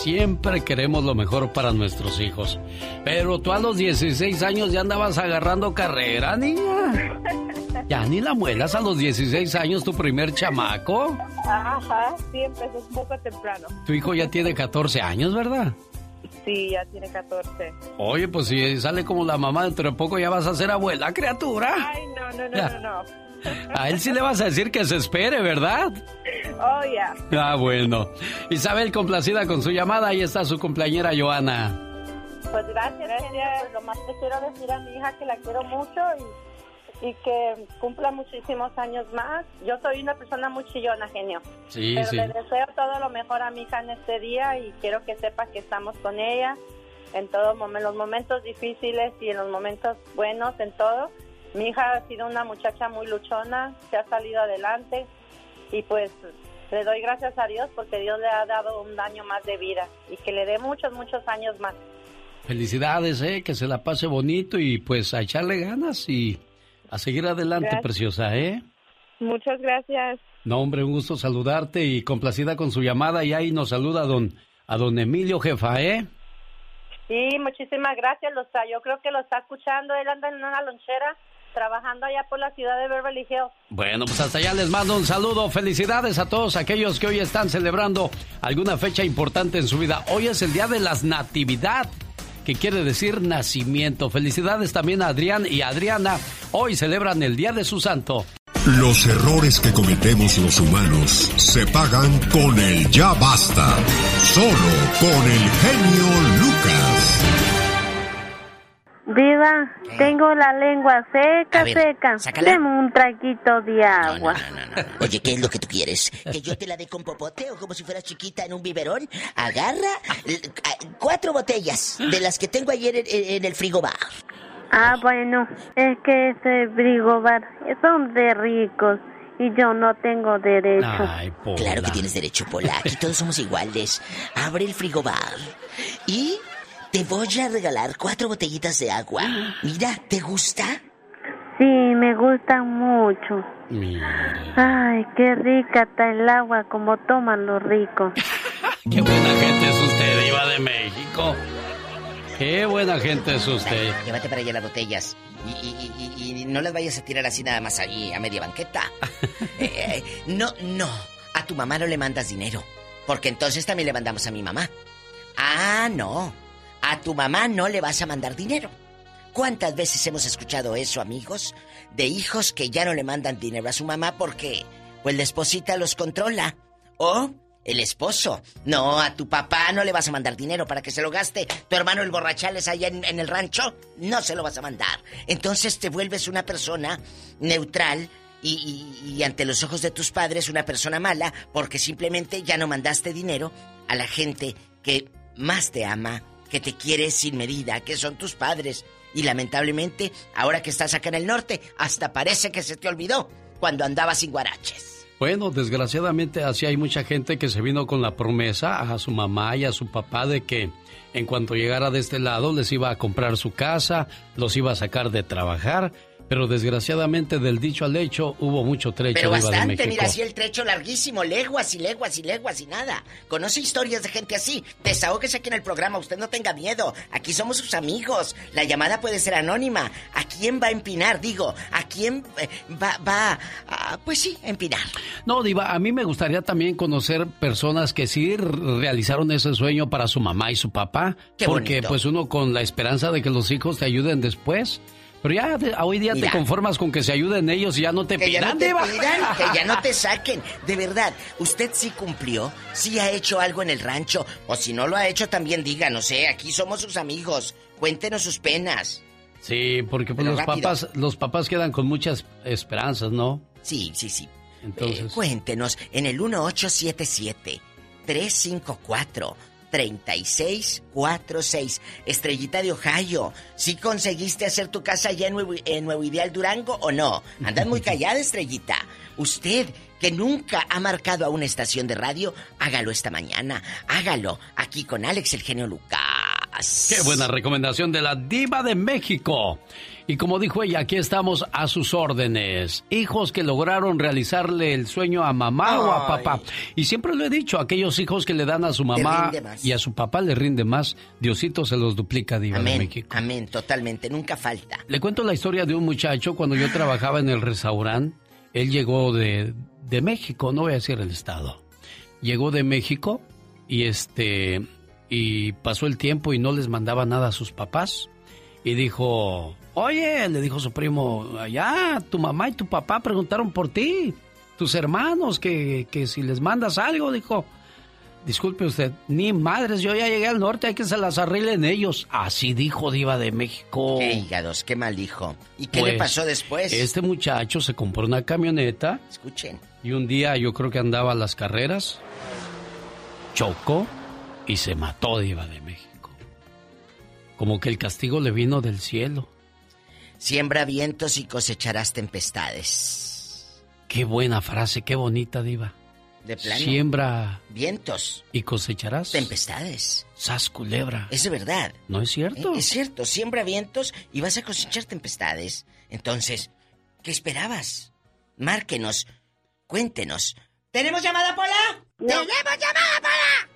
Siempre queremos lo mejor para nuestros hijos. Pero tú a los 16 años ya andabas agarrando carrera, niña. Ya ni la muelas a los 16 años tu primer chamaco. Ajá, sí, empezó un poco temprano. Tu hijo ya tiene 14 años, ¿verdad? Sí, ya tiene 14. Oye, pues si sale como la mamá, dentro de poco ya vas a ser abuela, criatura. Ay, no, no, no, Ya. no, no. A él sí le vas a decir que se espere, ¿verdad? Oh, ya. Ah, bueno. Isabel, complacida con su llamada, ahí está su cumpleañera Joana. Pues gracias, gracias. Pues lo más que quiero decir a mi hija que la quiero mucho y y que cumpla muchísimos años más. Yo soy una persona muy chillona, genio. Sí, pero sí. le deseo todo lo mejor a mi hija en este día y quiero que sepa que estamos con ella en todos los momentos difíciles y en los momentos buenos, en todo. Mi hija ha sido una muchacha muy luchona, se ha salido adelante y pues le doy gracias a Dios porque Dios le ha dado un año más de vida y que le dé muchos, muchos años más. Felicidades, ¿eh? Que se la pase bonito y pues a echarle ganas y a seguir adelante, Gracias. preciosa, ¿eh? Muchas gracias. No, hombre, un gusto saludarte y complacida con su llamada. Y ahí nos saluda a don, a don Emilio, jefa, ¿eh? Sí, muchísimas gracias. Lo está, yo creo que lo está escuchando. Él anda en una lonchera trabajando allá por la ciudad de Beverly Hills. Bueno, pues hasta allá les mando un saludo. Felicidades a todos aquellos que hoy están celebrando alguna fecha importante en su vida. Hoy es el día de las Natividad, que quiere decir nacimiento. Felicidades también a Adrián y a Adriana. Hoy celebran el día de su santo. Los errores que cometemos los humanos se pagan con el ya basta. Solo con el genio Lucas. Diva, tengo la lengua seca, ver, seca. sácala. Deme un traguito de agua. Oye, ¿qué es lo que tú quieres? ¿Que yo te la dé con popote o como si fueras chiquita en un biberón? Agarra cuatro botellas de las que tengo ayer en, en el frigobar. Ah, bueno, es que ese frigobar son de ricos y yo no tengo derecho. Claro que tienes derecho, Pola. Aquí todos somos iguales. Abre el frigobar y te voy a regalar cuatro botellitas de agua. Mira, ¿te gusta? Sí, me gustan mucho. Ay, qué rica está el agua como toman los ricos. Qué buena gente es usted, Iba de México. Qué buena gente es usted. Llévate para allá las botellas. Y, y- y- y no las vayas a tirar así nada más ahí a media banqueta. Eh, eh, no, no. A tu mamá no le mandas dinero. Porque entonces también le mandamos a mi mamá. Ah, no. A tu mamá no le vas a mandar dinero. ¿Cuántas veces hemos escuchado eso, amigos? De hijos que ya no le mandan dinero a su mamá porque, pues la esposita los controla. O el esposo. No, a tu papá no le vas a mandar dinero para que se lo gaste. Tu hermano el borrachales allá en, en el rancho, no se lo vas a mandar. Entonces te vuelves una persona neutral y, ante los ojos de tus padres una persona mala porque simplemente ya no mandaste dinero a la gente que más te ama, que te quiere sin medida, que son tus padres. Y lamentablemente, ahora que estás acá en el norte, hasta parece que se te olvidó cuando andabas sin guaraches. Bueno, desgraciadamente así hay mucha gente que se vino con la promesa a su mamá y a su papá de que en cuanto llegara de este lado les iba a comprar su casa, los iba a sacar de trabajar, pero desgraciadamente del dicho al hecho hubo mucho trecho Pero de bastante, México. mira, así el trecho larguísimo, leguas y leguas y leguas y nada. Conoce historias de gente así. Desahógese aquí en el programa, usted no tenga miedo. Aquí somos sus amigos. La llamada puede ser anónima. ¿A quién va a empinar? Digo, ¿a quién eh, va, va, a, pues sí, empinar? No, Diva, a mí me gustaría también conocer personas que sí realizaron ese sueño para su mamá y su papá, Qué porque bonito. pues uno con la esperanza de que los hijos te ayuden después. Pero ya hoy día Mira. te conformas con que se ayuden ellos y ya no te Que ya pidan, no te pidan, que ya no te saquen. De verdad, usted sí cumplió, sí ha hecho algo en el rancho. O si no lo ha hecho, también diga, no sé, aquí somos sus amigos. Cuéntenos sus penas. Sí, porque pues, los rápido. papás, los papás quedan con muchas esperanzas, ¿no? Sí, sí, sí. Entonces, Eh, cuéntenos en el 1877-354-3646. Estrellita de Ohio, ¿sí conseguiste hacer tu casa allá en Nuevo, en Nuevo Ideal Durango o no? Andan muy callada, Estrellita. Usted que nunca ha marcado a una estación de radio, hágalo esta mañana. Hágalo aquí con Alex el genio Lucas. Qué buena recomendación de la diva de México. Y como dijo ella, aquí estamos a sus órdenes. Hijos que lograron realizarle el sueño a mamá o a papá. Y siempre lo he dicho, aquellos hijos que le dan a su mamá y a su papá le rinde más, Diosito se los duplica, diva de México. amén, totalmente, nunca falta. Le cuento la historia de un muchacho cuando yo trabajaba en el restaurante. Él llegó de, de México, no voy a decir el estado. Llegó de México y este y pasó el tiempo y no les mandaba nada a sus papás. Y dijo, oye, le dijo su primo, allá tu mamá y tu papá preguntaron por ti, tus hermanos, que, que si les mandas algo, dijo. Disculpe usted, ni madres, yo ya llegué al norte, hay que se las arreglen ellos. Así dijo Diva de México. Qué hígados, qué mal dijo. ¿Y qué le Pues, pasó después? Este muchacho se compró una camioneta. Escuchen. Y un día yo creo que andaba a las carreras, chocó y se mató Diva de México. Como que el castigo le vino del cielo. Siembra vientos y cosecharás tempestades. Qué buena frase, qué bonita Diva. De plano. Siembra Vientos. y cosecharás. Tempestades. Sas culebra. Es de verdad. ¿No es cierto? Eh, Es cierto, siembra vientos y vas a cosechar tempestades. Entonces, ¿qué esperabas? Márquenos, cuéntenos. ¿Tenemos llamada, Pola? ¡Tenemos llamada, Pola!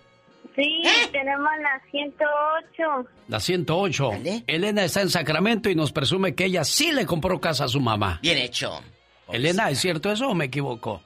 Sí, tenemos la 108. La 108. Elena está en Sacramento y nos presume que ella sí le compró casa a su mamá. Bien hecho. Elena, ¿es cierto eso o me equivoco?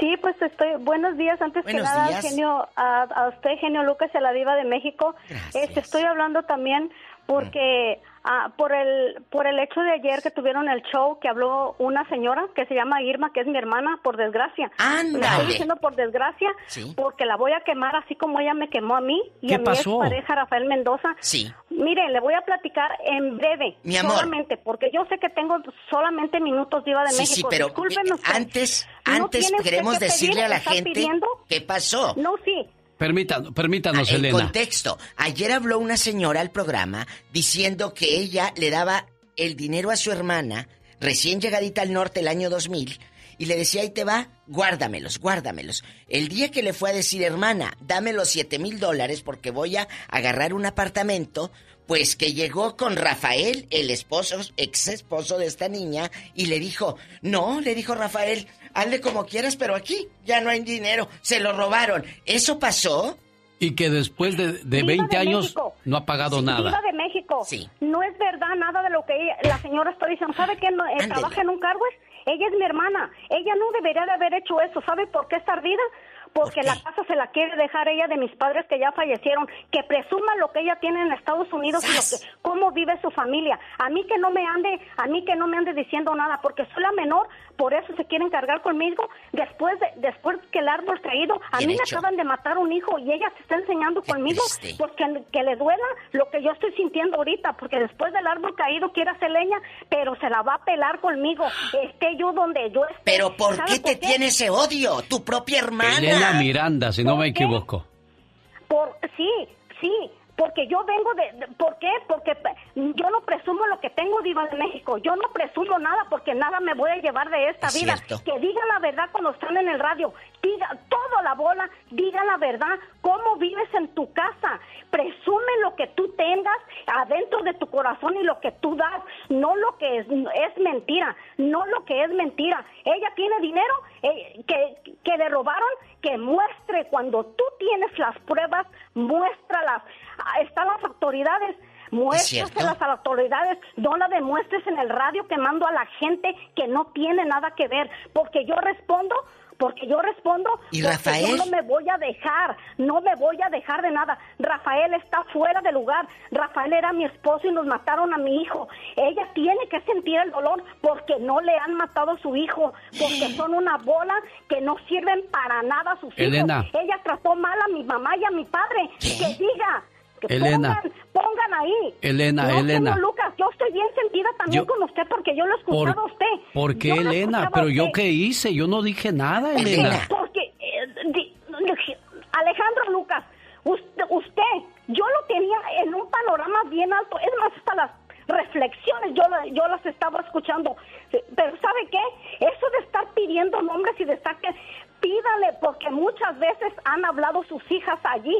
Sí, pues estoy. Buenos días, antes Buenos que nada, días. genio, a, a usted, genio Lucas, a la Diva de México. Este, estoy hablando también porque ah, por el por el hecho de ayer que tuvieron el show que habló una señora que se llama Irma, que es mi hermana, por desgracia. Le Ándale. estoy diciendo por desgracia Sí. porque la voy a quemar así como ella me quemó a mí y ¿Qué a mi pasó? pareja Rafael Mendoza. Sí. Mire, le voy a platicar en breve. Mi amor. Solamente, porque yo sé que tengo solamente minutos Diva de Sí, sí, México. pero eh, usted. antes, No antes queremos que decirle a la gente pidiendo. qué pasó. No, sí. Permítanos, permítanos, El Elena. contexto. Ayer habló una señora al programa diciendo que ella le daba el dinero a su hermana, recién llegadita al norte el año 2000, y le decía, ahí te va, guárdamelos, guárdamelos. El día que le fue a decir, hermana, dame los siete mil dólares porque voy a agarrar un apartamento, pues que llegó con Rafael, el esposo, ex esposo de esta niña, y le dijo, no, le dijo Rafael, hazle como quieras, pero aquí ya no hay dinero, se lo robaron. ¿Eso pasó? Y que después de, de Diva 20 de años México. no ha pagado nada. de México. No es verdad nada de lo que ella- la señora está diciendo. ¿Sabe que no, eh, trabaja en un cargo? Ella es mi hermana. Ella no debería de haber hecho eso. ¿Sabe por qué está ardida? Porque la casa se la quiere dejar ella de mis padres que ya fallecieron. Que presuma lo que ella tiene en Estados Unidos y lo que- cómo vive su familia. A mí que no me ande, a mí que no me ande diciendo nada, porque soy la menor, por eso se quieren cargar conmigo. Después de, después que el árbol caído, a Bien mí me hecho. acaban de matar un hijo y ella se está enseñando conmigo, triste. pues que, que le duela lo que yo estoy sintiendo ahorita, porque después del árbol caído quiere hacer leña, pero se la va a pelar conmigo, esté yo donde yo esté. Pero ¿por ¿Sabe qué te tiene ese odio? Tu propia hermana. Elena Miranda, si no me equivoco. Por, sí, sí, porque yo vengo de, de- ¿Por qué? Porque yo no presumo lo que tengo, Diva de México. Yo no presumo nada porque nada me voy a llevar de esta Es vida. cierto. Que digan la verdad cuando están en el radio. Diga, toda la bola, diga la verdad. ¿Cómo vives en tu casa? Presume lo que tú tengas adentro de tu corazón y lo que tú das. No lo que es, es mentira. No lo que es mentira. Ella tiene dinero eh, que, que le robaron, que muestre cuando tú tienes las pruebas, muéstralas. Ah, Están las autoridades. Muéstraselas a las autoridades, no la demuestres en el radio quemando a la gente que no tiene nada que ver, porque yo respondo, porque yo respondo, ¿Y Rafael? yo no me voy a dejar, no me voy a dejar de nada. Rafael está fuera de lugar, Rafael era mi esposo y nos mataron a mi hijo. Ella tiene que sentir el dolor porque no le han matado a su hijo, porque son una bola que no sirven para nada sus Elena. hijos. Ella trató mal a mi mamá y a mi padre. Que diga, que Elena. pongan, pongan ahí. Elena, No, Elena. señor Lucas, yo estoy bien sentida también Yo- con usted porque yo lo escuchaba a ¿Por, usted. ¿por qué, Yo Elena? a Pero yo qué hice, yo no dije nada, Elena. Porque, eh, di- Alejandro Lucas, usted, usted, yo lo tenía en un panorama bien alto. Es más, hasta las reflexiones yo, yo las estaba escuchando. Pero ¿sabe qué? Eso de estar pidiendo nombres y de estar que... Pídale, porque muchas veces han hablado sus hijas allí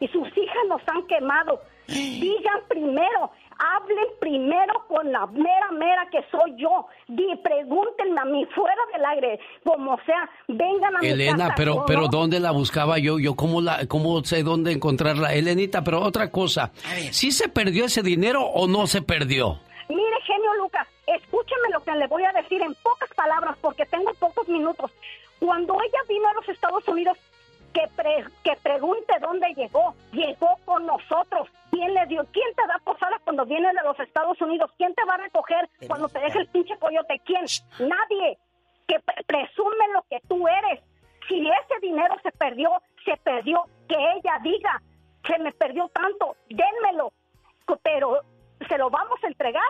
y sus hijas nos han quemado. Digan primero, hablen primero con la mera mera que soy yo. Di, pregúntenme a mí fuera del aire, como sea, vengan a mi Elena, casa. pero, ¿no? pero ¿dónde la buscaba yo? Yo cómo la, cómo sé dónde encontrarla, Elenita. Pero otra cosa, ¿sí se perdió ese dinero o no se perdió? Mire, genio Lucas, escúcheme lo que le voy a decir en pocas palabras, porque tengo pocos minutos. Cuando ella vino a los Estados Unidos, que, pre, que pregunte dónde llegó. Llegó con nosotros. ¿Quién le dio? ¿Quién te da posadas cuando vienes de los Estados Unidos? ¿Quién te va a recoger cuando te deje el pinche coyote? ¿Quién? Nadie. Que presume lo que tú eres. Si ese dinero se perdió, se perdió. Que ella diga, se me perdió tanto, dénmelo. Pero se lo vamos a entregar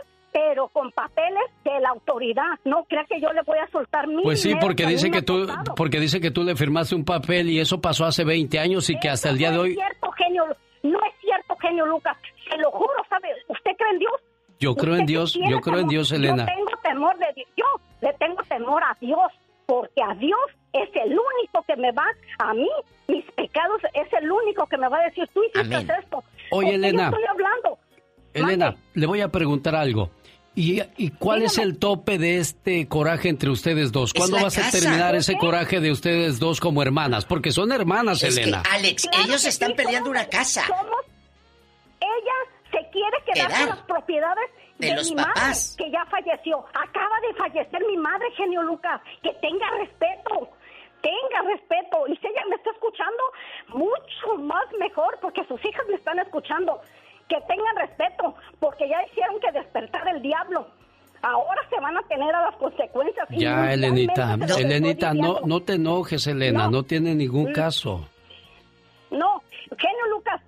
crea que yo le voy a soltar mi Pues sí, porque dice que tú, porque dice que tú le firmaste un papel y eso pasó hace 20 años y que hasta el día de No hoy es cierto, genio. No es cierto, genio Lucas. Se lo juro, ¿sabe? ¿Usted cree en Dios? yo creo en Dios, yo creo en. Dios, Elena. Yo tengo temor de Dios. Yo le tengo temor a Dios, porque a Dios es el único que me va, a mí, mis pecados, es el único que me va a decir, tú hiciste Amén. esto. Oye, Porque Elena. Yo estoy hablando. Elena, le voy a preguntar algo. ¿Y, y cuál es el tope de este coraje entre ustedes dos? ¿Cuándo vas a terminar ¿Por ese coraje de ustedes dos como hermanas? Porque son hermanas, Es que, Elena. Alex, ellos están peleando una casa. Somos, ella se quiere quedar Quedar. con las propiedades De de, los mi papás. madre, que ya falleció. Acaba de fallecer mi madre, genio Lucas. Que tenga respeto. Tenga respeto. Y si ella me está escuchando, mucho más mejor, porque sus hijas me están escuchando. Que tengan respeto, porque ya hicieron que despertar el diablo. Ahora se van a tener a las consecuencias. Ya, Elenita, Elenita, no, no te enojes, Elena, no, No. tiene ningún Mm. caso. No, genio Lucas,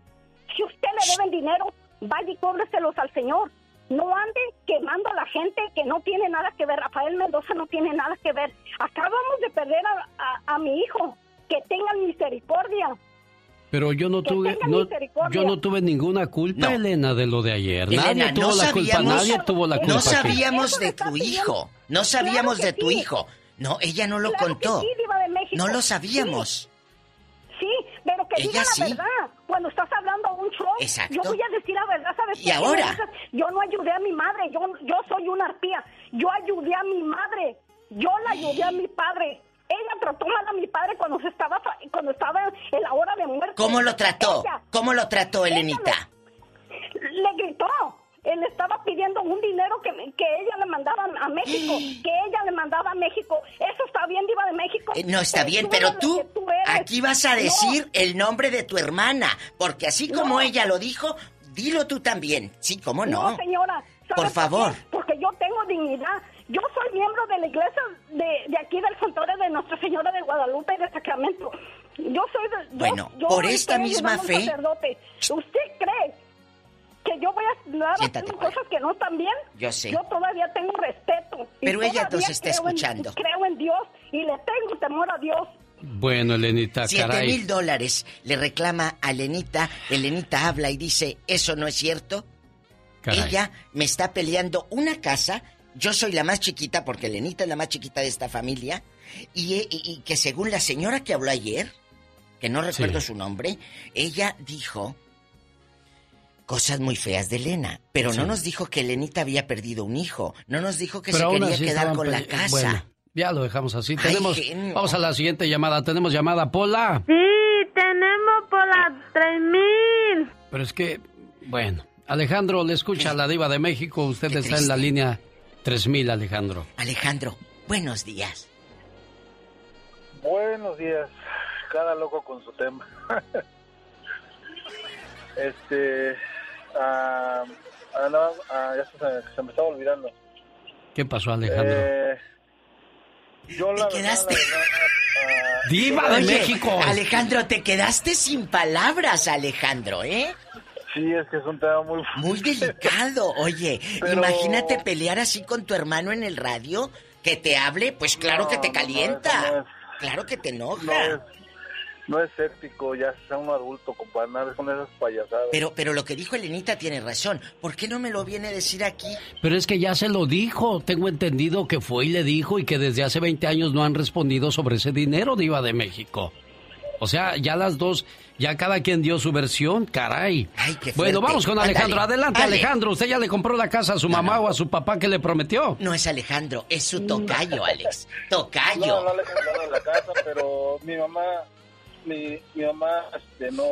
si usted le deben dinero, vaya y cóbreselos al Señor. No ande quemando a la gente que no tiene nada que ver. Rafael Mendoza no tiene nada que ver. Acabamos de perder a, a- a mi hijo. Que tengan misericordia. Pero yo no Que tuve, no, misericordia. yo no tuve ninguna culpa, Elena, de lo de ayer. Elena, nadie tuvo no la culpa, sabíamos- nadie tuvo la culpa. No aquí. sabíamos de tu hijo. No sabíamos Claro de tu sí. hijo. No, ella no lo Claro contó. sí, Diva de México. No lo sabíamos. Sí, pero que Ella diga la sí. verdad. Cuando estás hablando a un show, Exacto. yo voy a decir la verdad, ¿sabes ¿Y qué? ahora? Yo no ayudé a mi madre, yo, yo soy una arpía. Yo ayudé a mi madre, yo la ayudé a mi padre. Ella trató mal a mi padre cuando se estaba cuando estaba en la hora de muerte. ¿Cómo lo trató? Ella ¿Cómo lo trató, Elenita? le gritó. Él estaba pidiendo un dinero que, que ella le mandaba a México, que ella le mandaba a México. Eso está bien, Diva de México. Eh, No está bien, eres pero tú tú aquí vas a No, decir el nombre de tu hermana, porque así como No. ella lo dijo, dilo tú también. Sí, ¿cómo no? No, señora. ¿sabe Por favor. Porque yo tengo dignidad. Yo soy miembro de la iglesia de, de aquí del santuario de Nuestra Señora de Guadalupe y de Sacramento. Yo soy de... yo- Bueno, yo por esta misma un fe- sacerdote. ¿Usted cree que yo voy a Siéntate, haciendo cosas que no están bien? Yo sé. Yo todavía tengo respeto. y Pero ella todavía nos está creo en- escuchando. creo en Dios y le tengo temor a Dios. Bueno, Elenita, Siete caray. mil dólares le reclama a Elenita. Elenita habla y dice, ¿eso no es cierto? Caray. Ella me está peleando una casa. Yo soy la más chiquita porque Elenita es la más chiquita de esta familia. Y, y- y que según la señora que habló ayer, que no recuerdo su nombre, ella dijo cosas muy feas de Elena. Pero Sí. no nos dijo que Elenita había perdido un hijo. No nos dijo que Pero se quería quedar con la casa. Bueno, ya lo dejamos así. Ay, Tenemos, genio. vamos a la siguiente llamada. Tenemos llamada, Pola. Sí, tenemos por las 3000. Pero es que, bueno, Alejandro le escucha a la diva de México. Usted Qué está en la línea 3000, Alejandro. Alejandro, buenos días. Buenos días. Cada loco con su tema. este. ah, ah, no, ah, ya se, se me estaba olvidando. ¿Qué pasó, Alejandro? Eh, yo la verdad, quedaste? la verdad, ah, ¡Diva de Oye, México! Alejandro, te quedaste sin palabras, Alejandro, ¿eh? Sí, es que es un tema muy. Muy delicado. Oye, Pero- imagínate pelear así con tu hermano en el radio, que te hable, pues claro No, que te no, calienta. eso no es- Claro que te enoja. No es, no es ético, ya sea un adulto, compadre, con esas payasadas. Pero, pero lo que dijo Elenita tiene razón. ¿Por qué no me lo viene a decir aquí? Pero es que ya se lo dijo. Tengo entendido que fue y le dijo y que desde hace 20 años no han respondido sobre ese dinero, Diva de México. O sea, ya las dos, ya cada quien dio su versión, caray. Ay, qué bueno, vamos con Alejandro. Ándale, Adelante. Alejandro. ¿Usted ya le compró la casa a su mamá o a su papá que le prometió? No es Alejandro, es su tocayo, Alex. Tocayo. No, no le he comprado la casa, pero mi mamá, mi, mi mamá este, no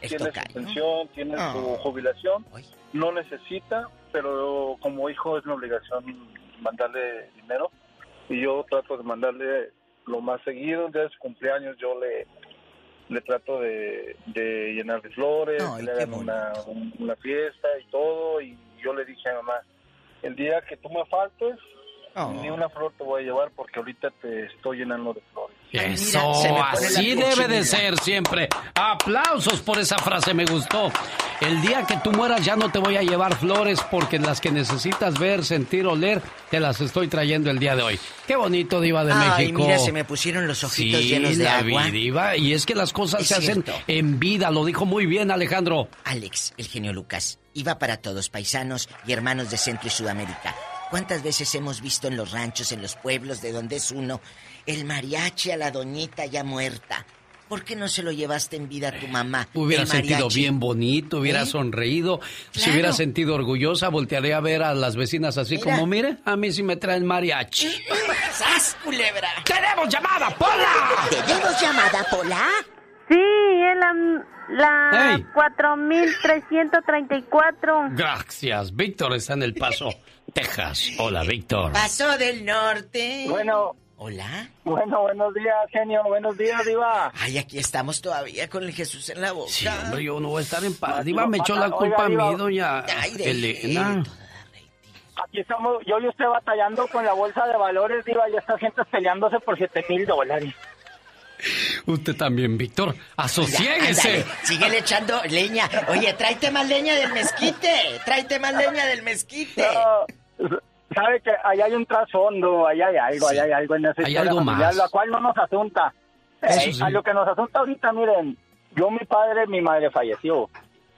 Es tiene tocayo. su pensión, tiene Ah. su jubilación, Ay. no necesita, pero como hijo es mi obligación mandarle dinero y yo trato de mandarle lo más seguido, día de su cumpleaños yo le le trato de, de llenar de flores, que le hagan una, un- una fiesta y todo, y yo le dije a mamá, el día que tú me faltes, Oh. ni una flor te voy a llevar porque ahorita te estoy llenando de flores. Eso, así debe de ser siempre. Aplausos por esa frase, me gustó. El día que tú mueras ya no te voy a llevar flores porque las que necesitas ver, sentir, oler, te las estoy trayendo el día de hoy. Qué bonito, Diva de Ay, México. mira, se me pusieron los ojitos Sí, llenos de agua. Diva, y es que las cosas Es se hacen en vida, lo dijo muy bien Alejandro. Alex, el genio Lucas, iba para todos, paisanos y hermanos de Centro y Sudamérica. ¿Cuántas veces hemos visto en los ranchos, en los pueblos de donde es uno, el mariachi a la doñita ya muerta? ¿Por qué no se lo llevaste en vida a tu mamá? Hubiera sentido bien bonito, hubiera ¿Eh? sonreído, se Claro. hubiera sentido orgullosa, voltearía a ver a las vecinas así Mira. como, mire, a mí sí me traen mariachi. ¡Sas, culebra! ¡Tenemos llamada, Pola! ¿Tenemos llamada, Pola? Sí, es la, la Ey. 4334. Gracias, Víctor está en El Paso, Texas. Hola, Víctor. Paso del norte. Bueno. Hola. Bueno, buenos días, genio. Buenos días, Diva. Ay, aquí estamos todavía con el Jesús en la boca. Sí, hombre, yo no voy a estar en paz. Diva, no me echó la culpa a mí, doña Ay, de- Elena. Aquí estamos, yo y usted batallando con la bolsa de valores, Diva, y esta gente peleándose por 7 mil dólares. Usted también, Víctor. Asociéguese. Síguele echando leña. Oye, tráete más leña del mezquite. Tráete más leña del mezquite. No, sabe que ahí hay un trasfondo, ahí hay algo, ahí hay algo en esa Hay algo familiar, más. la cual no nos asunta. Eso Eh, sí. A lo que nos asunta ahorita, miren, yo mi padre, mi madre falleció.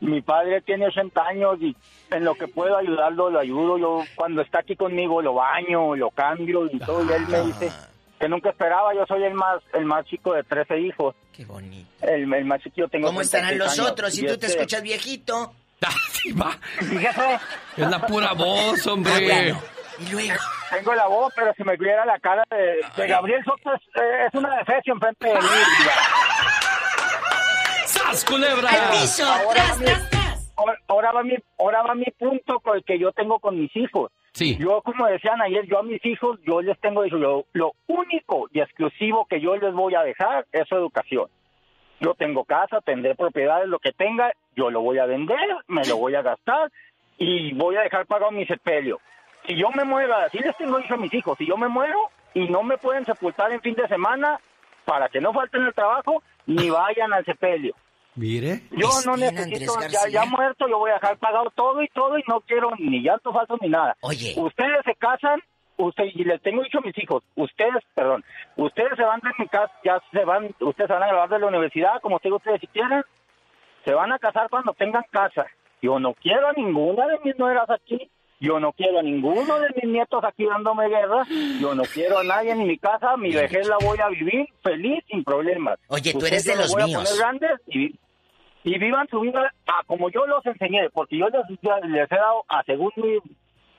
Mi padre tiene 80 años y en lo que puedo ayudarlo, lo ayudo. Yo cuando está aquí conmigo lo baño, lo cambio y todo. Y él me dice que nunca esperaba. Yo soy el más el más chico de 13 hijos. Qué bonito. El, el más chiquito tengo ¿Cómo estarán 36 los años. otros si Y tú te este- escuchas viejito? Fíjese. Es la pura voz, hombre. Y luego. Tengo la voz, pero si me viera la cara de, de Gabriel Soto es, eh, es una defecio enfrente de mí. ¡Sas, culebra! ¡Al piso! Ahora ¡Tras, va mi- tras, tras! ahora- Ahora va mi, ahora va mi punto con el que yo tengo con mis hijos. Sí. Yo, como decían ayer, yo a mis hijos, yo les tengo dicho, lo, lo único y exclusivo que yo les voy a dejar es su educación. Yo tengo casa, tendré propiedades, lo que tenga, yo lo voy a vender, me lo voy a gastar y voy a dejar pagado mi sepelio. Si yo me muero, así les tengo dicho a mis hijos, si yo me muero y no me pueden sepultar en fin de semana, para que no falten el trabajo, ni vayan al sepelio. Mire. Yo no necesito, ya, ya muerto, yo voy a dejar pagado todo y todo y no quiero ni llanto falso ni nada. Oye. Ustedes se casan, usted, y les tengo dicho a mis hijos, ustedes, perdón, ustedes se van de mi casa, ya se van, ustedes se van a graduar de la universidad, como digo ustedes si quieren, se van a casar cuando tengan casa. Yo no quiero a ninguna de mis nueras aquí, yo no quiero a ninguno de mis nietos aquí dándome guerra, yo no quiero a nadie en mi casa, mi vejez la voy a vivir feliz, sin problemas. Oye, tú Ustedes eres de los voy a míos. poner grandes y, y vivan su vida ah, como yo los enseñé, porque yo les, les he dado, a según mi,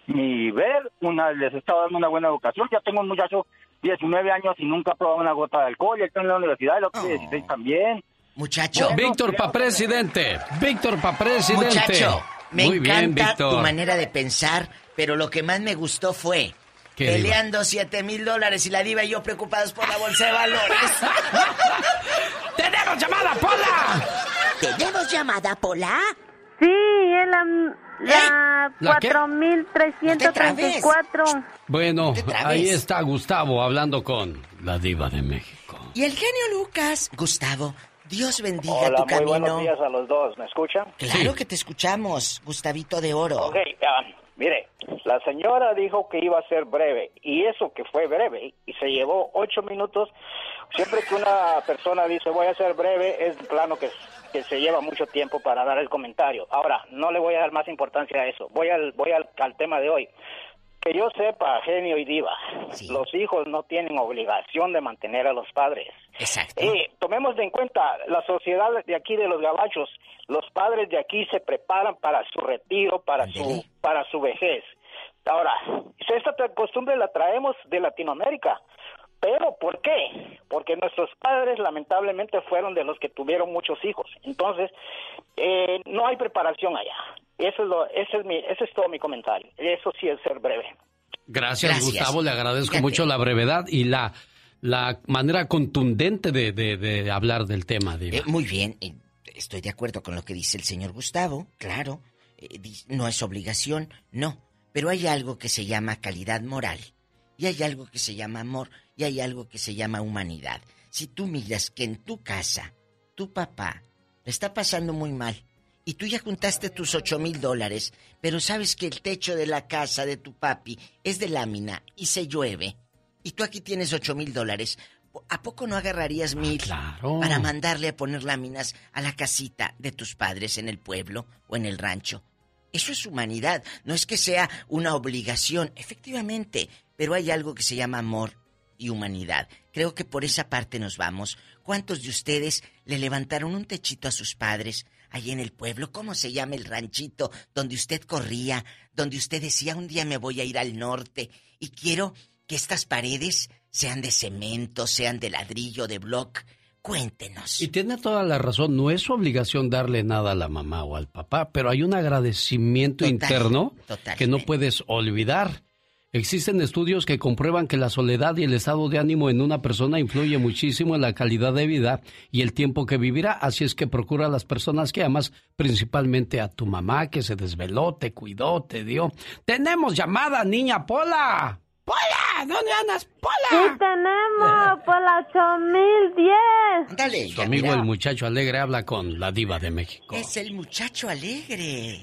mi ver, una, les he estado dando una buena educación. Ya tengo un muchacho 19 años y nunca ha probado una gota de alcohol, él está en la universidad, el otro tiene 16 también. Muchacho. Víctor pa' presidente. Víctor pa' presidente. Muchacho, me Muy bien, encanta Víctor. tu manera de pensar, pero lo que más me gustó fue ¿Qué, peleando 7 mil dólares y la diva y yo preocupados por la bolsa de valores. ¡Tenemos llamada, Pola! ¿Tenemos llamada, Pola? Sí, es la, la ¿La qué? 4334. Bueno, ahí está Gustavo hablando con la diva de México. Y el genio Lucas. Gustavo, Dios bendiga Hola, tu muy camino. buenos días a los dos, ¿me escuchan? Claro que te escuchamos, Gustavito de Oro. Ok, ah, mire, la señora dijo que iba a ser breve, y eso que fue breve, y se llevó ocho minutos. Siempre que una persona dice voy a ser breve, es plano que, que se lleva mucho tiempo para dar el comentario. Ahora, no le voy a dar más importancia a eso. Voy al, voy al, al tema de hoy. Que yo sepa, genio y diva, los hijos no tienen obligación de mantener a los padres. Exacto. Y tomemos en cuenta la sociedad de aquí de los gabachos. Los padres de aquí se preparan para su retiro, para su para su vejez. Ahora, esta costumbre la traemos de Latinoamérica. Pero ¿por qué? Porque nuestros padres lamentablemente fueron de los que tuvieron muchos hijos. Entonces, eh, no hay preparación allá. Eso es lo, ese, es mi, ese es todo mi comentario. Eso sí es ser breve. Gracias, Gracias. Gustavo, le agradezco Fíjate. mucho la brevedad y la, la manera contundente de, de- de hablar del tema. Eh, muy bien, eh, estoy de acuerdo con lo que dice el señor Gustavo, claro. Eh, no es obligación, no. Pero hay algo que se llama calidad moral Y hay algo que se llama amor y hay algo que se llama humanidad. Si tú miras que en tu casa, tu papá le está pasando muy mal y tú ya juntaste tus ocho mil dólares, pero sabes que el techo de la casa de tu papi es de lámina y se llueve, y tú aquí tienes ocho mil dólares, ¿a poco no agarrarías mil para mandarle a poner láminas a la casita de tus padres en el pueblo o en el rancho? Eso es humanidad, no es que sea una obligación, efectivamente, pero hay algo que se llama amor y humanidad. Creo que por esa parte nos vamos. ¿Cuántos de ustedes le levantaron un techito a sus padres allí en el pueblo? ¿Cómo se llama el ranchito donde usted corría, donde usted decía un día me voy a ir al norte y quiero que estas paredes sean de cemento, sean de ladrillo, de bloc? Cuéntenos. Y tiene toda la razón, no es su obligación darle nada a la mamá o al papá, pero hay un agradecimiento interno que no puedes olvidar. Existen estudios que comprueban que la soledad y el estado de ánimo en una persona influye muchísimo en la calidad de vida y el tiempo que vivirá, así es que procura a las personas que amas, principalmente a tu mamá que se desveló, te cuidó, te dio. Tenemos llamada, niña Pola. ¡Pola! ¿Dónde andas, Pola? Sí tenemos, Pola 8010. Dale. Su amigo el muchacho alegre habla con la diva de México. Es el muchacho alegre.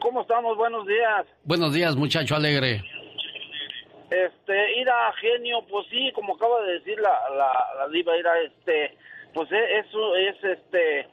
¿Cómo estamos? Buenos días. Buenos días, muchacho alegre. Este, ir a genio, pues sí, como acaba de decir la, la, la diva, ir a este, pues e- eso es este,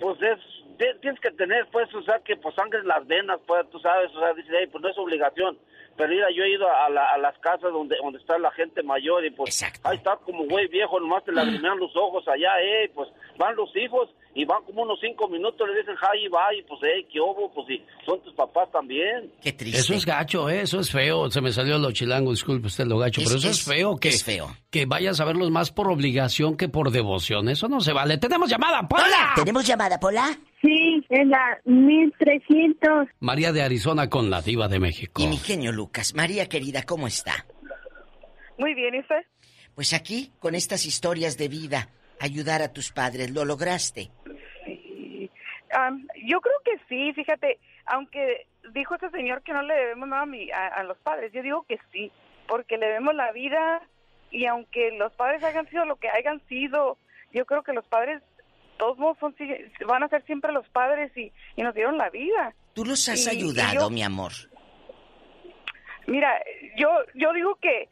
pues es, ti- tienes que tener, pues, o sea, que pues sangre en las venas, pues, tú sabes, o sea, dice, "Ey, pues no es obligación. Pero mira, yo he ido a, la- a las casas donde donde está la gente mayor y pues ahí está como güey viejo, nomás te lagrimean los ojos allá, eh, pues van los hijos y van como unos cinco minutos, le dicen hi, bye, y pues, eh, qué obo, pues sí, son tus papás también. Qué triste. Eso es gacho, ¿eh? eso es feo. Se me salió lo chilango, disculpe usted lo gacho, Es- pero eso es- es, feo que, es feo. que vayas a verlos más por obligación que por devoción. Eso no se vale. ¡Tenemos llamada, Pola! ¿Tenemos llamada, Pola? Sí, es la 1300. María de Arizona con la diva de México. Y mi genio Lucas. María querida, ¿cómo está? Muy bien, ¿y usted? Pues aquí, con estas historias de vida, ayudar a tus padres, ¿lo lograste? Am, yo creo que sí, fíjate, aunque dijo ese señor que no le debemos nada a, mi- a, a los padres, yo digo que sí, porque le debemos la vida y aunque los padres hayan sido lo que hayan sido, yo creo que los padres, todos modos, son, van a ser siempre los padres y, y nos dieron la vida. Tú los has Y- y ayudado, yo- mi amor. Mira, yo yo digo que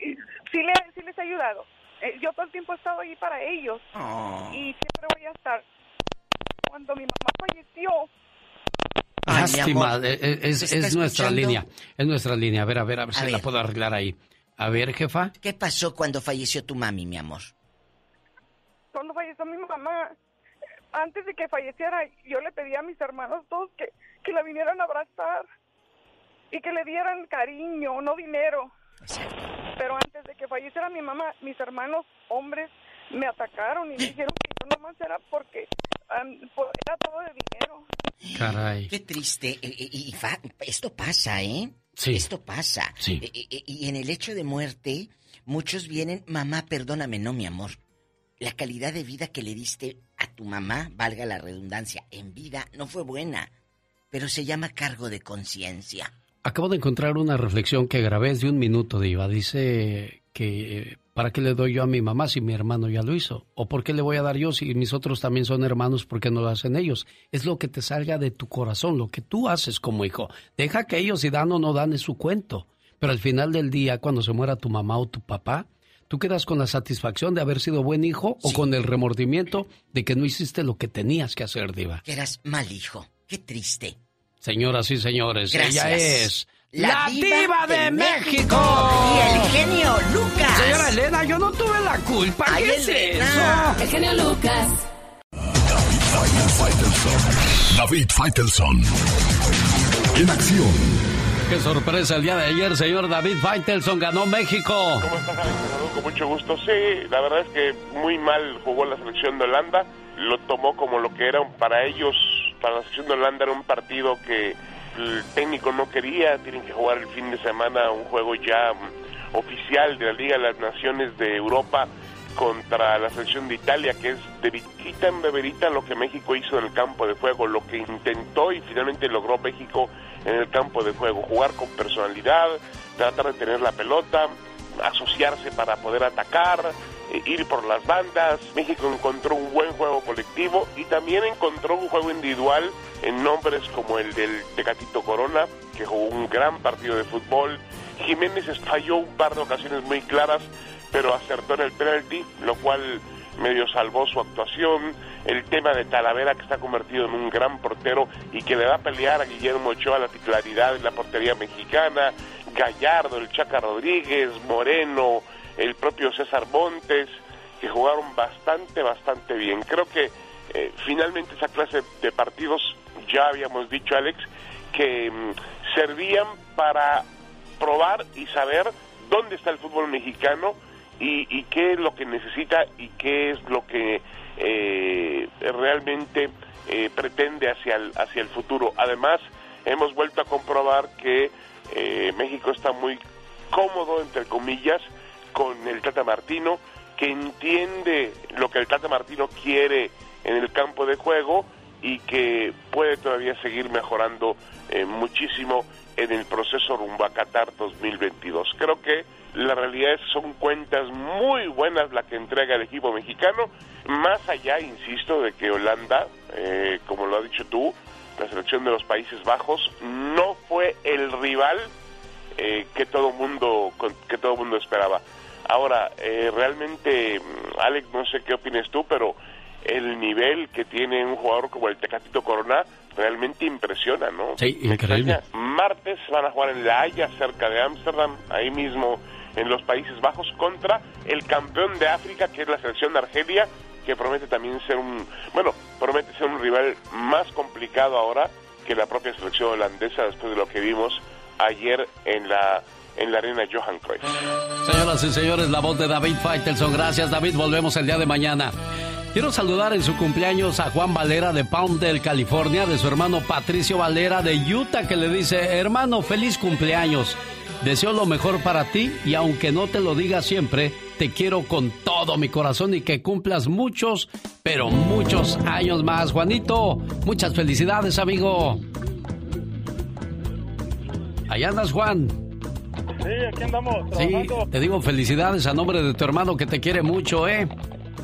eh, sí, le, sí les he ayudado. Eh, Yo todo el tiempo he estado ahí para ellos Oh. y siempre voy a estar. Cuando mi mamá falleció, Ay, Lástima, eh, es, ¿Se está es nuestra escuchando? línea. Es nuestra línea. A ver, a ver, a ver A si la puedo arreglar ahí. A ver, jefa. ¿Qué pasó cuando falleció tu mami, mi amor? cuando falleció mi mamá, antes de que falleciera, yo le pedí a mis hermanos todos que, que la vinieran a abrazar y que le dieran cariño, no dinero. Pero antes de que falleciera mi mamá, mis hermanos hombres me atacaron y me dijeron que yo nomás era porque por- era todo de dinero. Caray. Qué triste. eh, eh, Y, fa- esto pasa, ¿eh? Sí. Esto pasa. Sí. Eh, eh, Y en el hecho de muerte, muchos vienen, mamá, perdóname, no, mi amor. La calidad de vida que le diste a tu mamá, valga la redundancia, en vida, no fue buena. Pero se llama cargo de conciencia. Acabo de encontrar una reflexión que grabé de un minuto, Diva. Dice que ¿para qué le doy yo a mi mamá si mi hermano ya lo hizo? ¿O por qué le voy a dar yo si mis otros también son hermanos? ¿Por qué no lo hacen ellos? Es lo que te salga de tu corazón, lo que tú haces como hijo. Deja que ellos si dan o no dan es su cuento. Pero al final del día, cuando se muera tu mamá o tu papá, tú quedas con la satisfacción de haber sido buen hijo o con el remordimiento de que no hiciste lo que tenías que hacer, Diva. Que eras mal hijo. Qué triste. Señoras y señores, Gracias. ella es La la, diva diva, de de, México. México. Y el genio Lucas. Señora Elena, yo no tuve la culpa. Ay, ¿Qué es Elena. eso? El genio Lucas. David Faitelson. En acción. Qué sorpresa el día de ayer, señor David Faitelson ganó México. ¿Cómo estás, Alex? Con mucho gusto. Sí, la verdad es que muy mal jugó la selección de Holanda. Lo tomó como lo que era un- para ellos, para la selección de Holanda era un partido que el técnico no quería. Tienen que jugar el fin de semana un juego ya mm, oficial de la Liga de las Naciones de Europa contra la selección de Italia, que es de verita en beberita lo que México hizo en el campo de juego, lo que intentó y finalmente logró México en el campo de juego, jugar con personalidad, tratar de tener la pelota, asociarse para poder atacar, ir por las bandas. México encontró un buen juego colectivo y también encontró un juego individual en nombres como el del Tecatito Corona, que jugó un gran partido de fútbol. Jiménez falló un par de ocasiones muy claras, pero acertó en el penalti, lo cual medio salvó su actuación. El tema de Talavera, que está convertido en un gran portero y que le va a pelear a Guillermo Ochoa la titularidad en la portería mexicana. Gallardo, el Chaca Rodríguez, Moreno, el propio César Montes, que jugaron bastante, bastante bien. Creo que eh, finalmente esa clase de partidos, ya habíamos dicho Alex, que mm, servían para probar y saber dónde está el fútbol mexicano y, qué es lo que necesita y qué es lo que eh, realmente eh, pretende hacia el, hacia el futuro. Además, hemos vuelto a comprobar que México está muy cómodo, entre comillas, con el Tata Martino, que entiende lo que el Tata Martino quiere en el campo de juego y que puede todavía seguir mejorando eh, muchísimo en el proceso rumbo a Qatar 2022. Creo que la realidad es son cuentas muy buenas la que entrega el equipo mexicano, más allá, insisto, de que Holanda, eh, como lo ha dicho tú, la selección de los Países Bajos no fue el rival eh, que todo mundo que todo mundo esperaba. Ahora, eh, realmente, mm, Alex, no sé qué opinas tú, pero el nivel que tiene un jugador como el Tecatito Corona realmente impresiona, ¿no? Sí, increíble. Martes van a jugar en La Haya, cerca de Ámsterdam, ahí mismo en los Países Bajos, contra el campeón de África, que es la selección de Argelia, que promete también ser un, bueno, promete ser un rival más complicado ahora que la propia selección holandesa después de lo que vimos ayer en la en la arena Johan Cruyff. Señoras y señores, la voz de David Faitelson. Gracias, David. Volvemos el día de mañana. Quiero saludar en su cumpleaños a Juan Valera de Poundale, California, de su hermano Patricio Valera de Utah, que le dice, hermano, feliz cumpleaños. Deseo lo mejor para ti y aunque no te lo diga siempre, te quiero con todo mi corazón y que cumplas muchos, pero muchos años más. Juanito, muchas felicidades, amigo. Allá andas, Juan. Sí, aquí andamos. Sí, te digo felicidades a nombre de tu hermano que te quiere mucho, ¿eh?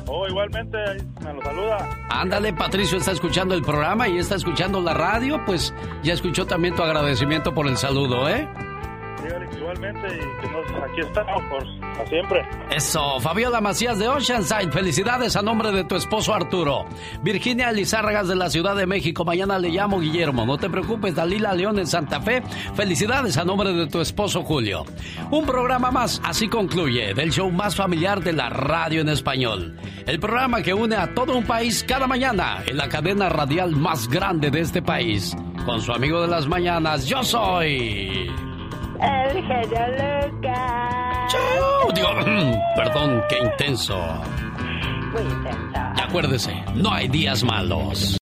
Oh, igualmente, me lo saluda. Ándale, Patricio está escuchando el programa y está escuchando la radio, pues ya escuchó también tu agradecimiento por el saludo, ¿eh? Y que nos, aquí estamos por siempre. Eso, Fabiola Macías de Oceanside, felicidades a nombre de tu esposo Arturo. Virginia Lizárragas de la Ciudad de México, mañana le llamo Guillermo, no te preocupes, Dalila León en Santa Fe, felicidades a nombre de tu esposo Julio. Un programa más, así concluye, del show más familiar de la radio en español. El programa que une a todo un país cada mañana en la cadena radial más grande de este país. Con su amigo de las mañanas, yo soy... El genio Lucas. Digo, perdón, qué intenso. Muy intenso. Acuérdese, no hay días malos.